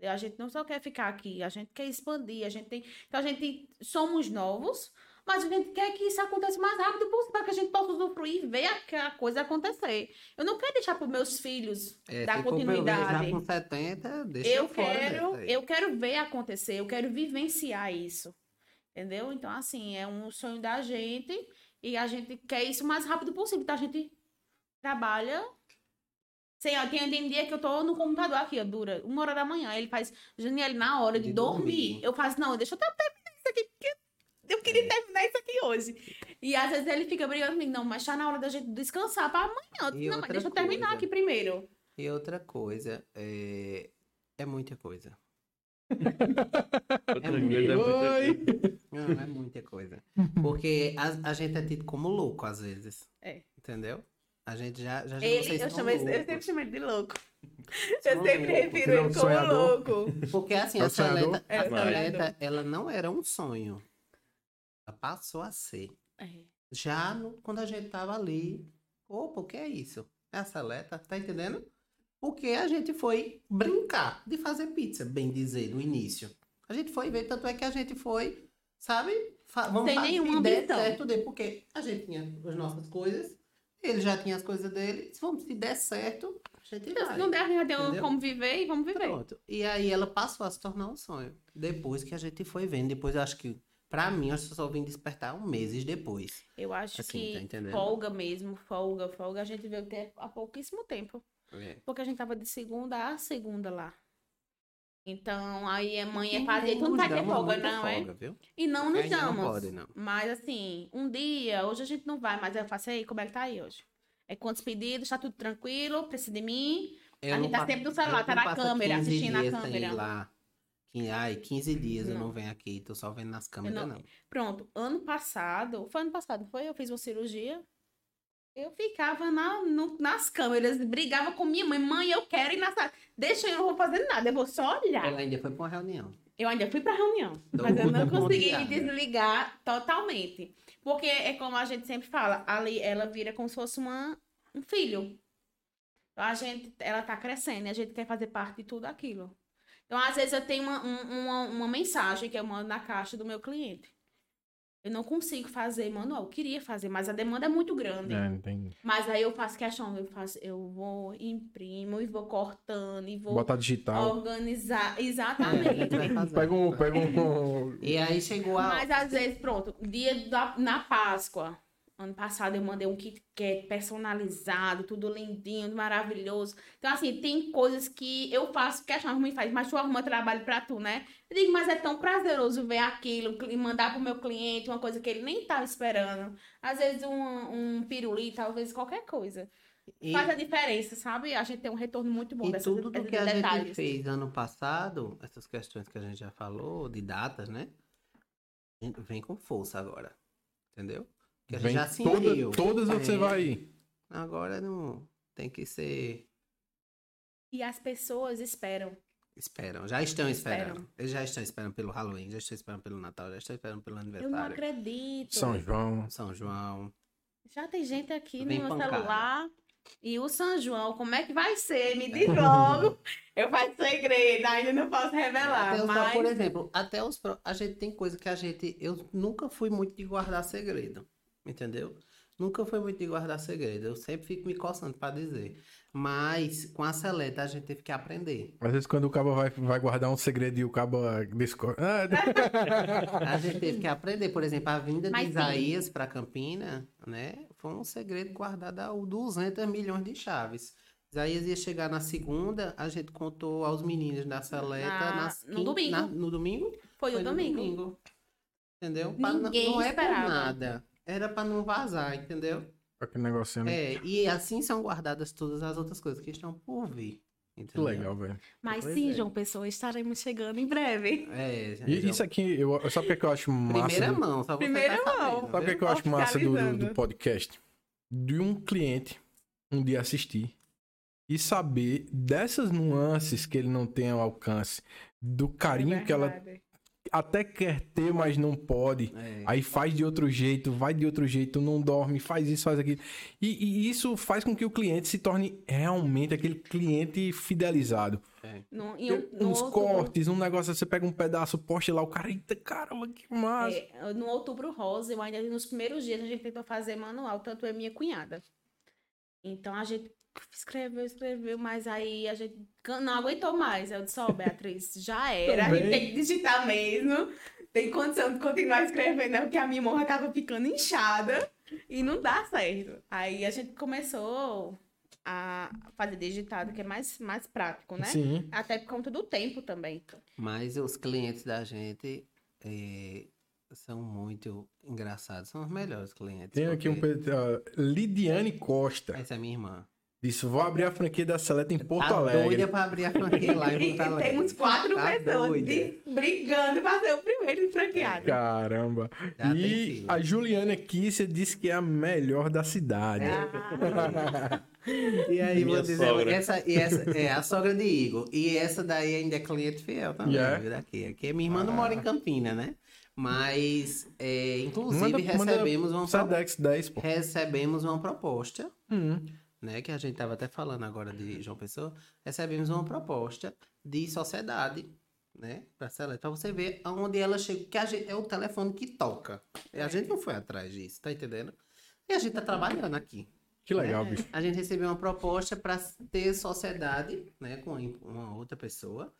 A gente não só quer ficar aqui, a gente quer expandir, a gente tem. Então a gente somos novos, mas a gente quer que isso aconteça o mais rápido possível, para que a gente possa usufruir e ver a, a coisa acontecer. Eu não quero deixar para os meus filhos É, dar continuidade. Com 70, deixa Eu quero, eu quero ver acontecer, eu quero vivenciar isso. Entendeu? Então, assim, é um sonho da gente e a gente quer isso o mais rápido possível. Então, a gente trabalha. Sem, ó, tem, tem dia que eu tô no computador aqui, ó, dura uma hora da manhã. Ele faz, Janiele, na hora de, De dormir. dormir. Eu faço, não, deixa eu terminar isso aqui, porque eu queria terminar isso aqui hoje. E às vezes ele fica brigando comigo, não, mas tá na hora da gente descansar pra amanhã. E não, mas deixa eu terminar coisa. aqui primeiro. E outra coisa, é, é muita coisa. Coisa é muita Oi! coisa. Não, é muita coisa. Porque a, a gente é tido como louco às vezes. É. Entendeu? A gente já, já, já Ele, vocês eu, ele- eu sempre chamo ele de louco. São Eu sempre refiro Não, ele como sonhador. louco. Porque assim, É a? Seleta, É ela não era um sonho. Ela passou a ser. É. Já no- quando a gente tava ali, opa, o que é isso? É a Seleta, tá entendendo? Porque a gente foi brincar de fazer pizza, bem dizer, no início. A gente foi ver, tanto é que a gente foi, sabe? Fa- vamos Sem fazer, nenhuma der certo, dê, porque a gente tinha as nossas coisas, ele já tinha as coisas dele. Se vamos, se der certo, a gente Então, vai. se não der, já tem Entendeu? como viver e vamos viver. Pronto. E aí ela passou a se tornar um sonho. Depois que a gente foi vendo. Depois eu acho que, pra mim, eu só vim despertar um meses depois. Eu acho Assim, que tá folga mesmo, folga, folga, a gente veio ter há pouquíssimo tempo. Porque a gente tava de segunda a segunda lá. Então, aí a mãe é fazer, tu não vai ter Damos folga, não, é? folga, viu? E não nos Ainda não damos. pode, não. Mas assim, um dia, hoje a gente não vai, mas eu faço aí, como é que tá aí hoje? É quantos pedidos, tá tudo tranquilo, precisa de mim. Eu A gente tá sempre no celular, tá na câmera, 15 assistindo a câmera. lá. Ai, 15 dias eu Não. não venho aqui, tô só vendo nas câmeras, não- não. Pronto, ano passado, foi ano passado, não foi? Eu fiz uma cirurgia. Eu ficava na, no- nas câmeras, brigava com minha mãe. Mãe, eu quero ir na sala. Deixa eu, não vou fazer nada, eu vou só olhar. Ela ainda foi pra uma reunião. Eu ainda fui pra reunião, mas eu não consegui me desligar totalmente. Porque é como a gente sempre fala, ali ela vira como se fosse uma, um filho. A gente, ela tá crescendo e a gente quer fazer parte de tudo aquilo. Então, às vezes, eu tenho uma, um- uma, uma mensagem que eu mando na caixa do meu cliente. Eu não consigo fazer manual. Eu queria fazer, mas a demanda é muito grande. É. Mas aí eu faço questão, eu faço, eu vou, imprimo e vou cortando e vou Botar digital. organizar. É, Exatamente. Pega um. Pega um... E aí chegou a. Mas às vezes, pronto, dia da, na Páscoa, ano passado eu mandei um kit Kat personalizado, tudo lindinho, maravilhoso. Então, assim, tem coisas que eu faço que a minha mãe faz, mas tu arruma trabalho pra tu, né? Eu digo, mas é tão prazeroso ver aquilo e mandar pro meu cliente uma coisa que ele nem tava esperando. Às vezes um, um pirulito, talvez qualquer coisa. e- Faz a diferença, sabe? A gente tem um retorno muito bom E dessas, tudo do que a gente fez ano passado, essas questões que a gente já falou, de datas, né? a gente Vem com força agora. Entendeu? Que Vem já toda- todas você É. vai. Agora não tem que ser. E as pessoas esperam. Esperam, já estão esperando. Esperam. Eles já estão esperando pelo Halloween, já estão esperando pelo Natal, já estão esperando pelo Eu não aniversário. acredito. São João. São João. Já tem gente aqui Vem no meu pancada. celular E o São João, como é que vai ser? Me diz logo. Eu faço segredo, ainda não posso revelar. Até os- mas... Por exemplo, até os a gente tem coisa que a gente. Eu nunca fui muito de guardar segredo. Entendeu? Nunca fui muito de guardar segredo. Eu sempre fico me coçando pra dizer. Mas com a seleta a gente teve que aprender. Às vezes quando o cabo vai, vai guardar um segredo e o cabo discorda. Ah, A gente teve que aprender, por exemplo, a vinda Mas de. Isaías para Campina, né? Foi um segredo guardado a 200 milhões de chaves. Isaías ia chegar na segunda, a gente contou aos meninos da seleta Na- nas no domingo. na- no domingo? Foi, o no domingo. Entendeu? Pra não- Ninguém não é por esperava. nada. Era para não vazar, entendeu? Aquele negocinho. É, e assim são guardadas todas as outras coisas que estão por vir. Que Entendeu? legal, velho. Mas Pois sim, é. João Pessoa, estaremos chegando em breve. É, E já- isso aqui, eu, sabe o que, é que eu acho massa? Primeira do- mão, só Primeira tá sabendo, mão. Sabe o que, é eu acho massa do, do, do podcast? De um cliente um dia assistir e saber dessas nuances que ele não tem ao alcance, do carinho que ela. Até quer ter, mas não pode. É. Aí faz de outro jeito, vai de outro jeito, não dorme, faz isso, faz aquilo. E, e isso faz com que o cliente se torne realmente aquele cliente fidelizado. No, em um- no Uns outubro- cortes, um negócio, você pega um pedaço, posta lá, o cara, eita, caramba, que massa. É, no outubro rosa, eu ainda nos primeiros dias a gente tentou fazer manual, tanto eu e minha cunhada. Então a gente escreveu, escreveu, mas aí a gente não aguentou mais. Eu disse, ó, Beatriz, já era, a gente tem que digitar mesmo. Tem condição de continuar escrevendo, né? Porque a minha morra tava ficando inchada e não dá certo. Aí a gente começou a fazer digitado, que é mais, mais prático, né? Sim. Até por conta do tempo também. Mas os clientes da gente eh, são muito engraçados. São os melhores clientes. Tem aqui um porque- pe- ó, Lidiane Costa. Essa é minha irmã. Disse, vou abrir a franquia da Seleta em Porto tá Alegre. doida pra abrir a franquia lá em Porto Alegre. temos quatro Tá pessoas de- brigando para ser o primeiro franqueado. Caramba. Já e a Juliana Kissia disse que é a melhor da cidade. Ah, E aí, Minha vou dizer, sogra. essa, e essa é a sogra de Igor. E essa daí ainda é cliente fiel também, Yeah. viu, daqui. Aqui a minha irmã não mora em Campina, né? Mas, é, inclusive, Manda- manda recebemos, uma, pro- Sedex 10, pô. recebemos uma proposta Hum. Né, que a gente estava até falando agora de João Pessoa, recebemos uma proposta de sociedade, né, para para você ver aonde ela chega, que a gente, é o telefone que toca. E a gente não foi atrás disso, tá entendendo? E a gente tá trabalhando aqui. Que legal, É. bicho. A gente recebeu uma proposta para ter sociedade, né, com uma outra pessoa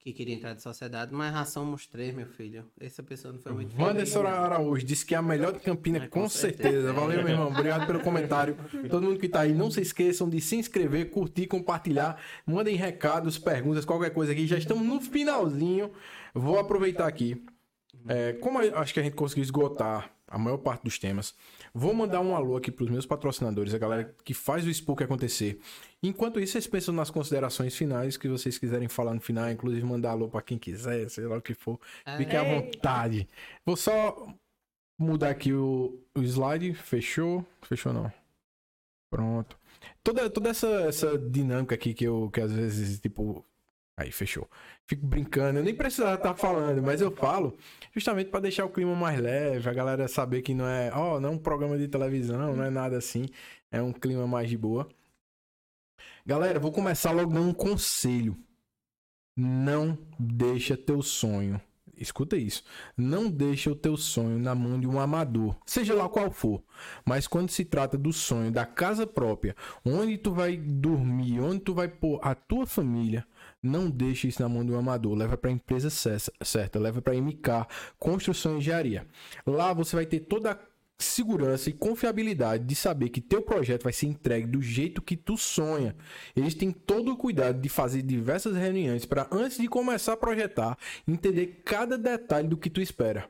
que queria entrar de sociedade, mas já somos três, meu filho. Essa pessoa não foi muito Wanderson. Araújo disse que é a melhor de Campina, É, com, com certeza. certeza. Valeu, meu irmão. Obrigado pelo comentário. Todo mundo que tá aí, não se esqueçam de se inscrever, curtir, compartilhar. Mandem recados, perguntas, qualquer coisa aqui. Já estamos no finalzinho. Vou aproveitar aqui. É, como acho que a gente conseguiu esgotar a maior parte dos temas, vou mandar um alô aqui para os meus patrocinadores, a galera que faz o Spook acontecer. Enquanto isso, vocês pensam nas considerações finais que vocês quiserem falar no final, inclusive mandar alô para quem quiser, sei lá o que for. Fiquem à vontade. Vou só mudar aqui o, o slide. Fechou? Fechou não. Pronto. Toda, toda essa, essa dinâmica aqui que eu que às vezes, tipo. Aí, fechou. Fico brincando, eu nem precisava estar falando, mas eu falo justamente para deixar o clima mais leve, a galera saber que não é, ó, não é um programa de televisão, não é nada assim, é um clima mais de boa. Galera, vou começar logo dando um conselho. Não deixa teu sonho. Escuta isso. Não deixa o teu sonho na mão de um amador, seja lá qual for. Mas quando se trata do sonho da casa própria, onde tu vai dormir, onde tu vai pôr a tua família, não deixe isso na mão um amador. Leva para a empresa cer- certa, leva para MK Construção e Engenharia. Lá você vai ter toda a segurança e confiabilidade de saber que teu projeto vai ser entregue do jeito que tu sonha. Eles têm todo o cuidado de fazer diversas reuniões para antes de começar a projetar, entender cada detalhe do que tu espera.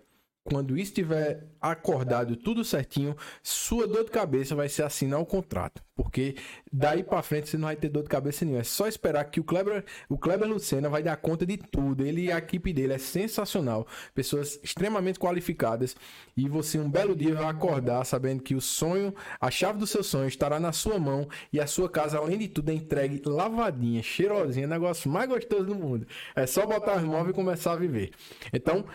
Quando estiver acordado tudo certinho, sua dor de cabeça vai ser assinar o contrato, porque daí para frente você não vai ter dor de cabeça nenhuma. É só esperar que o Kleber, o Kleber Lucena vai dar conta de tudo. Ele e a equipe dele é sensacional, pessoas extremamente qualificadas e você um belo dia vai acordar sabendo que o sonho, a chave do seu sonho estará na sua mão e a sua casa, além de tudo, é entregue lavadinha, cheirosinha, negócio mais gostoso do mundo. É só botar os móveis e começar a viver. Então,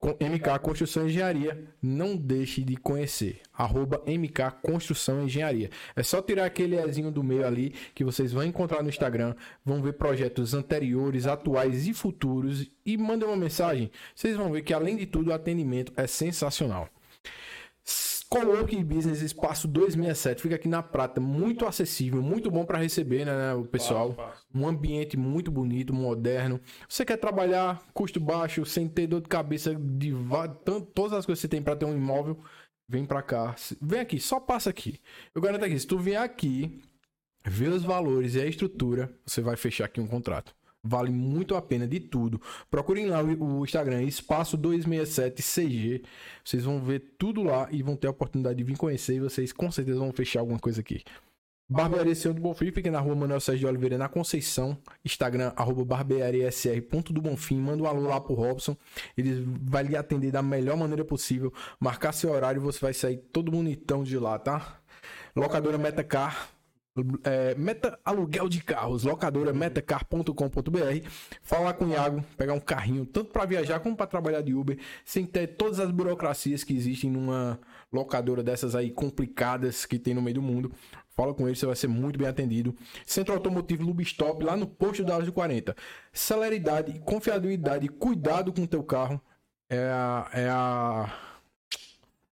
MK Construção e Engenharia. Não deixe de conhecer. Arroba MK Construção e Engenharia. É só tirar aquele Ezinho do meio ali que vocês vão encontrar no Instagram. Vão ver projetos anteriores, atuais e futuros. E mandem uma mensagem. Vocês vão ver que, além de tudo, o atendimento é sensacional. Coworking Business Espaço 267 fica aqui na Prata, muito acessível, muito bom para receber, né, o pessoal. Fácil, fácil. Um ambiente muito bonito, moderno. Você quer trabalhar custo baixo, sem ter dor de cabeça de va- tan- todas as coisas que você tem para ter um imóvel, vem para cá. Vem aqui, só passa aqui. Eu garanto aqui, se tu vier aqui, ver os valores e a estrutura, você vai fechar aqui um contrato. Vale muito a pena de tudo. Procurem lá o Instagram, espaço 267 CG. Vocês vão ver tudo lá e vão ter a oportunidade de vir conhecer e vocês com certeza vão fechar alguma coisa aqui. Barbearia Senhor do Bonfim, fica na rua Manuel Sérgio de Oliveira, na Conceição. Instagram, arroba barbeariasr.do Bonfim. Manda um alô lá pro Robson. Ele vai lhe atender da melhor maneira possível. Marcar seu horário, você vai sair todo bonitão de lá, tá? Locadora Metacar. É, meta aluguel de carros, locadora metacar.com.br. Falar com o Iago, pegar um carrinho, tanto para viajar como para trabalhar de Uber, sem ter todas as burocracias que existem numa locadora dessas aí complicadas que tem no meio do mundo. Fala com ele, você vai ser muito bem atendido. Centro Automotivo Lubistop, lá no posto da Áudio 40. Celeridade, confiabilidade, cuidado com o teu carro. É a. É a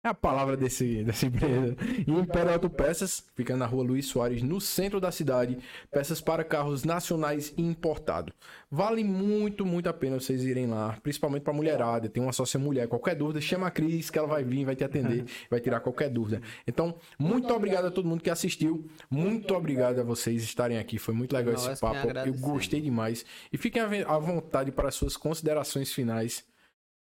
é a palavra desse, dessa empresa. E Império Autopeças, fica na rua Luiz Soares, no centro da cidade. Peças para carros nacionais e importados. Vale muito, muito a pena vocês irem lá, principalmente para mulherada. Tem uma sócia mulher. Qualquer dúvida, chama a Cris, que ela vai vir, vai te atender, vai tirar qualquer dúvida. Então, muito obrigado a todo mundo que assistiu. Muito obrigado a vocês estarem aqui. Foi muito legal esse papo. Eu gostei demais. E fiquem à vontade para as suas considerações finais.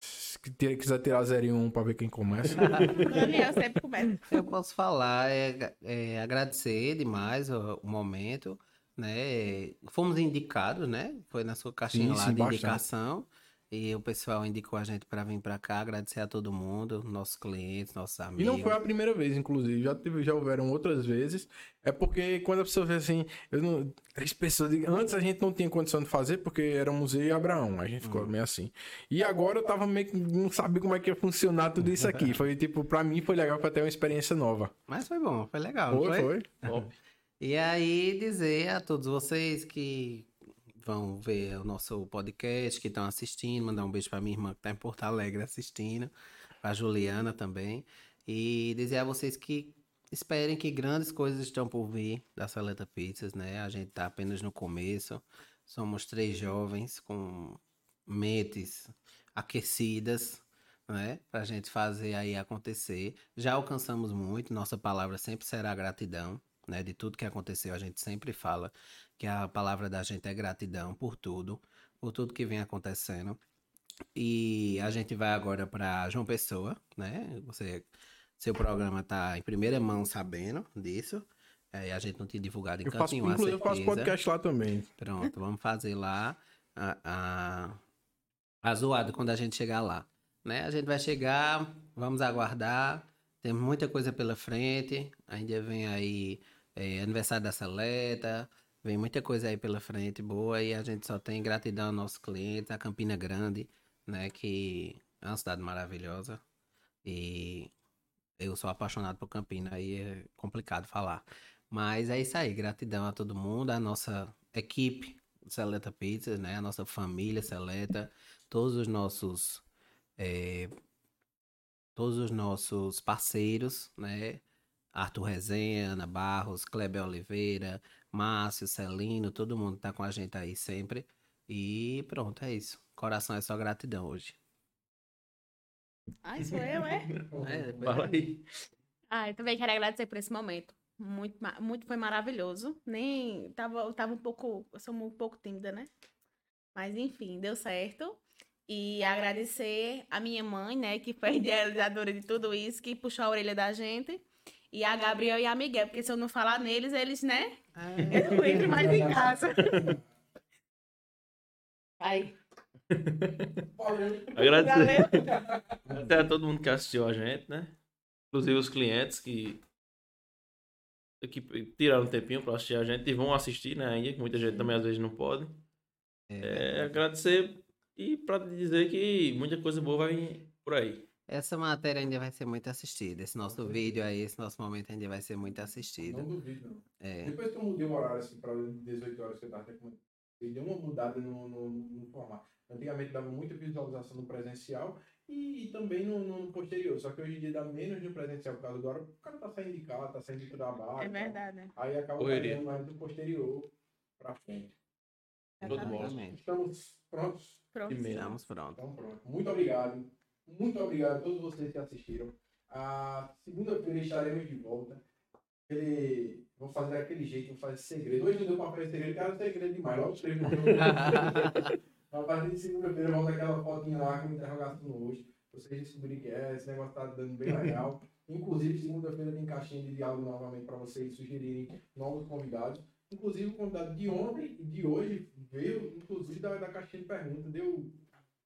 Se ter- quiser tirar 0 e 1 um para ver quem começa. Daniel sempre começa. Eu posso falar, é, é agradecer demais o, o momento, né? Fomos indicados, né? Foi na sua caixinha Sim, lá sim, de bastante. indicação. E o pessoal indicou a gente para vir para cá, agradecer a todo mundo, nossos clientes, nossos E amigos. não foi a primeira vez, inclusive. Já, teve, já houveram outras vezes. É porque quando a pessoa vê assim, eu não, três pessoas. Antes a gente não tinha condição de fazer, porque éramos eu e Abraão. A gente Hum. ficou meio assim. E agora eu tava meio que não sabia como é que ia funcionar tudo isso aqui. Foi tipo, pra mim foi legal pra ter uma experiência nova. Mas foi bom, foi legal. Foi, foi. Top. E aí dizer a todos vocês que vão ver o nosso podcast, que estão assistindo, mandar um beijo para minha irmã que está em Porto Alegre assistindo, para Juliana também, e dizer a vocês que esperem que grandes coisas estão por vir da Saleta Pizzas, né? A gente está apenas no começo. Somos três jovens com mentes aquecidas, né? Pra gente fazer aí acontecer. Já alcançamos muito, nossa palavra sempre será gratidão, né? De tudo que aconteceu, a gente sempre fala que a palavra da gente é gratidão por tudo, por tudo que vem acontecendo. E a gente vai agora para João Pessoa, né? Você, seu programa tá em primeira mão sabendo disso. É, a gente não tinha divulgado em Eu faço, cantinho, a inclusive, eu faço podcast lá também. Pronto, vamos fazer lá a, a, a zoada quando a gente chegar lá. Né? A gente vai chegar, vamos aguardar. Temos muita coisa pela frente. Ainda vem aí é, aniversário da Seleta. Vem muita coisa aí pela frente boa. E a gente só tem gratidão aos nossos clientes, a Campina Grande, né? Que é uma cidade maravilhosa. E eu sou apaixonado por Campina, aí é complicado falar. Mas é isso aí, gratidão a todo mundo, a nossa equipe Seleta Pizzas, né? A nossa família Seleta, todos os nossos eh, todos os nossos parceiros, né? Arthur Resenha, Ana Barros, Kleber Oliveira, Márcio, Celino, todo mundo tá com a gente aí sempre. E pronto, é isso. Coração é só gratidão hoje. Ai, sou eu, é? É, Fala aí. Ah, eu também quero agradecer por esse momento. Muito, muito foi maravilhoso. Nem tava, eu tava um pouco, eu sou um pouco tímida, né? Mas enfim, deu certo. E agradecer a minha mãe, né, que foi a idealizadora de tudo isso, que puxou a orelha da gente. E a Gabriel e a Miguel, porque se eu não falar neles, eles, né? Eu não entro mais em casa. Aí. Agradecer até a todo mundo que assistiu a gente, né? Inclusive os clientes que, que tiraram um tempinho pra assistir a gente e vão assistir, né? Ainda, que muita gente também às vezes não pode. É, agradecer E pra te dizer que muita coisa boa vai vir por aí. Essa matéria ainda vai ser muito assistida. Esse nosso vídeo aí, esse nosso momento ainda vai ser muito assistido. Não duvido, não. É. Depois que eu mudei o horário assim para 18 horas que eu tava ele deu uma mudada no, no, no formato. Antigamente dava muita visualização no presencial e, também no, no posterior. Só que hoje em dia dá menos no presencial por causa do hora. O cara tá saindo de casa, tá saindo do trabalho. É tá? verdade, né? Aí acaba pegando mais do posterior pra frente. De. Exatamente. Estamos prontos? Pronto. Primeiro. Estamos prontos. Então pronto. Muito obrigado. Muito obrigado a todos vocês que assistiram. A segunda-feira estaremos de volta. Ele... Vou fazer daquele jeito, vou fazer segredo. Hoje não deu pra fazer segredo, cara, segredo demais. Logo os três. A partir de segunda-feira, eu volto aquela fotinha lá com interrogação no rosto. Vocês descobrirem que é, esse negócio tá dando bem legal. Inclusive, segunda-feira tem caixinha de diálogo novamente para vocês sugerirem novos convidados. Inclusive, o convidado de ontem e de hoje veio, inclusive, da, da caixinha de perguntas, deu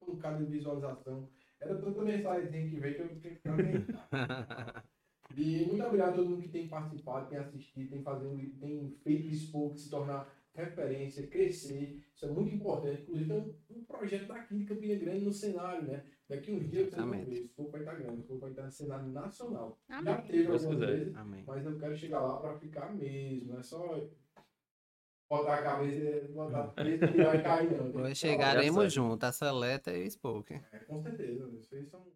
um bocado de visualização. Era tanta mensagem que veio que eu fiquei pra E muito obrigado a todo mundo que tem participado, tem assistido, tem, fazendo, tem feito o Spoke se tornar referência, crescer. Isso é muito importante. Inclusive, é um, um projeto daqui de Campina Grande no cenário, né? Daqui uns dias vocês vão Exatamente. ver. O Spoke vai estar grande, o Spoke vai estar no cenário nacional. Já Amém. teve Deus algumas quiser. vezes, mas eu quero chegar lá para ficar mesmo. É só botar a cabeça, botar a cabeça e e cair, não. Tem chegaremos juntos, a Seleta e o Spoke. É, com certeza. Vocês são.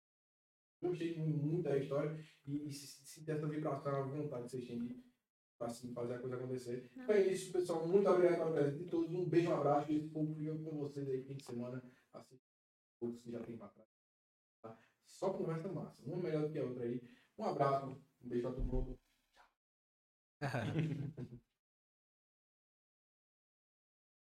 Gostei muito da história e, e se, se ter essa vibração, a vontade que vocês têm de assim, fazer a coisa acontecer. Então é isso, pessoal. Muito obrigado pela presença de todos. Um beijo, um abraço. Esse povo fica com vocês aí fim de semana. Assim, todos que já tem pra trás. Tá? Só conversa massa. Uma melhor do que a outra aí. Um abraço. Um beijo pra todo mundo.